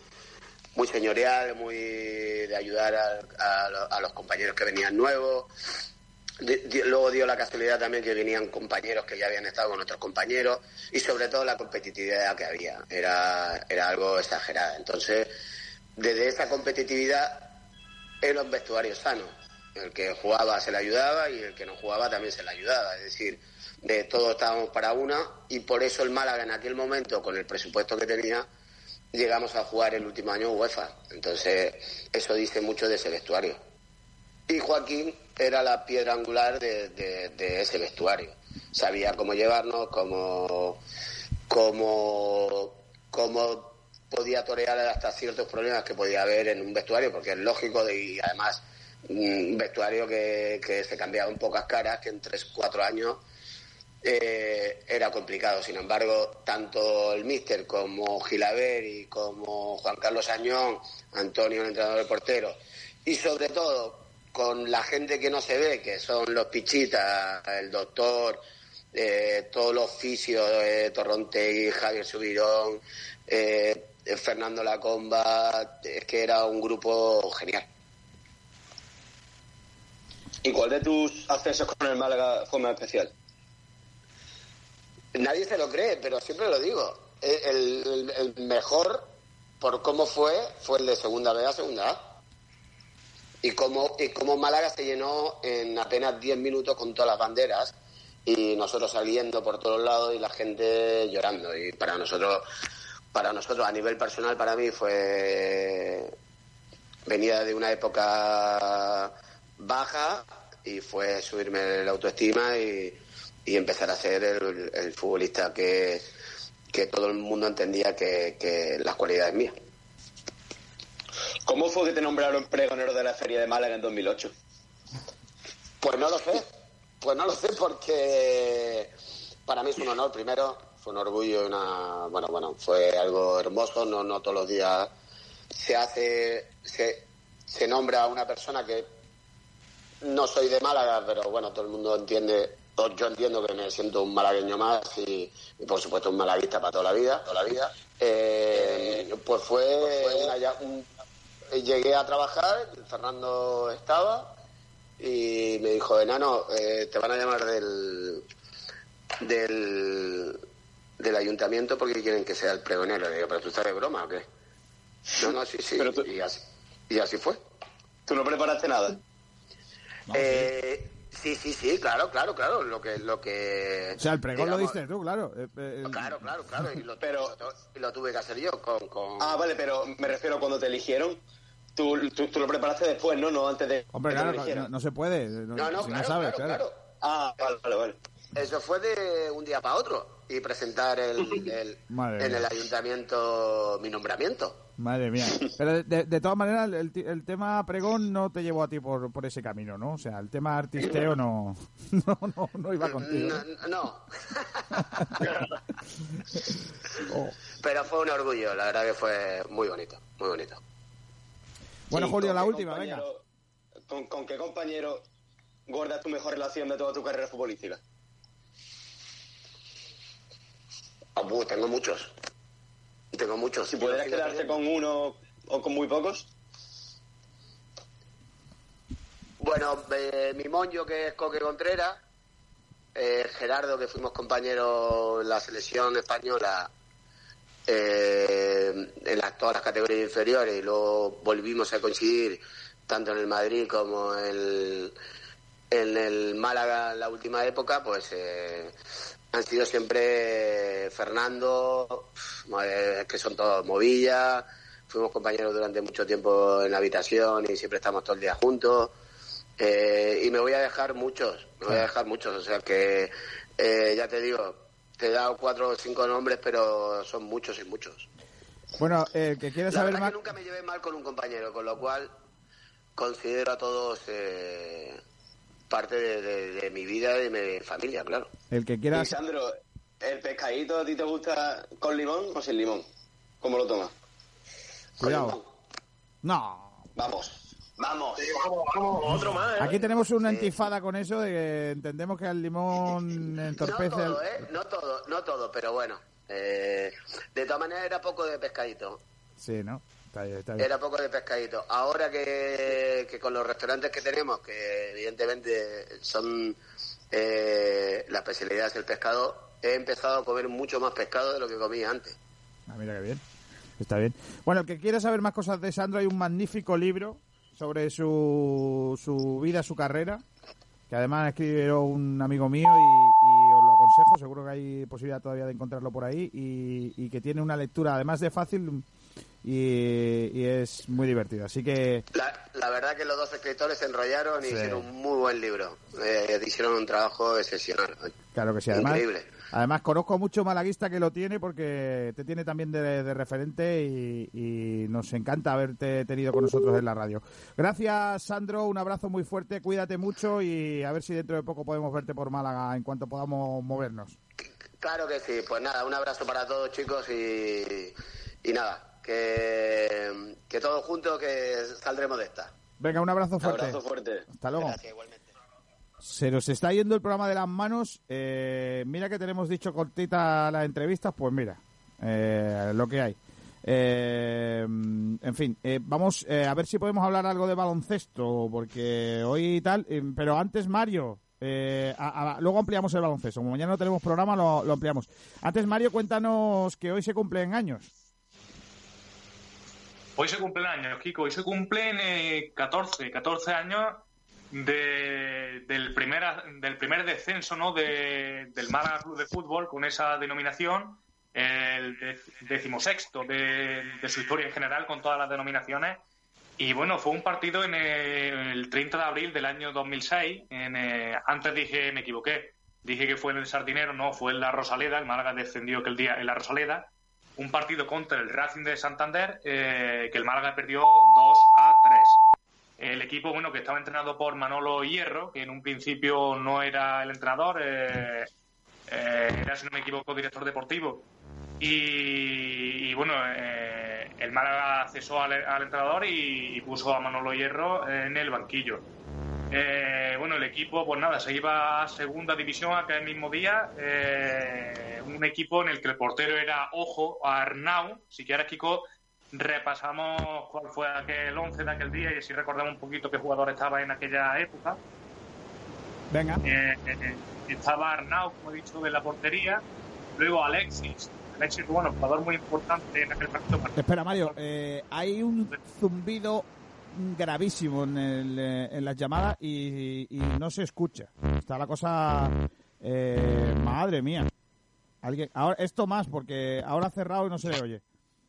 muy señorial, muy de ayudar a, a a los compañeros que venían nuevos. Luego dio la casualidad también que venían compañeros que ya habían estado con otros compañeros y sobre todo la competitividad que había. Era, era algo exagerada. Entonces, desde esa competitividad era un vestuario sano. El que jugaba se le ayudaba y el que no jugaba también se le ayudaba. Es decir, de todos estábamos para una y por eso el Málaga en aquel momento, con el presupuesto que tenía, llegamos a jugar el último año UEFA. Entonces, eso dice mucho de ese vestuario. Y Joaquín era la piedra angular de, de- de ese vestuario. Sabía cómo llevarnos, cómo, cómo, cómo podía torear hasta ciertos problemas que podía haber en un vestuario, porque es lógico y además un vestuario que, que se cambiaba en pocas caras, que en tres, cuatro años eh, era complicado. Sin embargo, tanto el míster como Gilaveri, como Juan Carlos Añón, Antonio, el entrenador del portero, y sobre todo con la gente que no se ve, que son los Pichitas, el doctor, eh, todos los fisios, eh, Torrontegui, Javier Subirón, eh, Fernando Lacomba, es que era un grupo genial. ¿Y cuál de tus accesos con el Málaga fue más especial? Nadie se lo cree, pero siempre lo digo. El, el- mejor, por cómo fue, fue el de segunda B a segunda. Y cómo, y cómo Málaga se llenó en apenas 10 minutos con todas las banderas y nosotros saliendo por todos lados y la gente llorando. Y para nosotros, para nosotros a nivel personal, para mí fue venía de una época baja y fue subirme la autoestima y, empezar a ser el, futbolista que, que, todo el mundo entendía que, que las cualidades mías. ¿Cómo fue que te nombraron pregonero de la Feria de Málaga en 2008? Pues no lo sé. Pues no lo sé porque para mí es un honor. Primero, fue un orgullo y una. Bueno, bueno, fue algo hermoso. No, no todos los días se hace. Se, se nombra a una persona que no soy de Málaga, pero bueno, todo el mundo entiende. Yo entiendo que me siento un malagueño más y, por supuesto un malaguista para toda la vida. Toda la vida. Eh, pues fue, un, llegué a trabajar, Fernando estaba y me dijo, enano, eh, te van a llamar del, del, del ayuntamiento porque quieren que sea el pregonero. Le digo, pero tú estás de broma o qué? No, no, sí, sí. y, así, y así fue. ¿Tú no preparaste nada? Eh, sí, sí, sí, claro, claro, claro. Lo que, lo que. O sea, el pregón lo diste tú, claro. Eh, claro, claro, claro. Y lo, pero, lo tuve que hacer yo con, con. Ah, vale, pero me refiero cuando te eligieron Tú, tú, lo preparaste después, ¿no? No antes de. Hombre, claro, no, se puede. No, no, claro, sabes, claro, Ah, vale, vale, Eso fue de un día para otro y presentar el, en el ayuntamiento mi nombramiento. Madre mía. Pero de, todas maneras, el, el, tema pregón no te llevó a ti por, por ese camino, ¿no? O sea, el tema artisteo no, no, no, no iba contigo. No. Oh. Pero fue un orgullo, la verdad que fue muy bonito, muy bonito. Bueno, Julio, la última, venga. ¿con, qué compañero guardas tu mejor relación de toda tu carrera futbolística? Oh, tengo muchos. Tengo muchos. Si pudieras quedarte con uno o con muy pocos. Bueno, eh, mi monjo que es Coque Contreras, eh, Gerardo que fuimos compañeros en la selección española eh, en las, todas las categorías inferiores y luego volvimos a coincidir tanto en el Madrid como en el, Málaga en la última época, pues eh, han sido siempre Fernando, que son todos Movilla, fuimos compañeros durante mucho tiempo en la habitación y siempre estamos todo el día juntos. Eh, y me voy a dejar muchos, me voy a dejar muchos, o sea que ya te digo, te he dado cuatro o cinco nombres, pero son muchos y muchos. Bueno, el que quiera saber más. Que nunca me llevé mal con un compañero, con lo cual considero a todos eh, parte de, mi vida y de mi familia, claro. El que quiera. Sandro, ¿el pescadito a ti te gusta con limón o sin limón? ¿Cómo lo tomas? Cuidado. No. Vamos. Vamos. vamos, vamos, otro más. ¿eh? Aquí tenemos una intifada con eso de que entendemos que el limón entorpece. No todo, ¿eh? No todo, no todo, pero bueno. Eh, de todas maneras era poco de pescadito. Sí, ¿no? Está bien, está bien. Era poco de pescadito. Ahora que, que, con los restaurantes que tenemos, que evidentemente son eh, la especialidad es el pescado, he empezado a comer mucho más pescado de lo que comía antes. Ah, mira qué bien. Está bien. Bueno, el que quiera saber más cosas de Sandro, hay un magnífico libro sobre su, su vida, su carrera, que además escribió un amigo mío y, os lo aconsejo, seguro que hay posibilidad todavía de encontrarlo por ahí y, que tiene una lectura además de fácil y, es muy divertido. Así que... La, verdad que los dos escritores se enrollaron y hicieron un muy buen libro, eh, hicieron un trabajo excepcional. Claro que sí, además... Increíble Además, conozco a mucho malaguista que lo tiene porque te tiene también de, referente y, nos encanta haberte tenido con nosotros en la radio. Gracias, Sandro. Un abrazo muy fuerte. Cuídate mucho y a ver si dentro de poco podemos verte por Málaga en cuanto podamos movernos. Claro que sí. Pues nada, un abrazo para todos, chicos. Y, nada, que, que todos juntos que saldremos de esta. Venga, un abrazo fuerte. Un abrazo fuerte. Hasta luego. Se nos está yendo el programa de las manos. Eh, mira que tenemos dicho cortita las entrevistas, pues mira, eh, lo que hay. Eh, en fin, vamos a ver si podemos hablar algo de baloncesto, porque hoy tal, pero antes Mario, luego ampliamos el baloncesto. Como mañana no tenemos programa, lo, lo, ampliamos. Antes Mario, cuéntanos que hoy se cumplen años. Hoy se cumplen años, Kiko. Hoy se cumplen 14, 14 años del, primer, del primer descenso ¿no? del Málaga Club de Fútbol con esa denominación, el decimosexto de, de su historia en general con todas las denominaciones. Y bueno, fue un partido en el, 30 de abril del año 2006. En, eh, antes dije, me equivoqué, dije que fue en el Sardinero, no, fue en la Rosaleda. El Málaga descendió aquel día en la Rosaleda. Un partido contra el Racing de Santander que el Málaga perdió 2 a 3. El equipo, bueno, que estaba entrenado por Manolo Hierro, que en un principio no era el entrenador, eh, eh, era, si no me equivoco, director deportivo. Y, bueno, eh, el Málaga cesó al, entrenador y, puso a Manolo Hierro en el banquillo. Bueno, el equipo, pues nada, se iba a segunda división aquel mismo día. un equipo en el que el portero era Ojo, Arnau. Si quieres, Kiko, repasamos cuál fue aquel 11 de aquel día y así recordamos un poquito qué jugador estaba en aquella época. Venga. Eh, eh, estaba Arnau, como he dicho, de la portería. Luego Alexis. Alexis, bueno, jugador muy importante en aquel partido. Espera, Mario, eh, hay un zumbido gravísimo en, el, en las llamadas y, y, no se escucha. Está la cosa. madre mía. Alguien, ahora, esto más, porque ahora ha cerrado y no se le oye.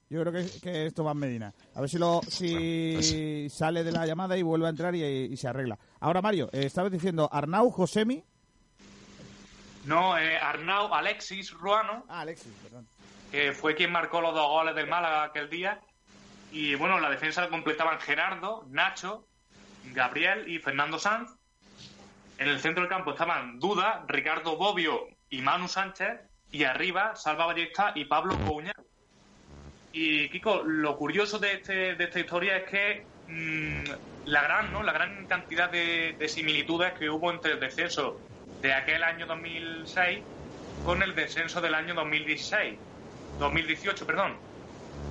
Yo creo que, que esto va en Medina. A ver si lo si sale de la llamada y vuelve a entrar y, se arregla. Ahora, Mario, eh, estabas diciendo Arnau Josemi. No, eh, Arnau Alexis Ruano. Ah, Alexis, perdón. Que fue quien marcó los dos goles del Málaga aquel día. Y bueno, la defensa la completaban Gerardo, Nacho, Gabriel y Fernando Sanz. En el centro del campo estaban Duda, Ricardo Bobbio y Manu Sánchez. Y arriba, Salva Ballesta y Pablo Couñero. Y Kiko, lo curioso de, este, de esta historia es que mm, la gran, ¿no? La gran cantidad de, similitudes que hubo entre el descenso de aquel año 2006 con el descenso del año 2016, 2018, perdón.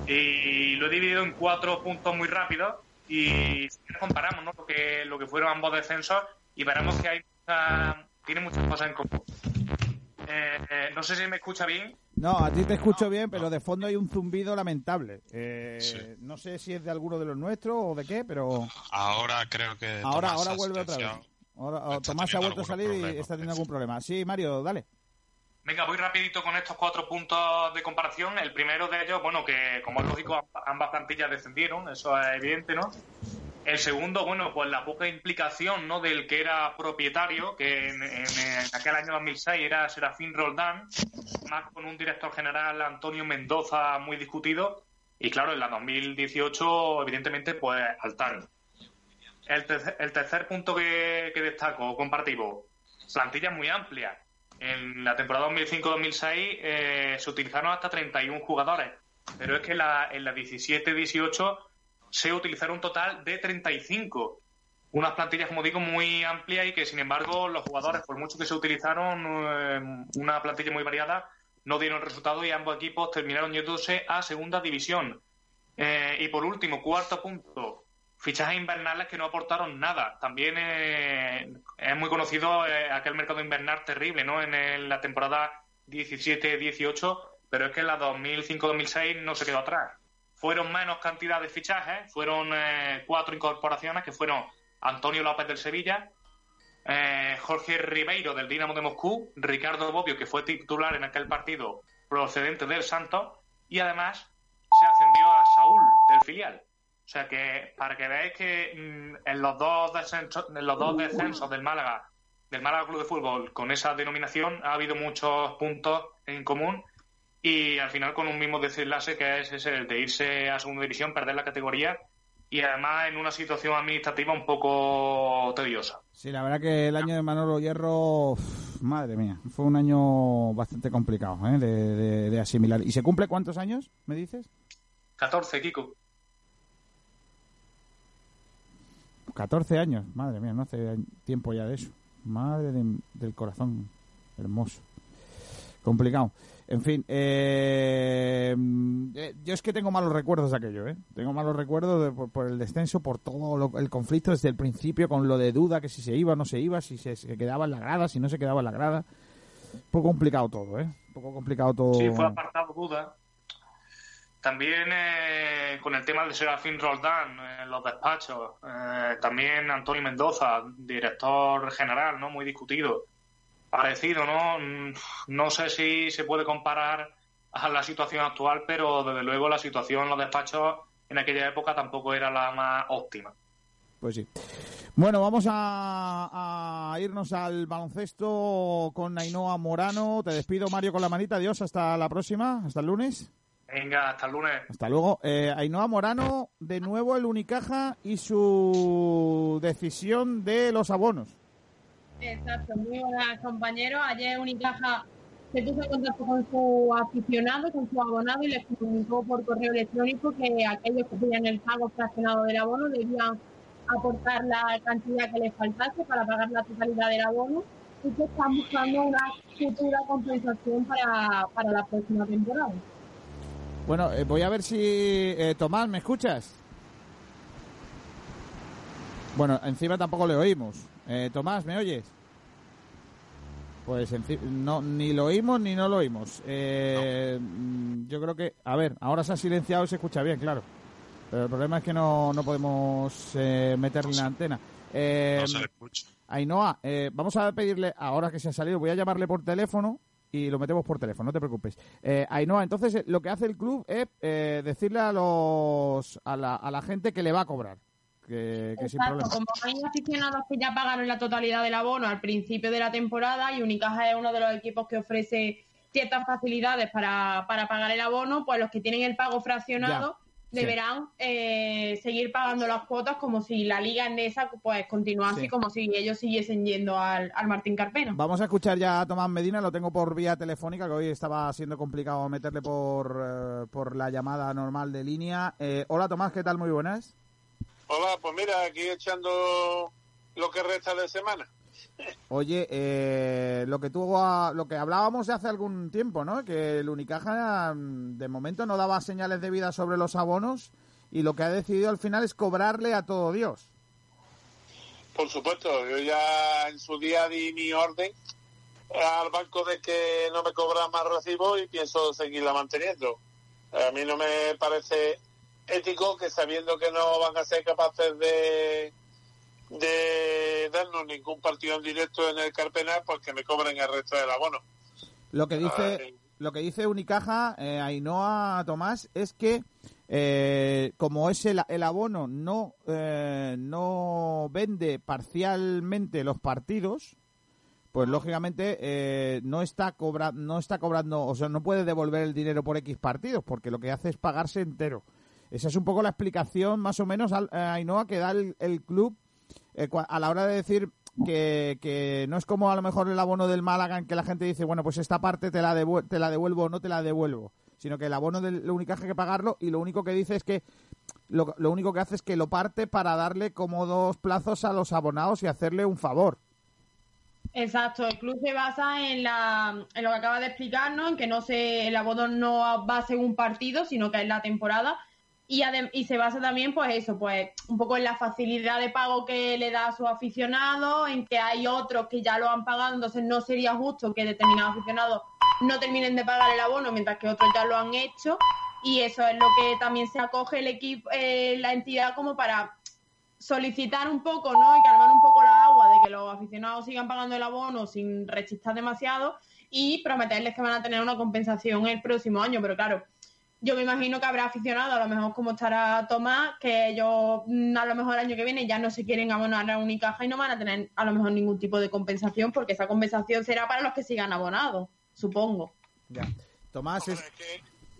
Y lo he dividido en cuatro puntos muy rápidos y comparamos ¿no? lo, que, lo que fueron ambos descensos y veremos que hay tiene muchas cosas en común. Eh, eh, no sé si me escucha bien. No, a ti te escucho bien, pero de fondo hay un zumbido lamentable. Eh, no sé si es de alguno de los nuestros o de qué, pero... Ahora creo que... Ahora, ahora vuelve otra vez. Ahora, Tomás se ha vuelto a salir y está teniendo algún problema. Sí, Mario, dale. Venga, voy rapidito con estos cuatro puntos de comparación. El primero de ellos, bueno, que como es lógico, ambas plantillas descendieron, eso es evidente, ¿no? El segundo, bueno, pues la poca implicación ¿no? del que era propietario, que en, aquel año 2006 era Serafín Roldán, más con un director general Antonio Mendoza muy discutido, y claro, en la 2018, evidentemente, pues Altán. El, tercer punto que, destaco, compartivo, plantilla muy amplia. En la temporada 2005-2006 eh, se utilizaron hasta 31 jugadores, pero es que la, en la 17-18 se utilizaron un total de 35. Unas plantillas, como digo, muy amplias y que, sin embargo, los jugadores, por mucho que se utilizaron, eh, una plantilla muy variada, no dieron resultado y ambos equipos terminaron yéndose a segunda división. Eh, y por último, cuarto punto, fichajes invernales que no aportaron nada. También eh, es muy conocido aquel mercado invernal terrible, ¿no? En la temporada 17-18, pero es que en la 2005-2006 no se quedó atrás fueron menos cantidad de fichajes, fueron eh, cuatro incorporaciones que fueron Antonio López del Sevilla, eh, Jorge Ribeiro del Dinamo de Moscú, Ricardo Bobbio, que fue titular en aquel partido procedente del Santos, y además se ascendió a Saúl del filial. O sea que para que veáis que mm, en, los dos descensos, en los dos descensos del Málaga, del Málaga Club de Fútbol, con esa denominación ha habido muchos puntos en común y al final con un mismo desenlace que es ese, el de irse a segunda división, perder la categoría y además en una situación administrativa un poco tediosa. Sí, la verdad que el año de Manolo Hierro, madre mía, fue un año bastante complicado ¿eh? de, asimilar. ¿Y se cumple cuántos años, me dices? 14, Kiko. 14 años, madre mía, no hace tiempo ya de eso. Madre del corazón, hermoso. Complicado. En fin, eh, eh, yo es que tengo malos recuerdos de aquello, ¿eh? Tengo malos recuerdos por, el descenso, por todo el conflicto desde el principio, con lo de duda, que si se iba o no se iba, si se, quedaba en la grada, si no se quedaba en la grada. Un poco complicado todo, ¿eh? Un poco complicado todo. Sí, fue apartado duda. También eh, con el tema de Serafín Roldán en los despachos. también Antonio Mendoza, director general, ¿no? Muy discutido parecido, ¿no? No sé si se puede comparar a la situación actual, pero desde luego la situación en los despachos en aquella época tampoco era la más óptima. Pues sí. Bueno, vamos a, irnos al baloncesto con Ainhoa Morano. Te despido, Mario, con la manita. Adiós, hasta la próxima, hasta el lunes. Venga, hasta el lunes. Hasta luego. Eh, Ainhoa Morano, de nuevo el Unicaja y su decisión de los abonos. Exacto, muy buenas compañeros. Ayer Unicaja se puso en contacto con su aficionado, con su abonado y les comunicó por correo electrónico que aquellos que tenían el pago fraccionado del abono debían aportar la cantidad que les faltase para pagar la totalidad del abono y que están buscando una futura compensación para, para la próxima temporada. Bueno, eh, voy a ver si... Eh, Tomás, ¿me escuchas? Bueno, encima tampoco le oímos. Eh, Tomás, ¿me oyes? Pues no, ni lo oímos ni no lo oímos. Eh, mm, yo creo que, a ver, ahora se ha silenciado y se escucha bien, claro. Pero el problema es que no, no podemos eh, meterle la antena. Eh, no se escucha. Ainhoa, eh, vamos a pedirle, ahora que se ha salido, voy a llamarle por teléfono y lo metemos por teléfono, no te preocupes. Eh, Ainhoa, entonces lo que hace el club es decirle a, los, a, la, a la gente que le va a cobrar. Que, Como hay aficionados que ya pagaron la totalidad del abono al principio de la temporada y Unicaja es uno de los equipos que ofrece ciertas facilidades para, para pagar el abono, pues los que tienen el pago fraccionado deberán eh, seguir pagando las cuotas como si la liga en esa pues continuase como si ellos siguiesen yendo al, Martín Carpeno. Vamos a escuchar ya a Tomás Medina, lo tengo por vía telefónica, que hoy estaba siendo complicado meterle por, eh, por la llamada normal de línea. Eh, hola Tomás, ¿qué tal? Muy buenas. Hola, pues mira, aquí echando lo que resta de semana. Oye, eh, lo que tuvo, lo que hablábamos de hace algún tiempo, ¿no? Que el Unicaja mm, de momento no daba señales de vida sobre los abonos y lo que ha decidido al final es cobrarle a todo Dios. Por supuesto, yo ya en su día di mi orden al banco de que no me cobra más recibo y pienso seguirla manteniendo. A mí no me parece ético que sabiendo que no van a ser capaces de, de darnos ningún partido en directo en el Carpena, pues que me cobren el resto del abono. Lo que dice, lo que dice Unicaja, eh, Ainhoa Tomás, es que eh, como es el, abono no, eh, no vende parcialmente los partidos, pues lógicamente eh, no está cobra no está cobrando, o sea, no puede devolver el dinero por X partidos, porque lo que hace es pagarse entero. Esa es un poco la explicación, más o menos, a eh, Ainhoa, que da el, club eh, a la hora de decir que, que, no es como a lo mejor el abono del Málaga en que la gente dice, bueno, pues esta parte te la, te la devuelvo o no te la devuelvo, sino que el abono del único que pagarlo y lo único que dice es que lo, lo, único que hace es que lo parte para darle como dos plazos a los abonados y hacerle un favor. Exacto, el club se basa en, la, en lo que acaba de explicarnos, en que no se, el abono no va según partido, sino que es la temporada y, y se basa también, pues eso, pues un poco en la facilidad de pago que le da a sus aficionados, en que hay otros que ya lo han pagado, entonces no sería justo que determinados aficionados no terminen de pagar el abono mientras que otros ya lo han hecho. Y eso es lo que también se acoge el equipo, eh, la entidad como para solicitar un poco, ¿no? Y calmar un poco la agua de que los aficionados sigan pagando el abono sin rechistar demasiado y prometerles que van a tener una compensación el próximo año. Pero claro, yo me imagino que habrá aficionado, a lo mejor como estará Tomás, que ellos mm, a lo mejor el año que viene ya no se quieren abonar a Unicaja y no van a tener a lo mejor ningún tipo de compensación, porque esa compensación será para los que sigan abonados, supongo. Ya. Tomás es...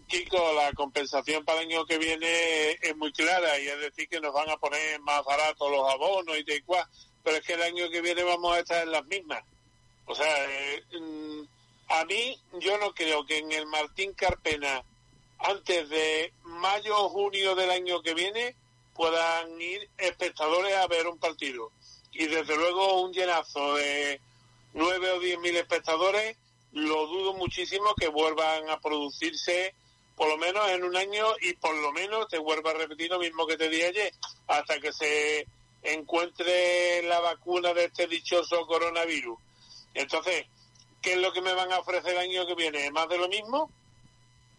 Kiko, la compensación para el año que viene es muy clara y es decir que nos van a poner más baratos los abonos y de igual, pero es que el año que viene vamos a estar en las mismas. O sea, eh, mm, a mí yo no creo que en el Martín Carpena antes de mayo o junio del año que viene puedan ir espectadores a ver un partido. Y desde luego un llenazo de nueve o diez mil espectadores, lo dudo muchísimo que vuelvan a producirse por lo menos en un año y por lo menos te vuelvo a repetir lo mismo que te dije ayer, hasta que se encuentre la vacuna de este dichoso coronavirus. Entonces, ¿qué es lo que me van a ofrecer el año que viene? ¿Más de lo mismo?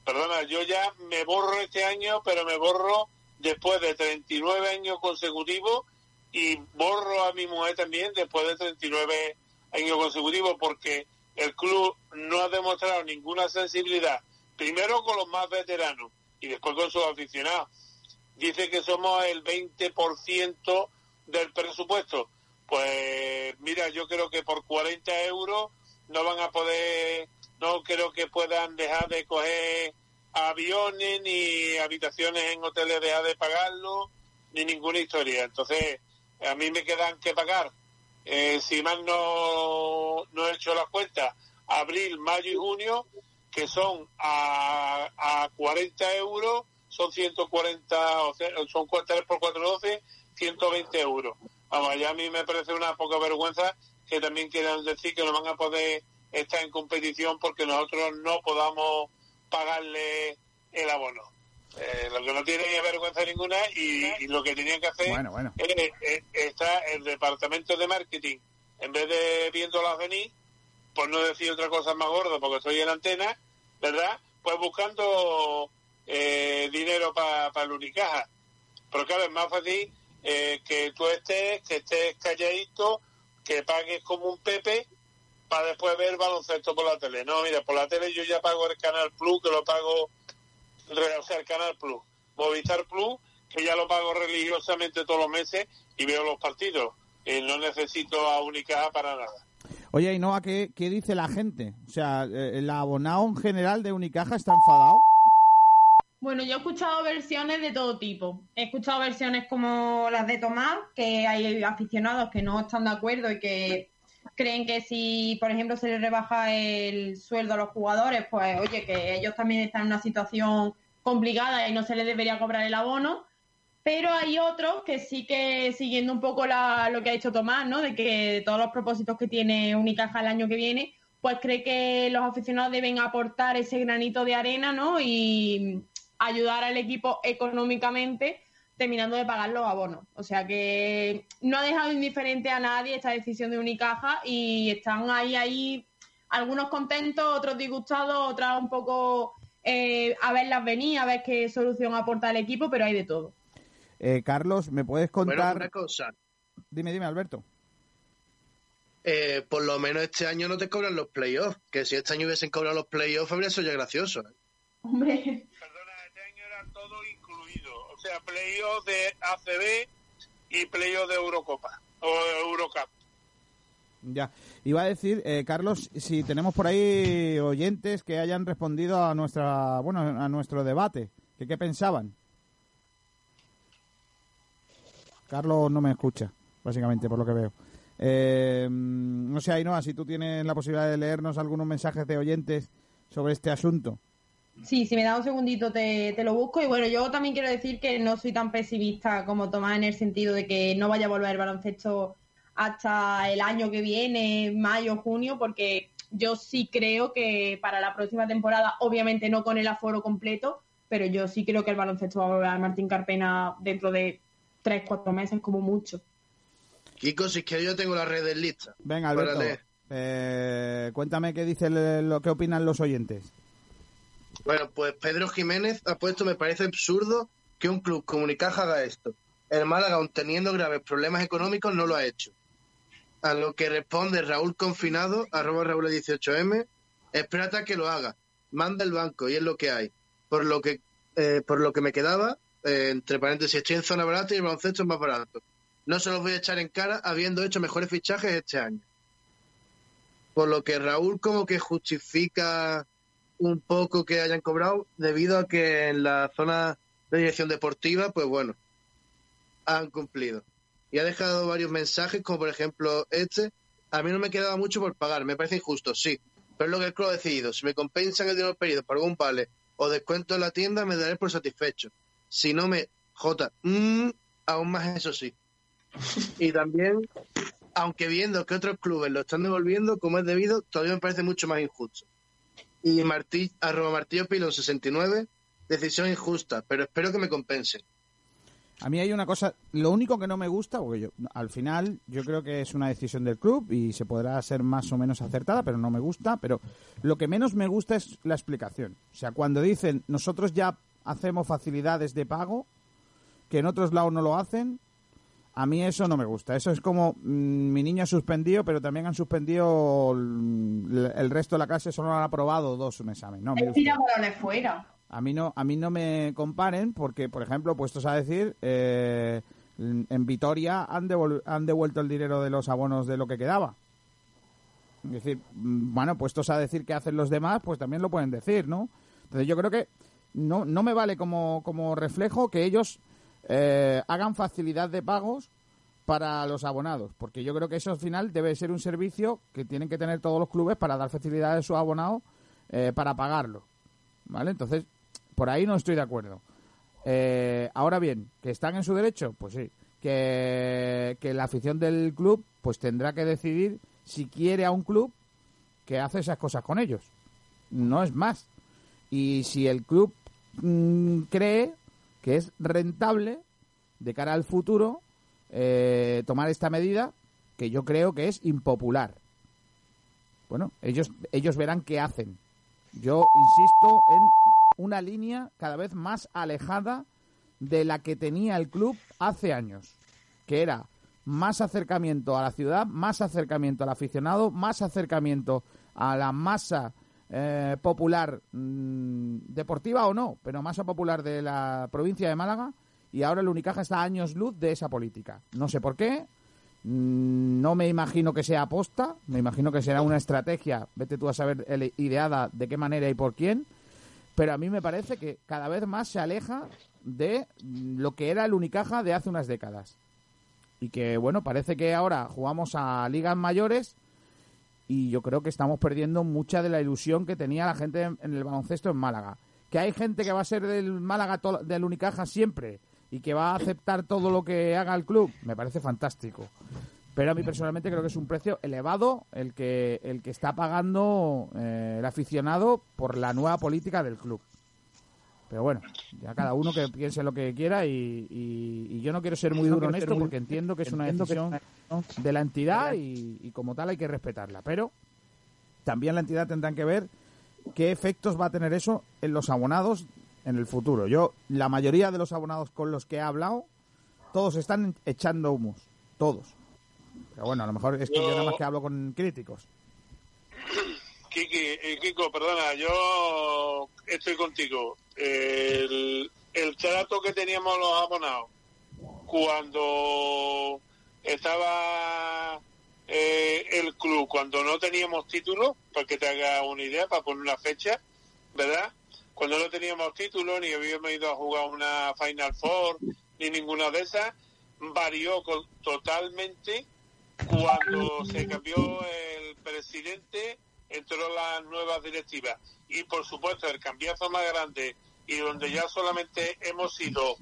Perdona, yo ya me borro este año, pero me borro después de 39 años consecutivos y borro a mi mujer también después de 39 años consecutivos porque el club no ha demostrado ninguna sensibilidad, primero con los más veteranos y después con sus aficionados. dice que somos el 20% del presupuesto. Pues mira, yo creo que por 40 euros no van a poder, no creo que puedan dejar de coger aviones ni habitaciones en hoteles, dejar de pagarlo, ni ninguna historia. Entonces, a mí me quedan que pagar, eh, si mal no, no he hecho las cuentas, abril, mayo y junio, que son a, a 40 euros, son 140, o sea, son 3 por 4, 12, 120 euros. A mí me parece una poca vergüenza que también quieran decir que no van a poder estar en competición porque nosotros no podamos pagarle el abono. Eh, lo que no tiene vergüenza ninguna y, lo que tenían que hacer Es, está el departamento de marketing. En vez de viéndolas venir por no decir otra cosa más gorda porque estoy en antena verdad pues buscando eh, dinero para pa el Unicaja. Pero claro es más fácil eh, que tú estés que estés calladito que pagues como un pepe para después ver baloncesto por la tele no mira por la tele yo ya pago el canal plus que lo pago o sea, el Canal Plus, Movistar Plus, que ya lo pago religiosamente todos los meses y veo los partidos. Eh, no necesito a Unicaja para nada. Oye, Ainhoa, ¿qué, ¿qué dice la gente? O sea, eh, ¿el abonado en general de Unicaja está enfadado? Bueno, yo he escuchado versiones de todo tipo. He escuchado versiones como las de Tomás, que hay aficionados que no están de acuerdo y que creen que si, por ejemplo, se les rebaja el sueldo a los jugadores, pues oye, que ellos también están en una situación complicada y no se les debería cobrar el abono. Pero hay otros que sí que, siguiendo un poco lo que ha dicho Tomás, ¿no? De que todos los propósitos que tiene Unicaja el año que viene, pues cree que los aficionados deben aportar ese granito de arena, ¿no? Y ayudar al equipo económicamente terminando de pagar los abonos. O sea que no ha dejado indiferente a nadie esta decisión de Unicaja y están ahí, ahí, algunos contentos, otros disgustados, otras un poco eh, a verlas venir, a ver qué solución aporta el equipo, pero hay de todo. Eh, Carlos, ¿me puedes contar? Bueno, una cosa. Dime, dime, Alberto. Eh, por lo menos este año no te cobran los playoffs, que si este año hubiesen cobrado los playoffs habría sido ya gracioso. Hombre, o sea, playoff de ACB y playoff de Eurocopa o Eurocup. Ya, iba a decir, eh, Carlos, si tenemos por ahí oyentes que hayan respondido a nuestra, bueno, a nuestro debate, que qué pensaban. Carlos no me escucha, básicamente, por lo que veo. Eh, no sé, Ainhoa, si tú tienes la posibilidad de leernos algunos mensajes de oyentes sobre este asunto. Sí, si me da un segundito te, te, lo busco. Y bueno, yo también quiero decir que no soy tan pesimista como Tomás en el sentido de que no vaya a volver el baloncesto hasta el año que viene, mayo, junio, porque yo sí creo que para la próxima temporada, obviamente no con el aforo completo, pero yo sí creo que el baloncesto va a volver a Martín Carpena dentro de tres, cuatro meses como mucho. Kiko, si es que yo tengo la red en lista. Venga, Alberto, eh, cuéntame qué dice lo que opinan los oyentes. Bueno, pues Pedro Jiménez ha puesto, me parece absurdo que un club como haga esto. El Málaga, aun teniendo graves problemas económicos, no lo ha hecho. A lo que responde Raúl Confinado, arroba Raúl 18M, espérate a que lo haga. Manda el banco y es lo que hay. Por lo que, eh, por lo que me quedaba, eh, entre paréntesis, estoy en zona barata y el baloncesto es más barato. No se los voy a echar en cara habiendo hecho mejores fichajes este año. Por lo que Raúl como que justifica un poco que hayan cobrado debido a que en la zona de dirección deportiva, pues bueno, han cumplido. Y ha dejado varios mensajes, como por ejemplo este. A mí no me quedaba mucho por pagar, me parece injusto, sí. Pero es lo que el club ha decidido. Si me compensan el dinero perdido por algún vale o descuento en la tienda, me daré por satisfecho. Si no me... J, mm, aún más eso sí. Y también, aunque viendo que otros clubes lo están devolviendo como es debido, todavía me parece mucho más injusto y Martí, arroba Martillo Pilón 69, decisión injusta, pero espero que me compense. A mí hay una cosa, lo único que no me gusta, porque yo, al final yo creo que es una decisión del club y se podrá ser más o menos acertada, pero no me gusta, pero lo que menos me gusta es la explicación. O sea, cuando dicen nosotros ya hacemos facilidades de pago, que en otros lados no lo hacen, a mí eso no me gusta. Eso es como mm, mi niño ha suspendido, pero también han suspendido el, resto de la clase, solo han aprobado dos un examen. No, tira balones fuera. A mí no, a mí no me comparen porque, por ejemplo, puestos a decir, eh, en Vitoria han, han devuelto el dinero de los abonos de lo que quedaba. Es decir, mm, bueno, puestos a decir qué hacen los demás, pues también lo pueden decir, ¿no? Entonces yo creo que no, no me vale como, como reflejo que ellos eh, hagan facilidad de pagos para los abonados, porque yo creo que eso al final debe ser un servicio que tienen que tener todos los clubes para dar facilidades a sus abonados eh, para pagarlo, ¿vale? Entonces, por ahí no estoy de acuerdo. Eh, ahora bien, que están en su derecho, pues sí. Que, que la afición del club pues tendrá que decidir si quiere a un club que hace esas cosas con ellos. No es más. Y si el club mm, cree que es rentable de cara al futuro eh, tomar esta medida, que yo creo que es impopular. Bueno, ellos, ellos verán qué hacen. Yo insisto en una línea cada vez más alejada de la que tenía el club hace años, que era más acercamiento a la ciudad, más acercamiento al aficionado, más acercamiento a la masa eh, popular mm, deportiva o no, pero masa popular de la provincia de Málaga y ahora el Unicaja está a años luz de esa política. No sé por qué, mm, no me imagino que sea aposta, me imagino que será una estrategia, vete tú a saber ideada de qué manera y por quién, pero a mí me parece que cada vez más se aleja de lo que era el Unicaja de hace unas décadas y que bueno, parece que ahora jugamos a ligas mayores y yo creo que estamos perdiendo mucha de la ilusión que tenía la gente en, el baloncesto en Málaga. Que hay gente que va a ser del Málaga, del Unicaja siempre y que va a aceptar todo lo que haga el club, me parece fantástico. Pero a mí personalmente creo que es un precio elevado el que, el que está pagando eh, el aficionado por la nueva política del club. Pero bueno, ya cada uno que piense lo que quiera y, yo no quiero ser muy duro en esto porque entiendo que es una decisión de la entidad y, como tal hay que respetarla. Pero también la entidad tendrá que ver qué efectos va a tener eso en los abonados en el futuro. Yo, la mayoría de los abonados con los que he hablado, todos están echando humos, todos. Pero bueno, a lo mejor es que yo nada más que hablo con críticos. Kiki, eh, Kiko, perdona, yo estoy contigo. El, el trato que teníamos los abonados cuando estaba eh, el club, cuando no teníamos título, para que te haga una idea, para poner una fecha, ¿verdad? Cuando no teníamos título, ni habíamos ido a jugar una Final Four, ni ninguna de esas, varió totalmente cuando se cambió el presidente entró las nuevas directivas. Y por supuesto, el cambiazo más grande y donde ya solamente hemos sido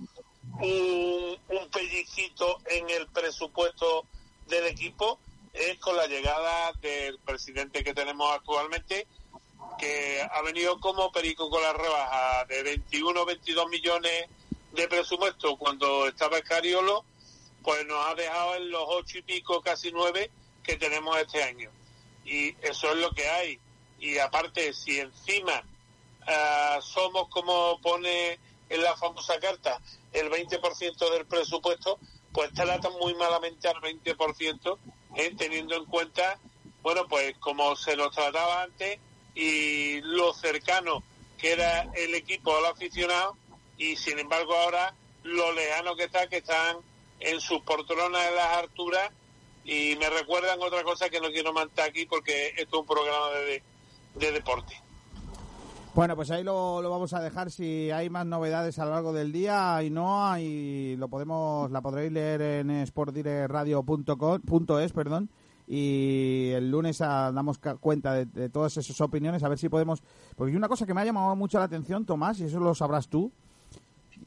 un, un pellicito en el presupuesto del equipo es con la llegada del presidente que tenemos actualmente, que ha venido como perico con la rebaja de 21 22 millones de presupuesto cuando estaba Escariolo, pues nos ha dejado en los ocho y pico, casi nueve, que tenemos este año y eso es lo que hay. Y aparte, si encima ah, somos como pone en la famosa carta el 20% del presupuesto, pues tratan muy malamente al 20%, ¿eh? teniendo en cuenta, bueno, pues como se nos trataba antes y lo cercano que era el equipo al aficionado y sin embargo ahora lo lejano que está, que están en sus poltronas en las alturas y me recuerdan otra cosa que no quiero mantener aquí porque esto es un programa de, de deporte. Bueno, pues ahí lo, lo, vamos a dejar. Si hay más novedades a lo largo del día, y no, y lo podemos, la podréis leer en sportdireradio.es, perdón. Y el lunes damos cuenta de, de, todas esas opiniones, a ver si podemos. Porque una cosa que me ha llamado mucho la atención, Tomás, y eso lo sabrás tú,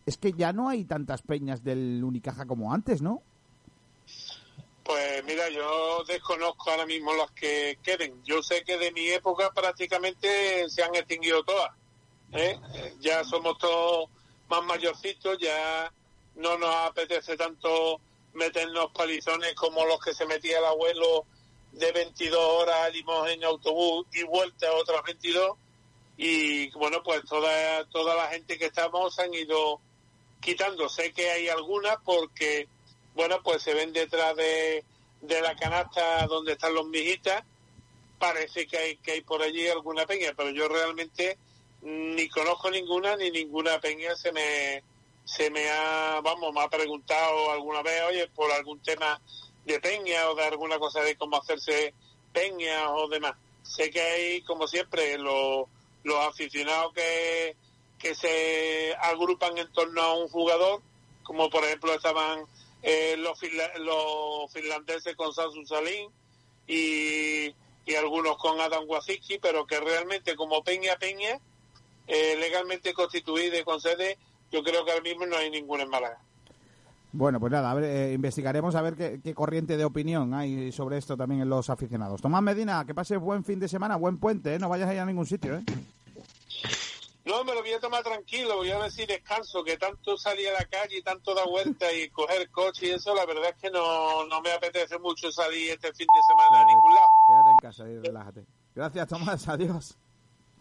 es que ya no hay tantas peñas del Unicaja como antes, ¿no? Pues mira, yo desconozco ahora mismo las que queden. Yo sé que de mi época prácticamente se han extinguido todas. ¿eh? Ya somos todos más mayorcitos, ya no nos apetece tanto meternos palizones como los que se metía el abuelo de 22 horas limos en autobús y vuelta otras 22. Y bueno, pues toda, toda la gente que estamos han ido quitando. Sé que hay algunas porque bueno, pues se ven detrás de, la canasta donde están los mijitas. Parece que hay, que hay por allí alguna peña, pero yo realmente ni conozco ninguna ni ninguna peña se me se me ha, vamos, me ha preguntado alguna vez, oye, por algún tema de peña o de alguna cosa de cómo hacerse peña o demás. Sé que hay, como siempre, los, los aficionados que, que se agrupan en torno a un jugador, como por ejemplo estaban eh, los, los finlandeses con Sasu Salin y, y algunos con Adam Wasicki, pero que realmente como peña peña, eh, legalmente constituida y con sede, yo creo que ahora mismo no hay ninguna en Málaga. Bueno, pues nada, eh, investigaremos a ver qué, corriente de opinión hay sobre esto también en los aficionados. Tomás Medina, que pase buen fin de semana, buen puente, ¿eh? no vayas a ir a ningún sitio. ¿eh? No, me lo voy a tomar tranquilo, voy a decir descanso, que tanto salir a la calle y tanto dar vuelta y coger coche y eso, la verdad es que no, no me apetece mucho salir este fin de semana a ningún lado. Quédate en casa y relájate. Gracias, Tomás, adiós.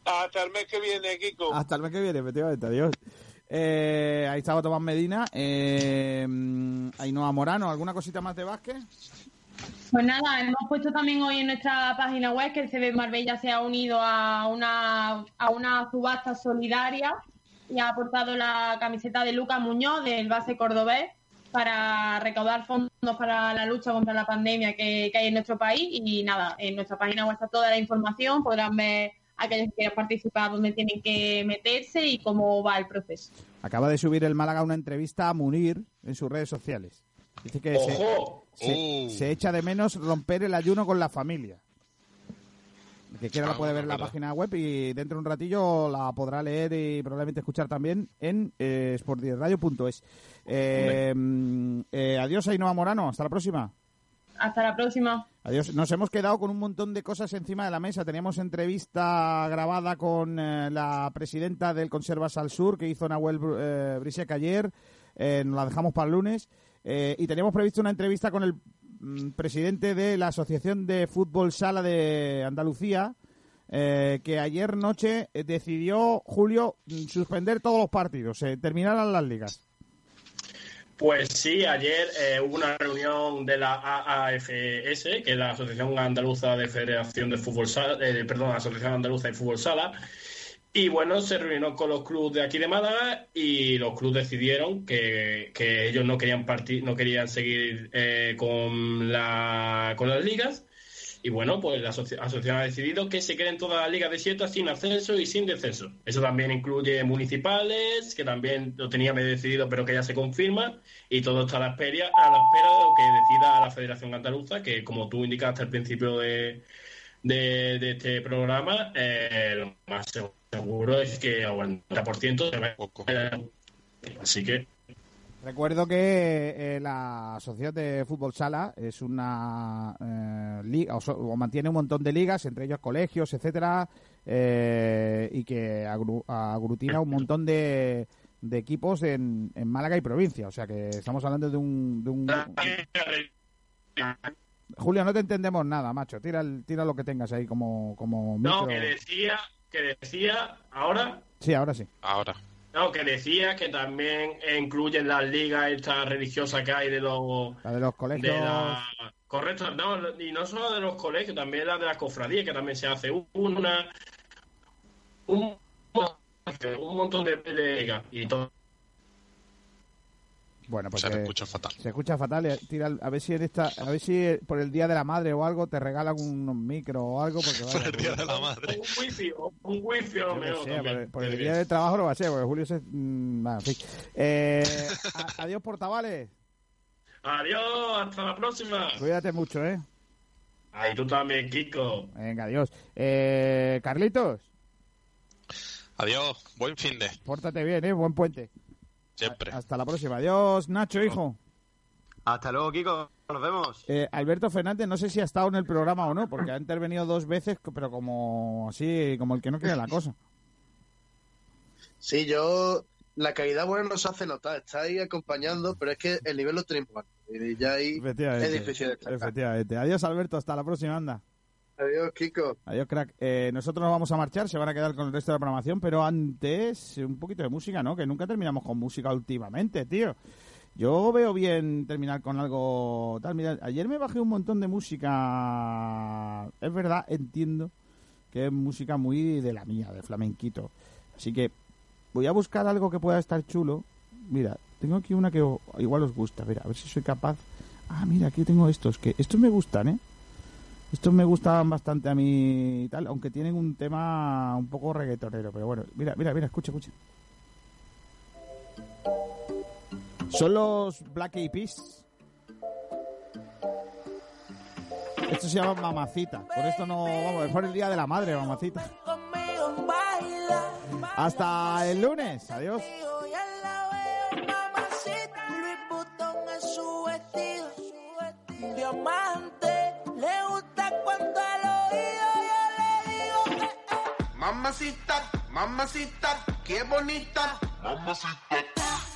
Hasta el mes que viene, Kiko. Hasta el mes que viene, efectivamente, adiós. Eh, ahí estaba Tomás Medina. Eh, Ainhoa Morano, ¿alguna cosita más de básquet? Pues nada, hemos puesto también hoy en nuestra página web que el CB Marbella se ha unido a una, a una subasta solidaria y ha aportado la camiseta de Lucas Muñoz del base cordobés para recaudar fondos para la lucha contra la pandemia que, que hay en nuestro país y nada, en nuestra página web está toda la información, podrán ver aquellos que quieran participar, dónde tienen que meterse y cómo va el proceso. Acaba de subir el Málaga una entrevista a Munir en sus redes sociales. Dice que se, se, echa de menos romper el ayuno con la familia. El que quiera la puede ver en la página web y dentro de un ratillo la podrá leer y probablemente escuchar también en eh, sportdiesradio.es. Eh, eh, adiós, Ainhoa Morano. Hasta la próxima. Hasta la próxima. Adiós. Nos hemos quedado con un montón de cosas encima de la mesa. Teníamos entrevista grabada con eh, la presidenta del Conservas al Sur que hizo Nahuel eh, Brisek ayer. Eh, nos la dejamos para el lunes. Eh, y teníamos previsto una entrevista con el mm, presidente de la Asociación de Fútbol Sala de Andalucía. que ayer noche decidió, Julio, mm, suspender todos los partidos, terminaran las ligas. Pues sí, ayer eh, hubo una reunión de la AAFS, que es la Asociación Andaluza de Federación de Fútbol Sala, eh, perdón, Asociación Andaluza de Fútbol Sala, y bueno, se reunió con los clubes de aquí de Málaga y los clubes decidieron que, ellos no querían partir, no querían seguir eh, con la con las ligas y bueno, pues la asociación ha decidido que se queden todas las ligas desiertas sin ascenso y sin descenso. Eso también incluye municipales, que también lo teníamos decidido, pero que ya se confirma. Y todo está a la espera, a la espera de lo que decida la Federación Andaluza, que como tú indicaste al principio de, de, este programa, eh, lo más seguro es que el 90% se va Así que Recuerdo que eh, la Sociedad de Fútbol Sala es una eh, liga, o, mantiene un montón de ligas, entre ellos colegios, etcétera, eh, y que aglutina un montón de, de equipos en, en, Málaga y provincia. O sea que estamos hablando de un, de un... Julio, no te entendemos nada, macho. Tira, tira lo que tengas ahí como, como No, que decía, que decía, ¿ahora? Sí, ahora sí. Ahora. No, que decía que también incluyen las ligas esta religiosa que hay de los... La de los colegios. correcto, no, y no solo de los colegios, también la de las cofradías, que también se hace una... Un, un montón de, ligas y todo bueno, pues se escucha fatal. Se escucha fatal. a ver si en esta, a ver si por el día de la madre o algo te regalan un micro o algo porque por el día de la madre. Un wifi, un wifi o mejor. por, el día de trabajo no va a ser, porque Julio se, mm, en fin. Eh, adiós portavales. Adiós, hasta la próxima. Cuídate mucho, ¿eh? Ay, tú también, Kiko. Venga, adiós. Eh, Carlitos. Adiós, buen fin de. Pórtate bien, ¿eh? Buen puente. Siempre. Hasta la próxima. Adiós, Nacho, hijo. Hasta luego, Kiko. Nos vemos. Eh, Alberto Fernández, no sé si ha estado en el programa o no, porque ha intervenido dos veces, pero como así, como el que no quiere la cosa. Sí, yo. La calidad buena no se hace notar, está ahí acompañando, pero es que el nivel lo tenemos Y ya ahí es difícil de Efectivamente. Adiós, Alberto. Hasta la próxima, anda. Adiós, Kiko. Adiós, crack. Eh, nosotros nos vamos a marchar, se van a quedar con el resto de la programación, pero antes un poquito de música, ¿no? Que nunca terminamos con música últimamente, tío. Yo veo bien terminar con algo tal. Mira, ayer me bajé un montón de música. Es verdad, entiendo que es música muy de la mía, de flamenquito. Así que voy a buscar algo que pueda estar chulo. Mira, tengo aquí una que igual os gusta. A ver, a ver si soy capaz. Ah, mira, aquí tengo estos. Que estos me gustan, ¿eh? Estos me gustaban bastante a mí y tal, aunque tienen un tema un poco reggaetonero. Pero bueno, mira, mira, mira, escucha, escucha. Son los Black Eyed Peas. Esto se llama mamacita. Por esto no, vamos, es por el día de la madre, mamacita. Hasta el lunes. Adiós. Diamante, Mamacita, mamacita, qué bonita. Mamacita.